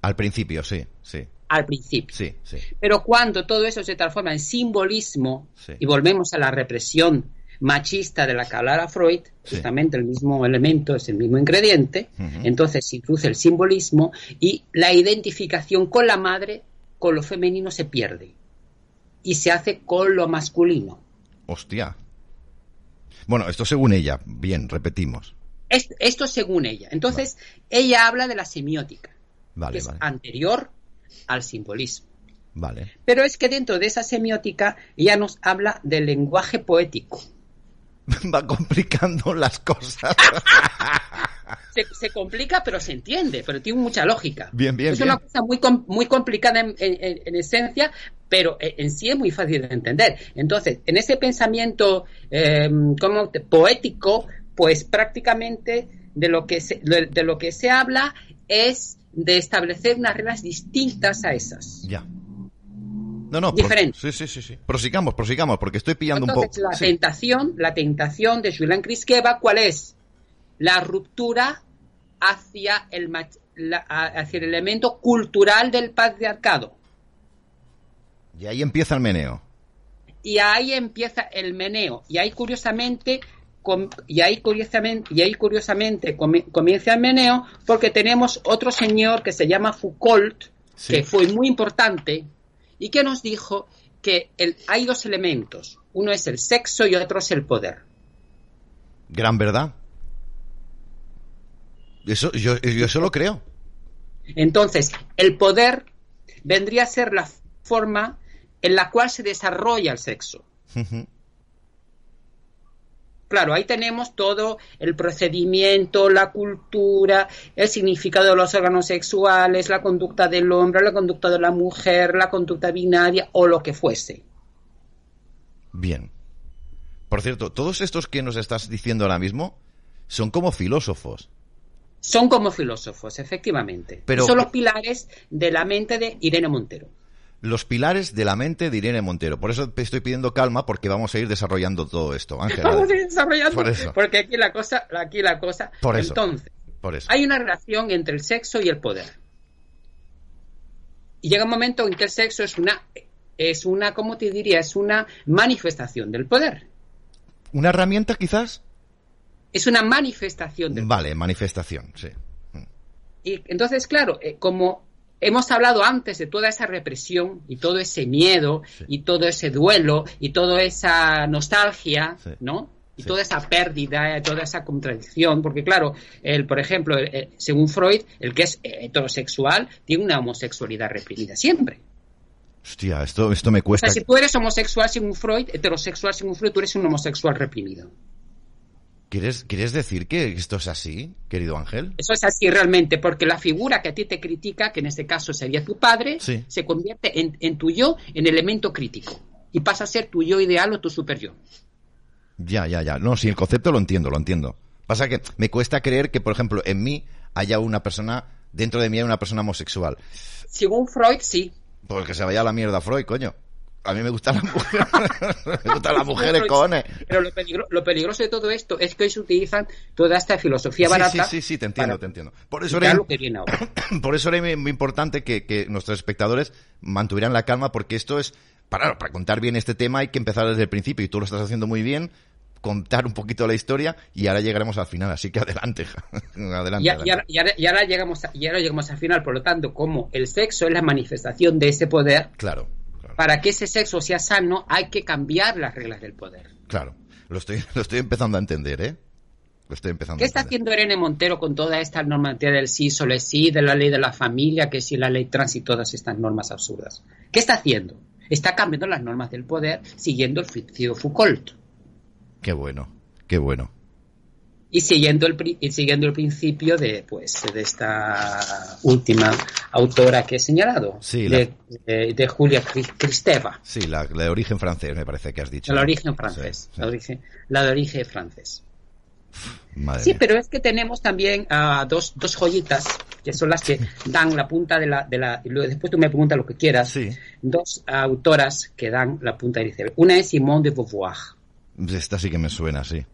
Al principio, sí, sí. Al principio. Sí, sí. Pero cuando todo eso se transforma en simbolismo, Sí. y volvemos a la represión machista de la que hablara Freud, justamente el mismo elemento, es el mismo ingrediente, entonces se introduce el simbolismo y la identificación con la madre, con lo femenino se pierde. Y se hace con lo masculino. Hostia. Bueno, esto según ella. Bien, repetimos. Es- Esto según ella. Entonces, ella habla de la semiótica, Vale, que es vale. anterior al simbolismo. Vale. Pero es que dentro de esa semiótica ella nos habla del lenguaje poético. Va complicando las cosas. Se, se complica, pero se entiende, pero tiene mucha lógica. Bien, bien, es bien. una cosa muy, muy complicada en, en- en- en esencia, pero en en sí es muy fácil de entender. Entonces, en ese pensamiento eh, como poético, pues prácticamente de lo que se, de, de lo que se habla es de establecer unas reglas distintas a esas. Ya. No, no. Diferente. Sí, sí, sí, sí. Prosigamos, prosigamos, porque estoy pillando un poco. la Sí. tentación, la tentación de Julian Kriskeva, ¿cuál es? La ruptura hacia el, la- hacia el elemento cultural del patriarcado. Y ahí empieza el meneo. Y ahí empieza el meneo. Y ahí curiosamente, y ahí curiosamente, y ahí curiosamente comienza el meneo porque tenemos otro señor que se llama Foucault, Sí. que fue muy importante y que nos dijo que el- hay dos elementos. Uno es el sexo y otro es el poder. Gran verdad. Eso, yo, yo eso lo creo. Entonces, el poder vendría a ser la forma en la cual se desarrolla el sexo. Claro, ahí tenemos todo el procedimiento, la cultura, el significado de los órganos sexuales, la conducta del hombre, la conducta de la mujer, la conducta binaria o lo que fuese. Bien. Por cierto, todos estos que nos estás diciendo ahora mismo son como filósofos. Son como filósofos, efectivamente. Pero- son los pilares de la mente de Irene Montero. Los pilares de la mente de Irene Montero. Por eso te estoy pidiendo calma porque vamos a ir desarrollando todo esto, Ángela. Vamos a ir desarrollando, Por eso. porque aquí la cosa, aquí la cosa. Por eso. Entonces, Por eso. hay una relación entre el sexo y el poder. Y llega un momento en que el sexo es una, es una, ¿cómo te diría? Es una manifestación del poder. ¿Una herramienta quizás? Es una manifestación del Vale, manifestación, sí. Y entonces, claro, eh, como hemos hablado antes de toda esa represión y todo ese miedo Sí. y todo ese duelo y toda esa nostalgia, Sí. ¿no? Y Sí. toda esa pérdida, eh, toda esa contradicción, porque claro, el, por ejemplo, el- según Freud, el que es heterosexual tiene una homosexualidad reprimida siempre. Hostia, esto, esto me O cuesta. sea, si tú eres homosexual según Freud, heterosexual según Freud, tú eres un homosexual reprimido. ¿Quieres, ¿Quieres decir que esto es así, querido Ángel? Eso es así realmente, porque la figura que a ti te critica, que en este caso sería tu padre, Sí. se convierte en, en tu yo, en elemento crítico. Y pasa a ser tu yo ideal o tu super yo. Ya, ya, ya. No, sí, el concepto lo entiendo, lo entiendo. Pasa que me cuesta creer que, por ejemplo, en mí haya una persona, dentro de mí hay una persona homosexual. Según Freud, sí. Pues que se vaya a la mierda Freud, coño. A mí me gustan las mujeres. me gustan las mujeres, cojones. Pero lo, peligro- lo peligroso de todo esto es que hoy se utilizan toda esta filosofía Sí, barata. sí, sí, sí, te entiendo, te entiendo. Por eso era, lo que viene ahora. por eso era muy importante que, que nuestros espectadores mantuvieran la calma, porque esto es, para, para contar bien este tema hay que empezar desde el principio, y tú lo estás haciendo muy bien, contar un poquito la historia, y ahora llegaremos al final, así que adelante, adelante. Y, y adelante. ahora, y ahora- y ahora llegamos a- y ahora llegamos al final, por lo tanto, como el sexo es la manifestación de ese poder, claro, para que ese sexo sea sano, hay que cambiar las reglas del poder. claro. Lo estoy, lo estoy empezando a entender, ¿eh? Lo estoy empezando ¿Qué está haciendo Irene Montero con toda esta normatividad del sí, solo es sí, de la ley de la familia, que sí, la ley trans y todas estas normas absurdas? ¿Qué está haciendo? Está cambiando las normas del poder siguiendo el ficticio Foucault Qué bueno, qué bueno. Y siguiendo el, y siguiendo el principio de, pues, de esta última autora que he señalado, Sí, la- de, de- de Julia Kristeva, Sí, la, la de origen francés, me parece que has dicho. la de origen francés, Sí, sí. La, de origen, la de origen francés. Madre Sí, mía. pero es que tenemos también ah, dos, dos joyitas, que son las que dan la punta de la... De la y luego después tú me preguntas lo que quieras. Sí. Dos autoras que dan la punta del iceberg. Una es Simone de Beauvoir. Esta sí que me suena, sí.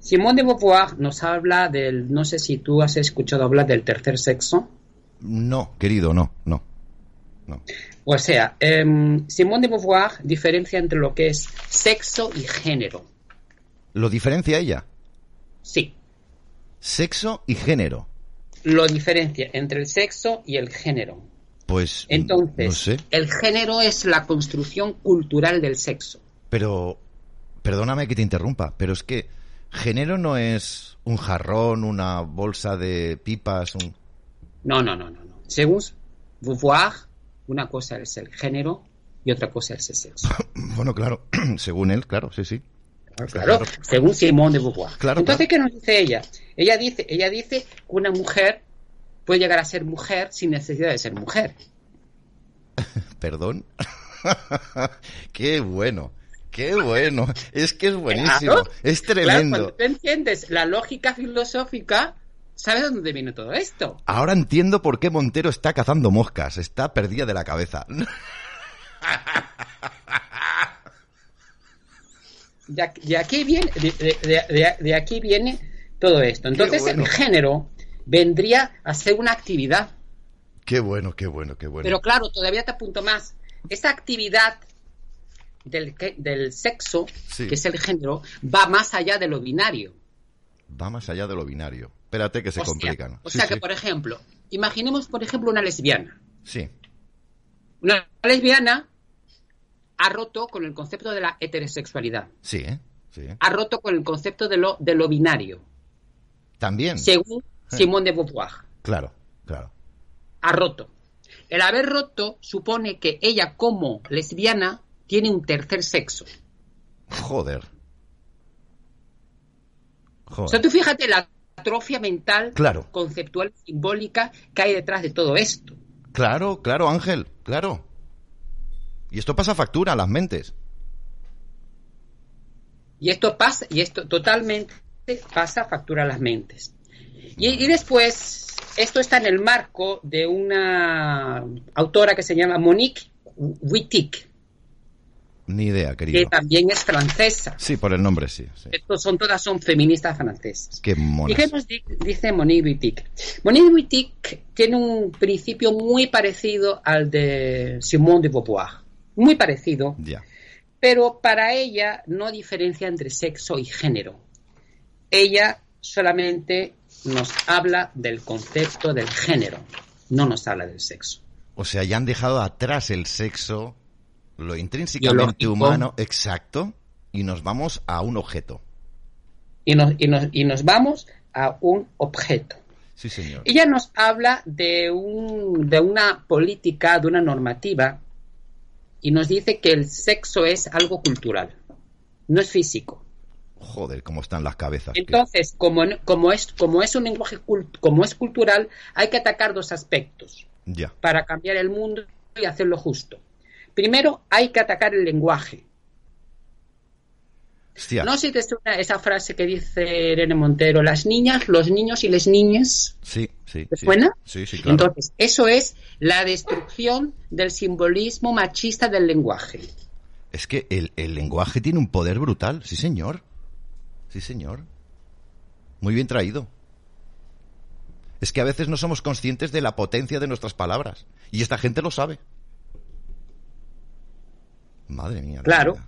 Simone de Beauvoir nos habla del, no sé si tú has escuchado hablar del tercer sexo. No, querido, no, no. no. O sea, em, Simone de Beauvoir diferencia entre lo que es sexo y género. ¿Lo diferencia ella? Sí, Sexo y género. lo diferencia entre el sexo y el género. Pues Entonces, no sé, el género es la construcción cultural del sexo. pero perdóname que te interrumpa, pero es que género no es un jarrón, una bolsa de pipas, un No, no, no, no. no. Según Beauvoir, una cosa es el género y otra cosa es el sexo. Bueno, claro, según él, claro, sí, sí. Claro, según Simone de Beauvoir. Claro, Entonces, claro. ¿qué nos dice ella? Ella dice, ella dice que una mujer puede llegar a ser mujer sin necesidad de ser mujer. Perdón. qué bueno, qué bueno. Es que es buenísimo, Claro, es Claro, tremendo. cuando tú entiendes la lógica filosófica, ¿sabes de dónde viene todo esto? Ahora entiendo por qué Montero está cazando moscas, está perdida de la cabeza. De aquí, de aquí viene, de, de- de- de aquí viene todo esto. Entonces, bueno. el género vendría a ser una actividad. Qué bueno, qué bueno, qué bueno. Pero claro, todavía te apunto más. Esa actividad del, que- del sexo, Sí. que es el género, va más allá de lo binario. Va más allá de lo binario. Espérate que se O sea- complican. O Sí, sea que, por ejemplo, imaginemos, por ejemplo, una lesbiana. Sí, Una lesbiana ha roto con el concepto de la heterosexualidad. sí, ¿eh? sí. Ha roto con el concepto de lo, de lo binario. También. Según Simone de Beauvoir. Claro, claro. Ha roto. El haber roto supone que ella, como lesbiana, tiene un tercer sexo. Joder. O sea, tú fíjate la atrofia mental, Claro. conceptual, simbólica que hay detrás de todo esto. Claro, claro, Ángel, claro. Y esto pasa factura a las mentes. Y esto pasa, y esto totalmente pasa factura a las mentes. Y, y después, esto está en el marco de una autora que se llama Monique Wittig, Ni idea, que querido. también es francesa. Sí, por el nombre, sí. sí. Estos son todas son feministas francesas. Qué ¿Y monas. qué nos di- dice Monique Wittig? Monique Wittig tiene un principio muy parecido al de Simone de Beauvoir. Muy parecido, Ya. pero para ella no diferencia entre sexo y género. Ella solamente nos habla del concepto del género, no nos habla del sexo. O sea, ya han dejado atrás el sexo, lo intrínsecamente Biológico. humano, exacto, y nos vamos a un objeto. Y nos, y nos, y nos vamos a un objeto. Sí, señor. Ella nos habla de, un, de una política, de una normativa, y nos dice que el sexo es algo cultural, no es físico. Joder, cómo están las cabezas. que- Entonces, como, como, es, como es un lenguaje cult- como es cultural, hay que atacar dos aspectos Ya. para cambiar el mundo y hacerlo justo. Primero, hay que atacar el lenguaje. Hostia. No sé si te suena esa frase que dice Irene Montero, las niñas, los niños y las niñas. Sí, sí. ¿Te sí. suena? Sí, sí, claro. Entonces, eso es la destrucción del simbolismo machista del lenguaje. Es que el, el lenguaje tiene un poder brutal, sí, señor. Sí, señor. Muy bien traído. Es que a veces no somos conscientes de la potencia de nuestras palabras. Y esta gente lo sabe. Madre mía. la Claro. vida.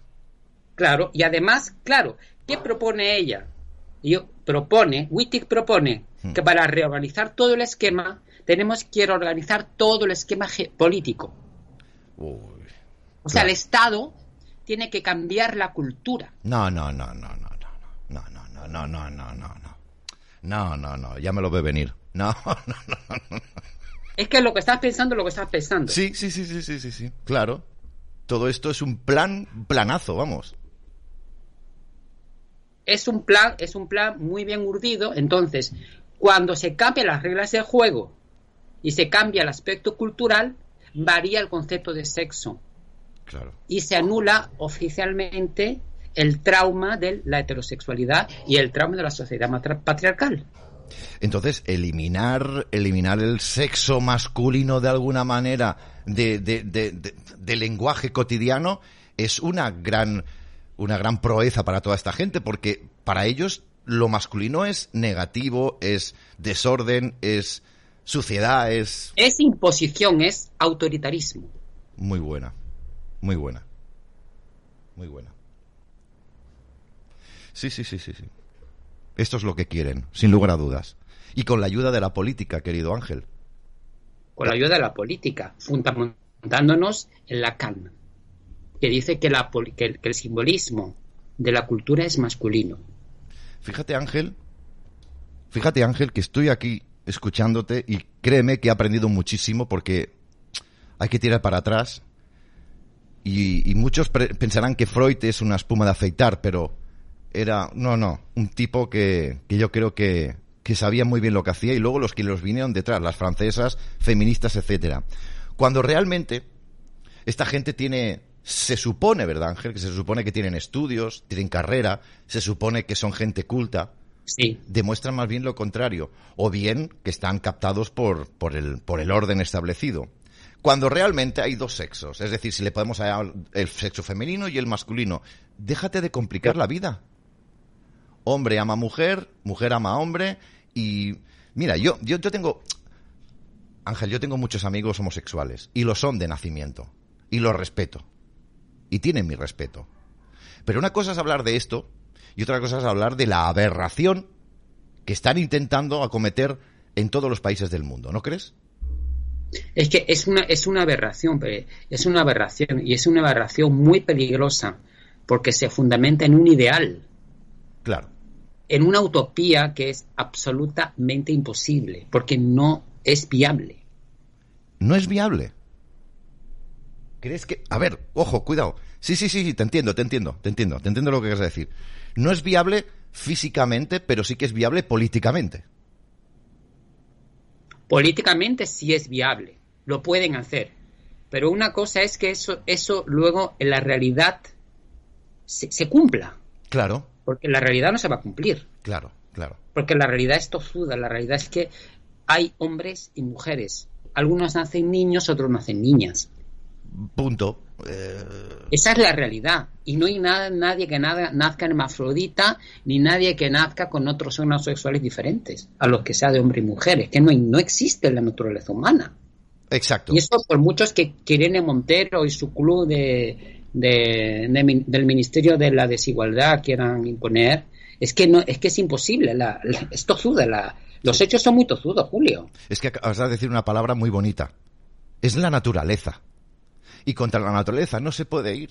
Claro, y además, claro, ¿qué propone ella? Yo propone, Wittig propone Hmm. que para reorganizar todo el esquema tenemos que reorganizar todo el esquema político. Uy. O sea, el Estado tiene que cambiar la cultura. No, no, no, no, no, no, no, no, no, no, no, no, no, no. No, no, no, ya me lo ve venir. No, no, no, no, no. Es que lo que estás pensando es lo que estás pensando. Sí, sí, sí, sí, sí, sí, sí. Claro. Todo esto es un plan, planazo, vamos. Es un plan, es un plan muy bien urdido. Entonces, cuando se cambian las reglas del juego y se cambia el aspecto cultural, varía el concepto de sexo. Claro. y se anula oficialmente el trauma de la heterosexualidad y el trauma de la sociedad patriarcal. Entonces, eliminar, eliminar el sexo masculino de alguna manera de, de, de, de- lenguaje cotidiano es una gran, una gran proeza para toda esta gente, porque para ellos lo masculino es negativo, es desorden, es suciedad, es... Es imposición, es autoritarismo. Muy buena, muy buena, muy buena. Sí, sí, sí, sí, sí. Esto es lo que quieren, sin lugar a dudas. Y con la ayuda de la política, querido Ángel. Con la ayuda de la política, fundamentándonos en la calma, que dice que, la, el, que el simbolismo de la cultura es masculino. Fíjate, Ángel, fíjate, Ángel, que estoy aquí escuchándote y créeme que he aprendido muchísimo porque hay que tirar para atrás. Y, y muchos pensarán que Freud es una espuma de afeitar, pero era, no, no, un tipo que, que yo creo que, que sabía muy bien lo que hacía y luego los que los vinieron detrás, las francesas, feministas, etcétera. Cuando realmente esta gente tiene, se supone, ¿verdad, Ángel? Que se supone que tienen estudios, tienen carrera, se supone que son gente culta. Sí. Demuestran más bien lo contrario. O bien que están captados por, por, el, por el orden establecido. Cuando realmente hay dos sexos. Es decir, si le podemos llamar el sexo femenino y el masculino. Déjate de complicar la vida. Hombre ama mujer, mujer ama hombre. Y mira, yo, yo, yo tengo. Ángel, yo tengo muchos amigos homosexuales. Y lo son de nacimiento. Y los respeto y tienen mi respeto. Pero una cosa es hablar de esto y otra cosa es hablar de la aberración que están intentando acometer en todos los países del mundo, ¿no crees? Es que es una, es una aberración, es una aberración y es una aberración muy peligrosa porque se fundamenta en un ideal. Claro. En una utopía que es absolutamente imposible porque no es viable. No es viable. ¿Crees que.? A ver, ojo, cuidado. Sí, sí, sí, sí, te entiendo, te entiendo, te entiendo, te entiendo lo que quieres decir. No es viable físicamente, pero sí que es viable políticamente. Políticamente sí es viable, lo pueden hacer. Pero una cosa es que eso, eso luego en la realidad se, se cumpla. Claro. Porque la realidad no se va a cumplir. Claro, claro. Porque la realidad es tozuda, la realidad es que hay hombres y mujeres. Algunos nacen niños, otros nacen niñas. Punto. Eh... Esa es la realidad. Y no hay nada, nadie que nada, nazca hermafrodita, ni nadie que nazca con otros órganos sexuales diferentes a los que sea de hombre y mujeres. Que no, hay, no existe en la naturaleza humana. Exacto. Y eso por muchos que Irene Montero y su club de, de, de, del Ministerio de la Desigualdad quieran imponer, es que no, es que es imposible. La, la, es tozuda. La, los hechos son muy tozudos, Julio. Es que acabas de decir una palabra muy bonita. Es la naturaleza y contra la naturaleza no se puede ir.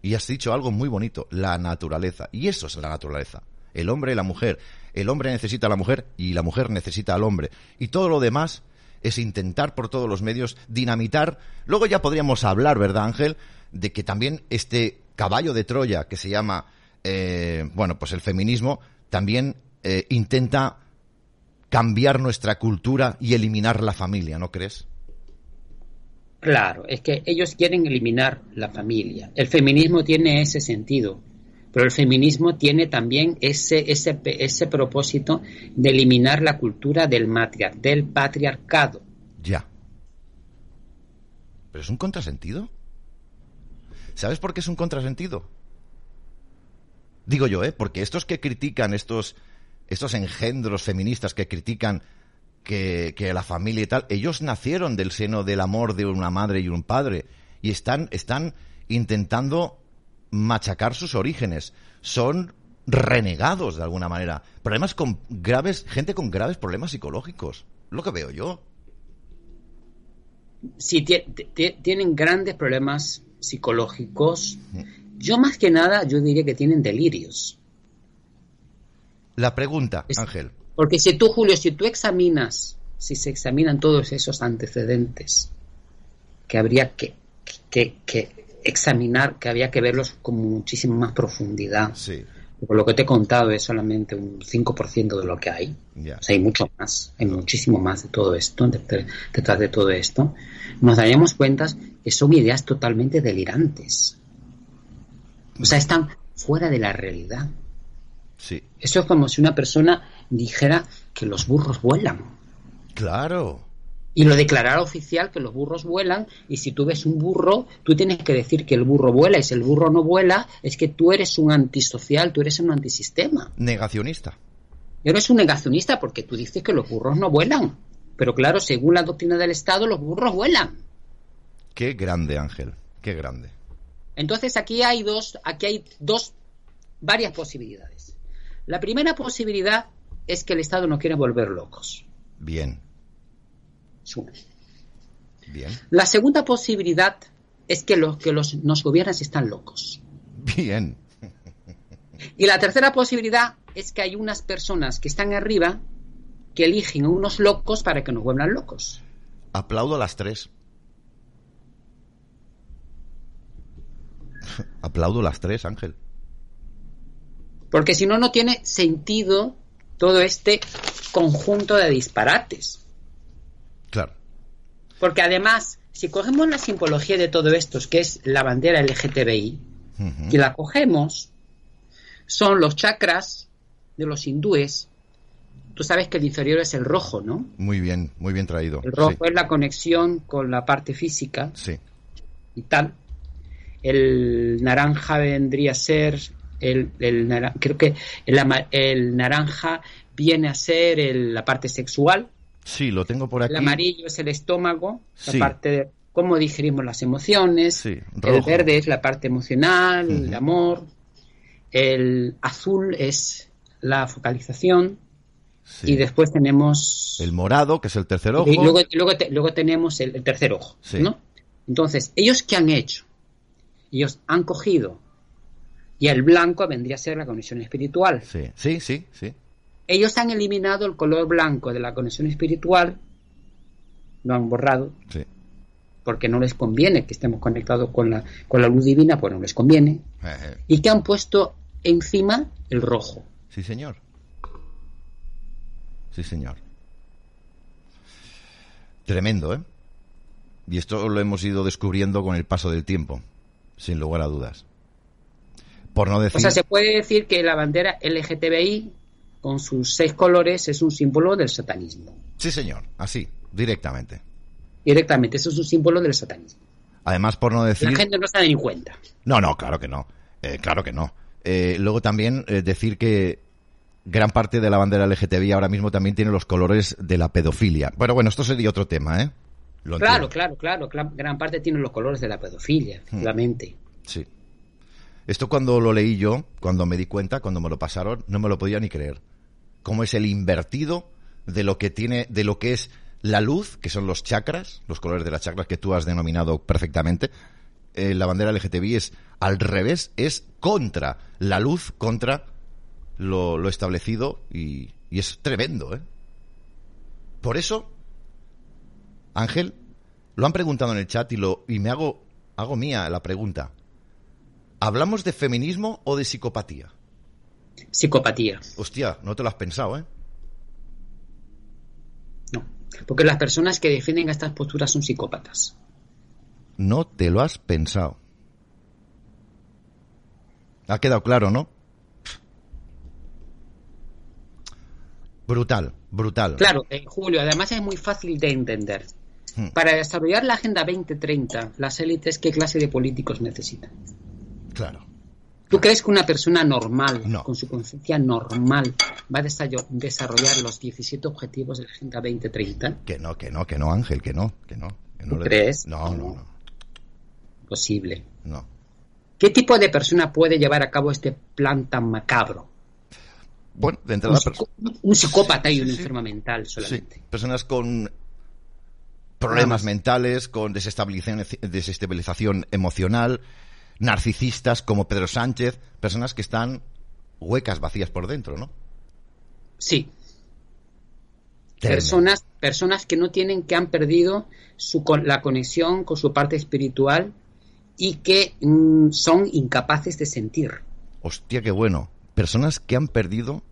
Y has dicho algo muy bonito, la naturaleza. Y eso es la naturaleza. El hombre y la mujer. El hombre necesita a la mujer y la mujer necesita al hombre. Y todo lo demás es intentar por todos los medios dinamitar. Luego ya podríamos hablar, ¿verdad, Ángel? De que también este caballo de Troya que se llama, eh, bueno, pues el feminismo, también eh, intenta cambiar nuestra cultura y eliminar la familia, ¿no crees? Claro, es que ellos quieren eliminar la familia. El feminismo tiene ese sentido, pero el feminismo tiene también ese, ese, ese propósito de eliminar la cultura del, matriar, del patriarcado. Ya. ¿Pero es un contrasentido? ¿Sabes por qué es un contrasentido? Digo yo, ¿eh? Porque estos que critican, estos, estos engendros feministas que critican que, que, la familia y tal, ellos nacieron del seno del amor de una madre y un padre y están, están intentando machacar sus orígenes. Son renegados de alguna manera. Problemas con graves, gente con graves problemas psicológicos. Lo que veo yo. Sí, tienen grandes problemas psicológicos. Yo más que nada, yo diría que tienen delirios. La pregunta, es, Ángel. Porque si tú, Julio, si tú examinas, si se examinan todos esos antecedentes, que habría que, que, que examinar, que había que verlos con muchísima más profundidad. Sí. Por lo que te he contado es solamente un 5% de lo que hay. Yeah. O sea, hay mucho más, hay muchísimo más de todo esto, detrás de todo esto. Nos daríamos cuenta que son ideas totalmente delirantes. O sea, están fuera de la realidad. Sí. Eso es como si una persona dijera que los burros vuelan. Claro. Y lo declarará oficial que los burros vuelan y si tú ves un burro, tú tienes que decir que el burro vuela y si el burro no vuela, es que tú eres un antisocial, tú eres un antisistema. Negacionista. Eres un negacionista porque tú dices que los burros no vuelan. Pero claro, según la doctrina del Estado, los burros vuelan. Qué grande, Ángel. Qué grande. Entonces aquí hay dos, aquí hay dos, varias posibilidades. La primera posibilidad es que el Estado nos quiere volver locos. Bien. Bien. La segunda posibilidad es que los que los, nos gobiernan están locos. Bien. Y la tercera posibilidad es que hay unas personas que están arriba que eligen a unos locos para que nos vuelvan locos. Aplaudo a las tres. Aplaudo las tres, Ángel. Porque si no, no tiene sentido todo este conjunto de disparates. Porque además, si cogemos la simbología de todo esto, que es la bandera LGTBI, y la cogemos, son los chakras de los hindúes. Tú sabes que el inferior es el rojo, ¿no? Muy bien, muy bien traído. El rojo Sí, es la conexión con la parte física sí. y tal. El naranja vendría a ser el, el creo que el, el naranja viene a ser el- la parte sexual, Sí, lo tengo por aquí. el amarillo es el estómago, Sí. la parte de cómo digerimos las emociones, Sí, el verde es la parte emocional, el amor, el azul es la focalización Sí. y después tenemos El morado, que es el tercer ojo. y luego, luego, te- luego tenemos el, el tercer ojo. Entonces, ¿ellos qué han hecho? Ellos han cogido, y el blanco vendría a ser la conexión espiritual. Sí, sí, sí, sí. Ellos han eliminado el color blanco de la conexión espiritual, lo han borrado, sí. porque no les conviene que estemos conectados con la, con la luz divina, pues no les conviene, y que han puesto encima el rojo. Sí, señor. Sí, señor. Tremendo, ¿eh? Y esto lo hemos ido descubriendo con el paso del tiempo, sin lugar a dudas. Por no decir... O sea, se puede decir que la bandera LGTBI, con sus seis colores, es un símbolo del satanismo. Sí, señor, así, directamente. Directamente, eso es un símbolo del satanismo. Además, por no decir... La gente no se da ni cuenta. No, no, claro que no. Eh, claro que no. Eh, luego también eh, decir que gran parte de la bandera LGTBI ahora mismo también tiene los colores de la pedofilia. Bueno, bueno, esto sería otro tema, ¿eh? Lo Claro, claro, claro. cla- Gran parte tiene los colores de la pedofilia, Hmm. efectivamente. Sí. Esto cuando lo leí yo, cuando me di cuenta, cuando me lo pasaron, no me lo podía ni creer. Cómo es el invertido de lo que tiene, de lo que es la luz, que son los chakras, los colores de las chakras que tú has denominado perfectamente. Eh, la bandera LGTBI es al revés, es contra la luz, contra lo, lo establecido y, y es tremendo, ¿eh? Por eso, Ángel, lo han preguntado en el chat y, lo, y me hago, hago mía la pregunta. ¿Hablamos de feminismo o de psicopatía? Psicopatía. Hostia, no te lo has pensado, ¿eh? No. Porque las personas que defienden estas posturas son psicópatas. No te lo has pensado. Ha quedado claro, ¿no? Brutal, brutal. Claro, eh, Julio, además es muy fácil de entender. Hmm. Para desarrollar la Agenda 2030, las élites, ¿qué clase de políticos necesitan? Claro. ¿Tú crees que una persona normal, No. con su conciencia normal, va a desarrollar los 17 objetivos de la Agenda 2030? Que no, que no, que no, Ángel, que no, que no. Que no ¿Tú crees? No, no, no, Posible. no. ¿Qué tipo de persona puede llevar a cabo este plan tan macabro? Bueno, de Un, entrada... psico- un psicópata y un Sí, sí. enferma mental solamente. personas con problemas mentales, con desestabilización, desestabilización emocional, narcisistas como Pedro Sánchez, personas que están huecas, vacías por dentro, ¿no? Sí, personas, personas que no tienen, que han perdido su, la conexión con su parte espiritual y que mm, son incapaces de sentir. Hostia, qué bueno. Personas que han perdido,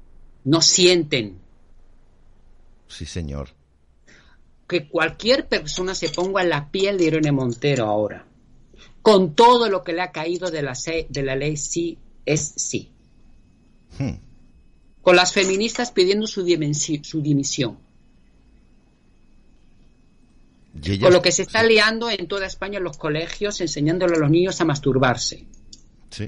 No sienten sí señor, que cualquier persona se ponga en la piel de Irene Montero ahora, con todo lo que le ha caído de la, de la ley sí es sí, Hmm. con las feministas pidiendo su, su dimisión, ella- Con lo que se está liando en toda España en los colegios, enseñándole a los niños a masturbarse. Sí.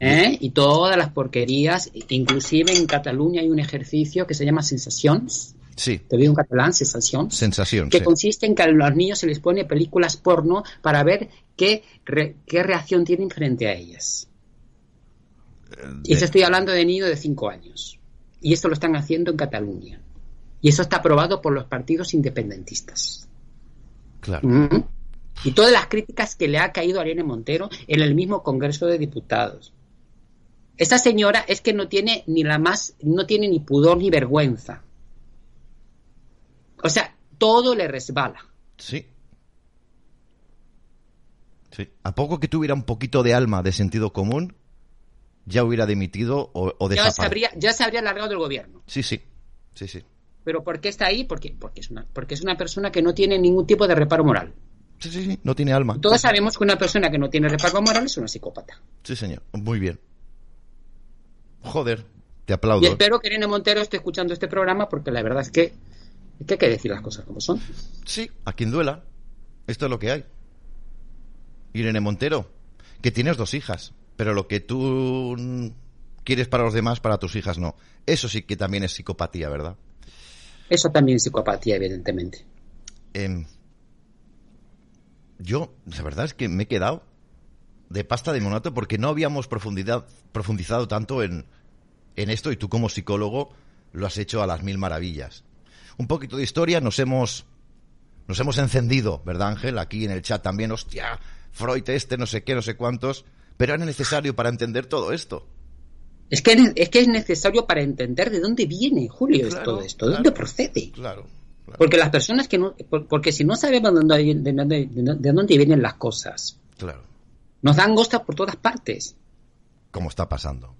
¿eh? Y todas las porquerías, inclusive en Cataluña hay un ejercicio que se llama Sensacions, Sí. te digo en catalán, Sensacions, Sensación. que sí. consiste en que a los niños se les pone películas porno para ver qué, re- qué reacción tienen frente a ellas. Y De- eso estoy hablando de niños de 5 años. Y esto lo están haciendo en Cataluña. Y eso está aprobado por los partidos independentistas. Claro. Ujú. Y todas las críticas que le ha caído a Irene Montero en el mismo Congreso de Diputados. Esta señora es que no tiene ni la más, no tiene ni pudor ni vergüenza. O sea, todo le resbala. Sí. Sí. A poco que tuviera un poquito de alma, de sentido común, ya hubiera dimitido o, o Ya se, desaparecido. habría, ya se habría alargado del gobierno. Sí, sí. Sí, sí. ¿Pero por qué está ahí? Porque, porque, es una, porque es una persona que no tiene ningún tipo de reparo moral. Sí, sí, sí. No tiene alma. Todos sabemos que una persona que no tiene reparo moral es una psicópata. Sí, señor. Muy bien. Joder. Te aplaudo. Y espero que Irene Montero esté escuchando este programa porque la verdad es que, es que hay que decir las cosas como son. Sí, a quien duela. Esto es lo que hay. Irene Montero, que tienes dos hijas, pero lo que tú quieres para los demás, para tus hijas no. Eso sí que también es psicopatía, ¿verdad? Eso también es psicopatía, evidentemente. Em, yo, la verdad es que me he quedado de pasta de monato porque no habíamos profundidad, profundizado tanto en, en esto y tú como psicólogo lo has hecho a las mil maravillas. Un poquito de historia, nos hemos, nos hemos encendido, ¿verdad Ángel? Aquí en el chat también, hostia, Freud este, no sé qué, no sé cuántos, pero era necesario para entender todo esto. Es que, es que es necesario para entender de dónde viene, Julio, Claro, todo esto, de claro. dónde procede. Claro, claro, Porque las personas que no, por- porque si no sabemos de dónde, de dónde, de dónde- de dónde vienen las cosas, claro. nos dan gostas por todas partes, Como está pasando.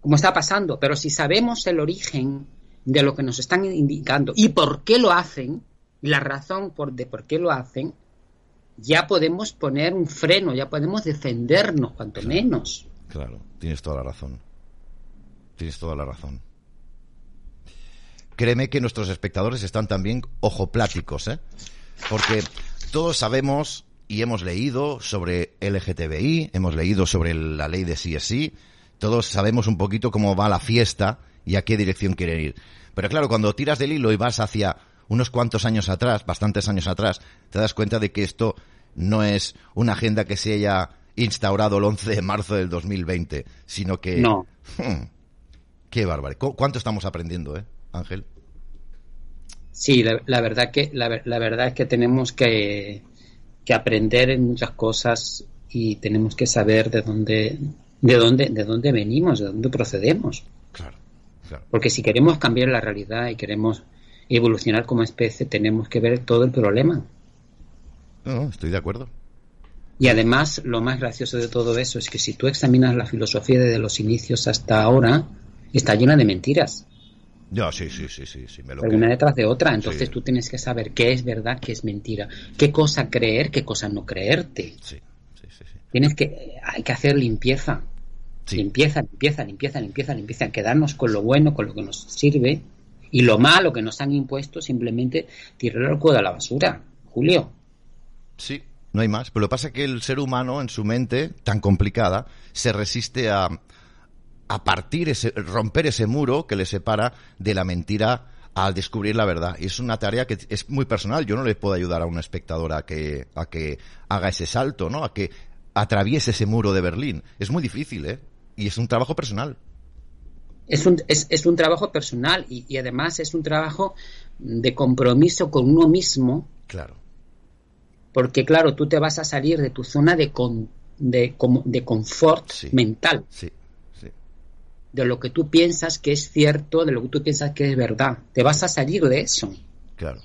como está pasando. Pero si sabemos el origen de lo que nos están indicando y por qué lo hacen, y la razón por, de por qué lo hacen, ya podemos poner un freno, ya podemos defendernos, cuanto menos. Claro, tienes toda la razón. Tienes toda la razón. Créeme que nuestros espectadores están también ojopláticos, ¿eh? Porque todos sabemos y hemos leído sobre LGTBI, hemos leído sobre la ley de CSI, todos sabemos un poquito cómo va la fiesta y a qué dirección quieren ir. Pero claro, cuando tiras del hilo y vas hacia unos cuantos años atrás, bastantes años atrás, te das cuenta de que esto no es una agenda que se haya instaurado el 11 de marzo del 2020, sino que... No. Hmm. Qué bárbaro. ¿Cu- ¿Cuánto estamos aprendiendo, eh, Ángel? Sí, la, la verdad que la verdad es que tenemos que, que aprender en muchas cosas y tenemos que saber de dónde de dónde de dónde venimos, de dónde procedemos, Claro, claro. porque si queremos cambiar la realidad y queremos evolucionar como especie, tenemos que ver todo el problema. No, no, estoy de acuerdo. Y además, lo más gracioso de todo eso es que si tú examinas la filosofía desde los inicios hasta ahora, está llena de mentiras. Ya, sí, sí, sí, sí, sí, me lo una detrás de otra. Entonces Sí. tú tienes que saber qué es verdad, qué es mentira, qué cosa creer, qué cosa no creerte. Sí, sí, sí, sí. Tienes que, hay que hacer limpieza. Sí. Limpieza, limpieza, limpieza, limpieza, limpieza. Quedarnos con lo bueno, con lo que nos sirve. Y lo malo que nos han impuesto, simplemente tirarlo al cuello a la basura. Julio. Sí, no hay más. Pero lo que pasa es que el ser humano, en su mente tan complicada, se resiste a, a partir, ese, romper ese muro que le separa de la mentira al descubrir la verdad. Y es una tarea que es muy personal. Yo no le puedo ayudar a una espectadora a que, a que haga ese salto, ¿no? A que atraviese ese muro de Berlín. Es muy difícil, ¿eh? Y es un trabajo personal. Es un, es, es un trabajo personal y, y además es un trabajo de compromiso con uno mismo Claro. porque claro, tú te vas a salir de tu zona de, con- de, de confort Sí. mental, Sí, sí. de lo que tú piensas que es cierto, de lo que tú piensas que es verdad. Te vas a salir de eso. Claro.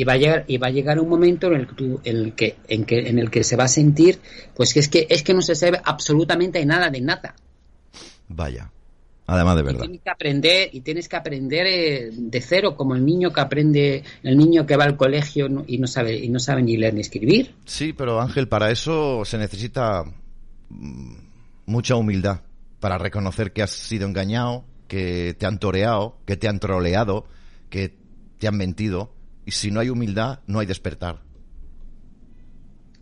Y va a llegar, y va a llegar un momento en el que, tú- en el que, en que, en el que se va a sentir, pues que es que es que no se sabe absolutamente nada de nada. Vaya. Además de Y verdad. tienes que aprender, y tienes que aprender eh, de cero, como el niño que aprende, el niño que va al colegio no- y no sabe, y no sabe ni leer ni escribir. Sí, pero Ángel, para eso se necesita mm, mucha humildad para reconocer que has sido engañado, que te han toreado, que te han troleado, que te han mentido. Y si no hay humildad, no hay despertar.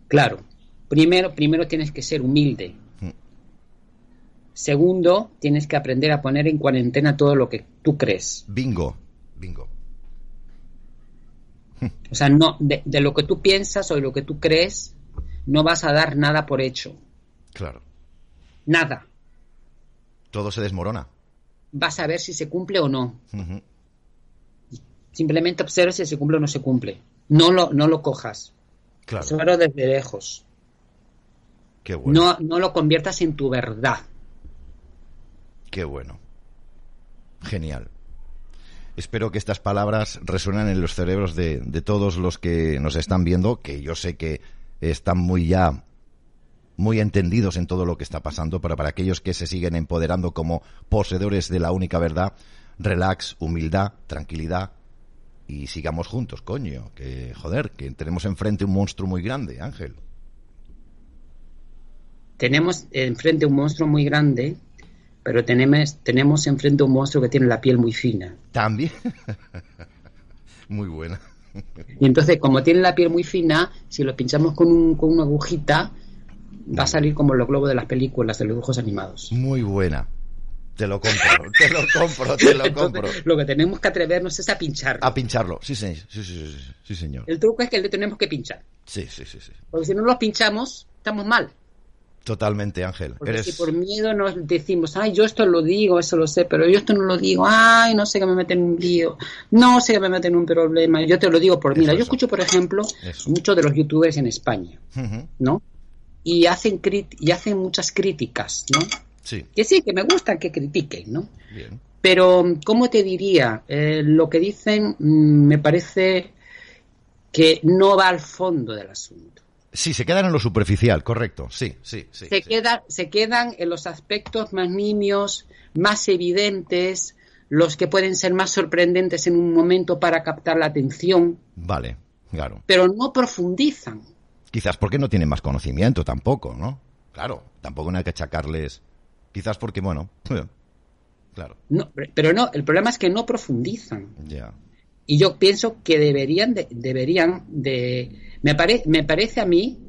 Claro. Primero, primero tienes que ser humilde. Mm. Segundo, tienes que aprender a poner en cuarentena todo lo que tú crees. Bingo, bingo. O sea, no, de, de lo que tú piensas o de lo que tú crees, no vas a dar nada por hecho. Claro. Nada. Todo se desmorona. Vas a ver si se cumple o no. Simplemente observa si se cumple o no se cumple. No lo, no lo cojas. Claro. Desde lejos. Qué bueno. No, no lo conviertas en tu verdad. Qué bueno. Genial. Espero que estas palabras resuenan en los cerebros de, de todos los que nos están viendo, que yo sé que están muy ya muy entendidos en todo lo que está pasando, pero para aquellos que se siguen empoderando como poseedores de la única verdad, relax, humildad, tranquilidad y sigamos juntos, coño, que joder, que tenemos enfrente un monstruo muy grande, Ángel. Tenemos enfrente un monstruo muy grande, pero tenemos, tenemos enfrente un monstruo que tiene la piel muy fina. También. muy buena. Y entonces, como tiene la piel muy fina, si lo pinchamos con, un, con una agujita, va a salir como los globos de las películas, de los dibujos animados. Muy buena. Te lo compro, te lo compro, te lo compro. Entonces, lo que tenemos que atrevernos es a pinchar. A pincharlo, sí, sí, sí, sí, sí, señor. El truco es que le tenemos que pinchar. Sí, sí, sí, sí. Porque si no los pinchamos, estamos mal. Totalmente, Ángel. Porque Eres... si por miedo nos decimos, ay, yo esto lo digo, eso lo sé, pero yo esto no lo digo, ay, no sé que me meten en un lío, no sé que me meten en un problema, yo te lo digo por, mira, yo escucho, por ejemplo, Eso. muchos de los youtubers en España, ¿no? Y hacen, crit- y hacen muchas críticas, ¿no? Sí, Que sí, que me gusta que critiquen, ¿no? bien. Pero, ¿cómo te diría? Eh, lo que dicen mm, me parece que no va al fondo del asunto. Sí, se quedan en lo superficial, correcto. Sí, sí, sí. se, sí. queda- se quedan en los aspectos más nimios, más evidentes, los que pueden ser más sorprendentes en un momento para captar la atención, Vale, claro. pero no profundizan. Quizás porque no tienen más conocimiento tampoco, ¿no? Claro, tampoco no hay que achacarles. Quizás porque, bueno, claro, No, pero no, el problema es que no profundizan. ya. Y yo pienso que deberían de, deberían de me, pare- me parece a mí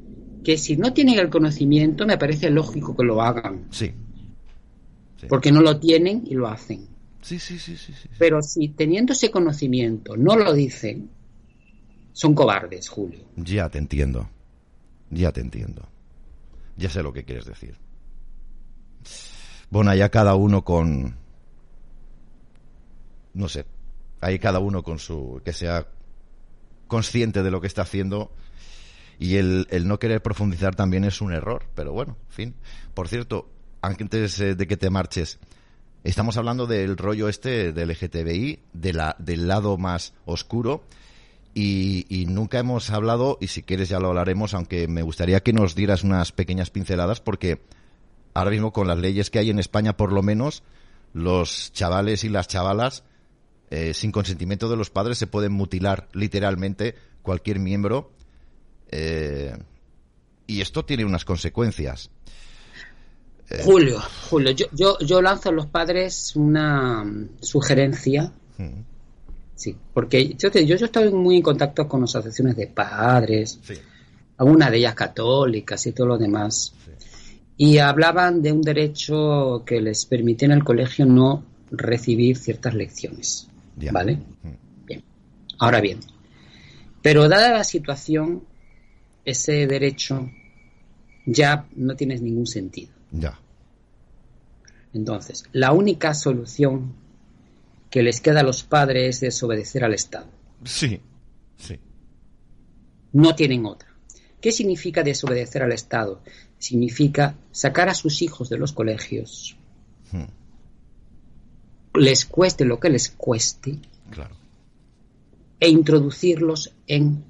que si no tienen el conocimiento, me parece lógico que lo hagan, Sí. Sí. porque no lo tienen y lo hacen. Sí, sí, sí, sí, sí. Pero si teniendo ese conocimiento no lo dicen, son cobardes, Julio. Ya te entiendo. Ya te entiendo. Ya sé lo que quieres decir. Bueno, ya cada uno con... No sé. Hay cada uno con su... que sea consciente de lo que está haciendo. Y el, el no querer profundizar también es un error. Pero bueno, en fin. Por cierto, antes eh, de que te marches, estamos hablando del rollo este del LGTBI, de la, del lado más oscuro. Y nunca hemos hablado, y si quieres ya lo hablaremos, aunque me gustaría que nos dieras unas pequeñas pinceladas, porque ahora mismo con las leyes que hay en España, por lo menos, los chavales y las chavalas, eh, sin consentimiento de los padres, se pueden mutilar literalmente cualquier miembro. eh, y esto tiene unas consecuencias. Julio, Julio, yo, yo, yo lanzo a los padres una sugerencia. Mm, Sí, porque yo, te- yo, yo estoy muy en contacto con asociaciones de padres, Sí, algunas de ellas católicas y todo lo demás. Y hablaban de un derecho que les permitía en el colegio no recibir ciertas lecciones. ya. ¿Vale? Mm, Bien. Ahora bien, pero dada la situación, ese derecho ya no tiene ningún sentido. Ya. Entonces, la única solución que les queda a los padres es desobedecer al Estado. Sí, sí. No tienen otra. ¿Qué significa desobedecer al Estado? Significa sacar a sus hijos de los colegios, Mm, les cueste lo que les cueste, claro. e introducirlos en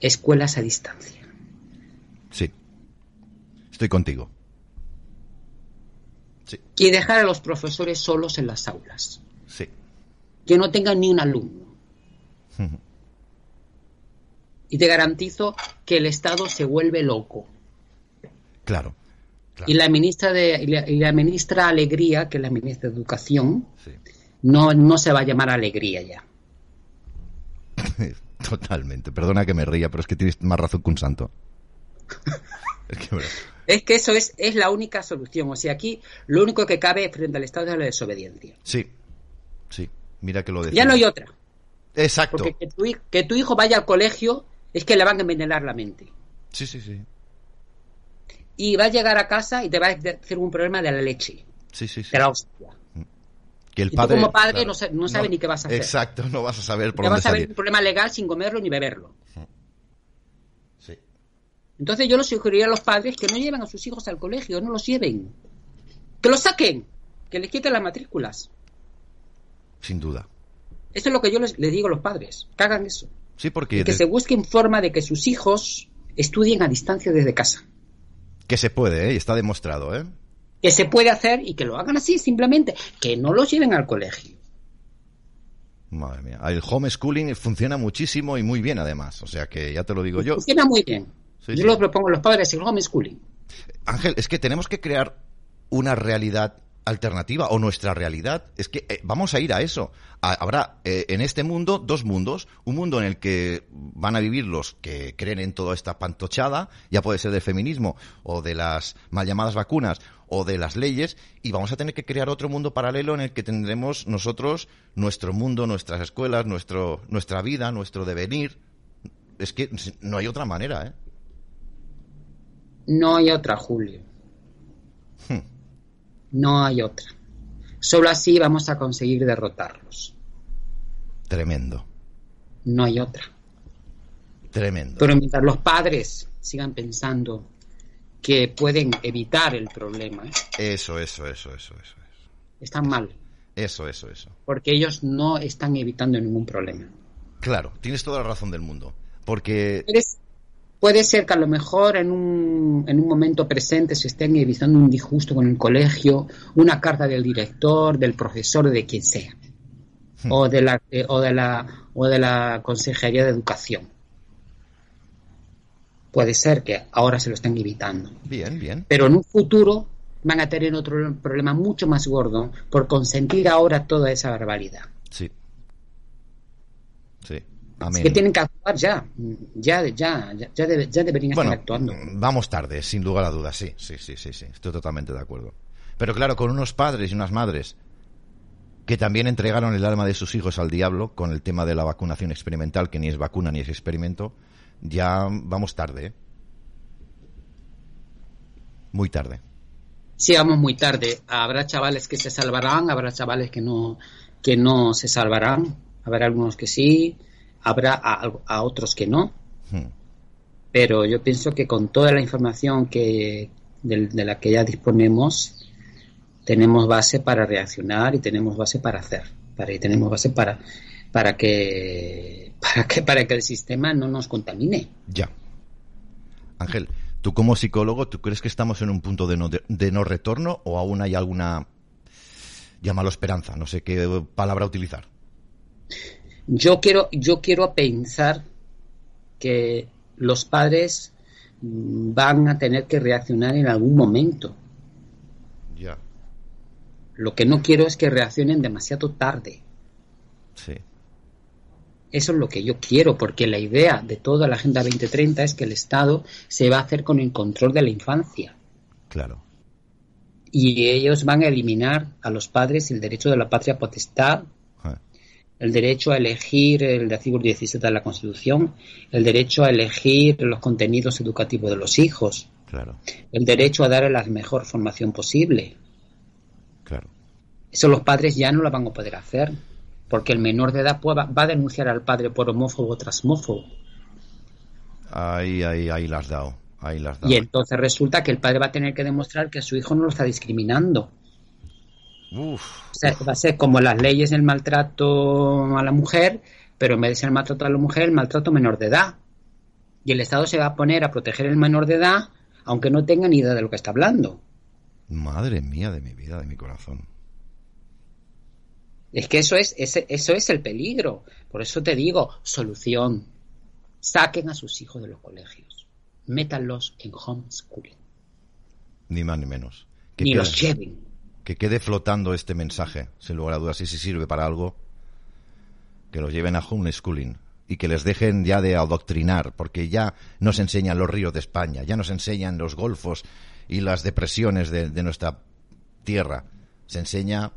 escuelas a distancia. Sí. Estoy contigo. Sí, Y dejar a los profesores solos en las aulas. sí. Que no tengan ni un alumno. Ujú. Y te garantizo que el Estado se vuelve loco. Claro. claro. Y la ministra de y la, y la ministra Alegría, que es la ministra de Educación, Sí. no, no se va a llamar Alegría ya. Totalmente. Perdona que me ría, pero es que tienes más razón que un santo. es, que, es que eso es, es la única solución. O sea, aquí lo único que cabe frente al Estado es la desobediencia. Sí, sí. Mira que lo decía. Ya no hay otra. Exacto. Porque que tu, que tu hijo vaya al colegio es que le van a envenenar la mente. Sí, sí, sí. Y va a llegar a casa y te va a hacer un problema de la leche. Sí, sí, sí. De la hostia. Que el y padre, tú como padre claro, no, sa- no sabe ni qué vas a hacer. Exacto, no vas a saber por Te dónde vas a ver salir. un problema legal sin comerlo ni beberlo. Sí. Entonces yo les sugeriría a los padres que no lleven a sus hijos al colegio, no los lleven. Que los saquen, que les quiten las matrículas. Sin duda. Eso es lo que yo les, les digo a los padres, que hagan eso. Sí, porque Y que de- se busquen forma de que sus hijos estudien a distancia desde casa. Que se puede, ¿eh? Y está demostrado, ¿eh? Que se puede hacer y que lo hagan así, simplemente. Que no los lleven al colegio. Madre mía. El homeschooling funciona muchísimo y muy bien, además. O sea que ya te lo digo yo. Funciona muy bien. Sí, yo sí. lo propongo a los padres el homeschooling. Ángel, es que tenemos que crear una realidad alternativa o nuestra realidad. Es que eh, vamos a ir a eso. Ha- habrá eh, en este mundo dos mundos. Un mundo en el que van a vivir los que creen en toda esta pantochada, ya puede ser del feminismo o de las mal llamadas vacunas o de las leyes, y vamos a tener que crear otro mundo paralelo en el que tendremos nosotros nuestro mundo, nuestras escuelas, nuestro, nuestra vida, nuestro devenir. Es que no hay otra manera, ¿eh? No hay otra, Julio. Hmm. No hay otra. Solo así vamos a conseguir derrotarlos. Tremendo, No hay otra. tremendo. Pero mientras los padres sigan pensando que pueden evitar el problema, ¿eh? Eso, eso, eso, eso, eso. están mal. Eso, eso, eso. Porque ellos no están evitando ningún problema. Claro, tienes toda la razón del mundo. Porque, Puede ser que a lo mejor en un, en un momento presente se estén evitando un disgusto con el colegio, una carta del director, del profesor, de quien sea, o de la eh, o de la o de la consejería de educación. Puede ser que ahora se lo estén evitando, bien, bien. pero en un futuro van a tener otro problema mucho más gordo por consentir ahora toda esa barbaridad. Sí. Sí. Amén. que tienen que actuar ya, ya, ya, ya, ya, debe- ya deberían Bueno, estar actuando. vamos tarde, sin lugar a dudas, sí, sí, sí, sí, sí, estoy totalmente de acuerdo. Pero claro, con unos padres y unas madres que también entregaron el alma de sus hijos al diablo con el tema de la vacunación experimental, que ni es vacuna ni es experimento, ya vamos tarde, ¿eh? Muy tarde. Sí, vamos muy tarde. Habrá chavales que se salvarán, habrá chavales que no, que no se salvarán, habrá algunos que sí, habrá a, a otros que no. Hmm. Pero yo pienso que con toda la información que de, de la que ya disponemos, tenemos base para reaccionar y tenemos base para hacer, para y tenemos base para para que para que para que el sistema no nos contamine. Ya. Ángel, tú como psicólogo, ¿tú crees que estamos en un punto de no, de, de no retorno o aún hay alguna, llámalo esperanza, no sé qué palabra utilizar? Yo quiero, yo quiero pensar que los padres van a tener que reaccionar en algún momento. Ya. Lo que no quiero es que reaccionen demasiado tarde. Sí. Eso es lo que yo quiero, porque la idea de toda la Agenda 2030 es que el Estado se va a hacer con el control de la infancia. Claro. Y ellos van a eliminar a los padres el derecho de la patria potestad, el derecho a elegir el artículo 17 de la Constitución, el derecho a elegir los contenidos educativos de los hijos, Claro, el derecho a darle la mejor formación posible. claro. Eso los padres ya no lo van a poder hacer, porque el menor de edad pueda- va a denunciar al padre por homófobo o transmófobo. Ahí, ahí, ahí las dado. Ahí las dado. Y entonces resulta que el padre va a tener que demostrar que su hijo no lo está discriminando. Uf, O sea, va a ser como las leyes del maltrato a la mujer, pero en vez de ser el maltrato a la mujer, el maltrato menor de edad. Y el Estado se va a poner a proteger el menor de edad, aunque no tenga ni idea de lo que está hablando. madre mía de mi vida, de mi corazón. Es que eso es, ese- eso es el peligro. Por eso te digo, solución. Saquen a sus hijos de los colegios. Métanlos en homeschooling. Ni más ni menos. Ni los lleven. Que quede flotando este mensaje, sin lugar a dudas. Y si sirve para algo, que los lleven a homeschooling. y que les dejen ya de adoctrinar, porque ya nos enseñan los ríos de España, ya nos enseñan los golfos y las depresiones de, nuestra tierra. Se enseña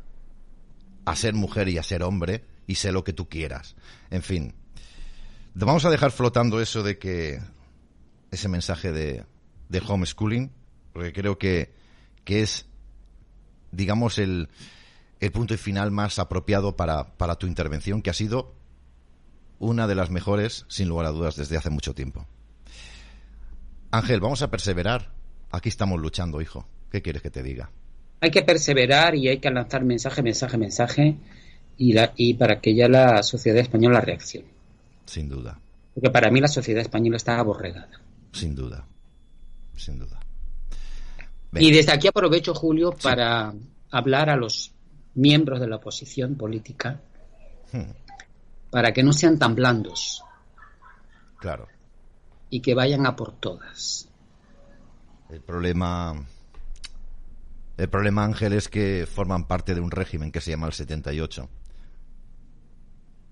a ser mujer y a ser hombre y sé lo que tú quieras. En fin, vamos a dejar flotando eso de que ese mensaje de, de homeschooling, porque creo que, que es, digamos, el, el punto y final más apropiado para, para tu intervención, que ha sido una de las mejores, sin lugar a dudas, desde hace mucho tiempo. Ángel, vamos a perseverar. Aquí estamos luchando, hijo. ¿Qué quieres que te diga? Hay que perseverar y hay que lanzar mensaje, mensaje, mensaje y, la, y para que ya la sociedad española reaccione. Sin duda. Porque para mí la sociedad española está aborregada. Sin duda. Sin duda. Y desde aquí aprovecho, Julio, sí. para hablar a los miembros de la oposición política hmm. para que no sean tan blandos. Claro. Y que vayan a por todas. El problema. El problema, Ángel, es que forman parte de un régimen que se llama el 78.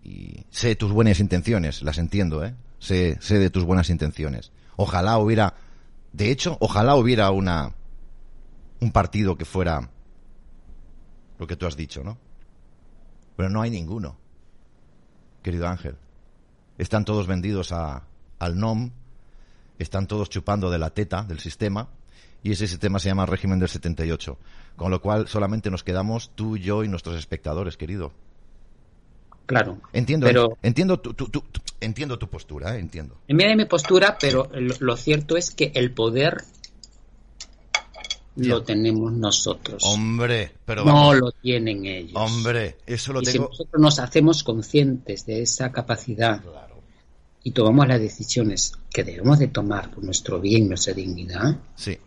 Y sé tus buenas intenciones, las entiendo, ¿eh? Sé, sé de tus buenas intenciones. Ojalá hubiera. De hecho, ojalá hubiera una. Un partido que fuera lo que tú has dicho, ¿no? Pero no hay ninguno, querido Ángel. Están todos vendidos a, al NOM, están todos chupando de la teta del sistema, y ese sistema se llama régimen del 78. Con lo cual solamente nos quedamos tú, yo y nuestros espectadores, querido. Claro. Entiendo, pero... entiendo, tu, tu, tu, entiendo tu postura, ¿eh? entiendo. Mira mi postura, pero lo, lo cierto es que el poder lo tenemos nosotros. Hombre, pero no vamos. lo tienen ellos. Hombre, eso lo y tengo. Si nosotros nos hacemos conscientes de esa capacidad claro. y tomamos las decisiones que debemos de tomar por nuestro bien, nuestra dignidad, sí.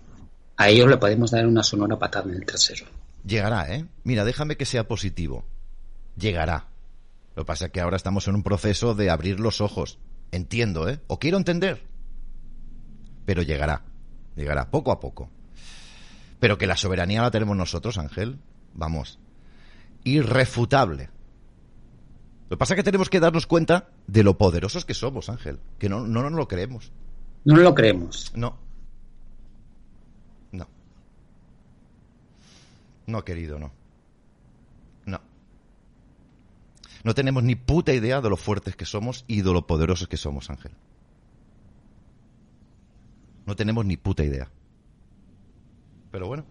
a ellos le podemos dar una sonora patada en el trasero. Llegará, ¿eh? Mira, déjame que sea positivo. Llegará. Lo que pasa es que ahora estamos en un proceso de abrir los ojos. Entiendo, ¿eh? O quiero entender. Pero llegará. Llegará poco a poco. Pero que la soberanía la tenemos nosotros, Ángel. Vamos. Irrefutable. Lo que pasa es que tenemos que darnos cuenta de lo poderosos que somos, Ángel. Que no, no nos lo creemos. No lo creemos. No. No. No, querido, no. No. No tenemos ni puta idea de lo fuertes que somos y de lo poderosos que somos, Ángel. No tenemos ni puta idea. Pero bueno,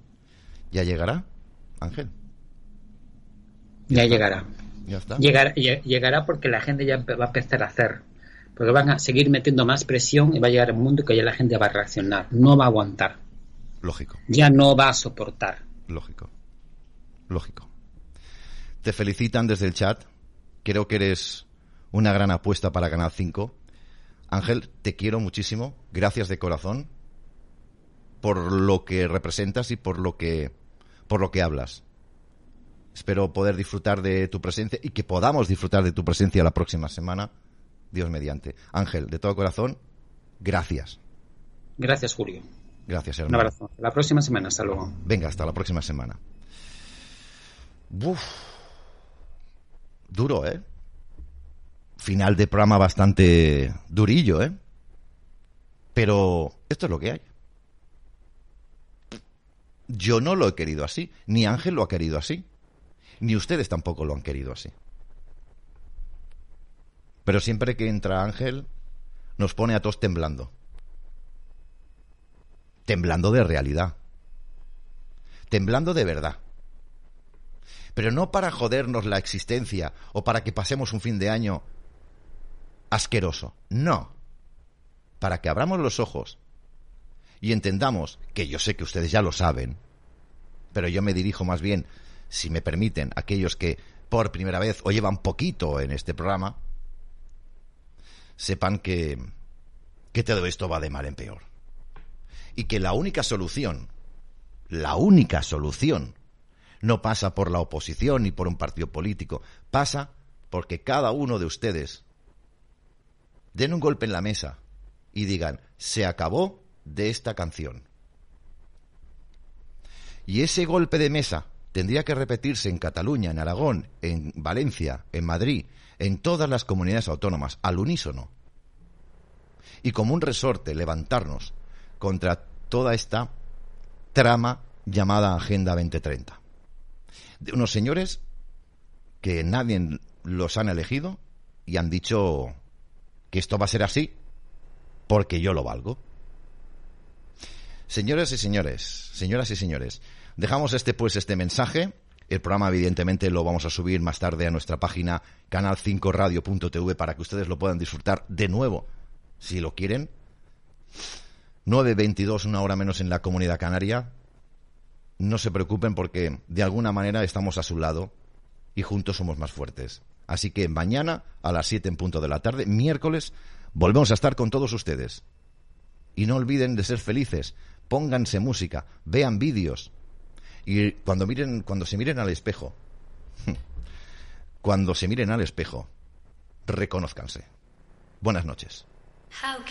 ya llegará, Ángel. Ya, ya llegará. Ya está. Llegará, llegará porque la gente ya va a empezar a hacer. Porque van a seguir metiendo más presión y va a llegar un mundo que ya la gente va a reaccionar. No va a aguantar. Lógico. Ya no va a soportar. Lógico. Lógico. Te felicitan desde el chat. Creo que eres una gran apuesta para Canal 5. Ángel, te quiero muchísimo. Gracias de corazón por lo que representas y por lo que por lo que hablas. Espero poder disfrutar de tu presencia y que podamos disfrutar de tu presencia la próxima semana, Dios mediante. Ángel, de todo corazón, gracias. Gracias, Julio. Gracias, hermano. Un abrazo. La próxima semana, hasta luego. Venga, hasta la próxima semana. Uf. Duro, ¿eh? Final de programa bastante durillo, ¿eh? Pero esto es lo que hay. Yo no lo he querido así, ni Ángel lo ha querido así, ni ustedes tampoco lo han querido así. Pero siempre que entra Ángel, nos pone a todos temblando. Temblando de realidad. Temblando de verdad. Pero no para jodernos la existencia o para que pasemos un fin de año asqueroso. No. Para que abramos los ojos y entendamos que yo sé que ustedes ya lo saben, pero yo me dirijo más bien, si me permiten, a aquellos que por primera vez o llevan poquito en este programa, sepan que, que todo esto va de mal en peor. Y que la única solución, la única solución, no pasa por la oposición ni por un partido político, pasa porque cada uno de ustedes den un golpe en la mesa y digan, se acabó de esta canción. Y ese golpe de mesa tendría que repetirse en Cataluña, en Aragón, en Valencia, en Madrid, en todas las comunidades autónomas, al unísono. Y como un resorte levantarnos contra toda esta trama llamada Agenda 2030. De unos señores que nadie los han elegido y han dicho que esto va a ser así porque yo lo valgo. Señores y señores, señoras y señores, dejamos este pues este mensaje. El programa evidentemente lo vamos a subir más tarde a nuestra página canal5radio.tv para que ustedes lo puedan disfrutar de nuevo si lo quieren. 9.22, una hora menos en la comunidad canaria. No se preocupen porque de alguna manera estamos a su lado y juntos somos más fuertes. Así que mañana a las 7 en punto de la tarde, miércoles, volvemos a estar con todos ustedes. Y no olviden de ser felices, pónganse música, vean vídeos. Y cuando miren, cuando se miren al espejo, cuando se miren al espejo, reconózcanse. Buenas noches.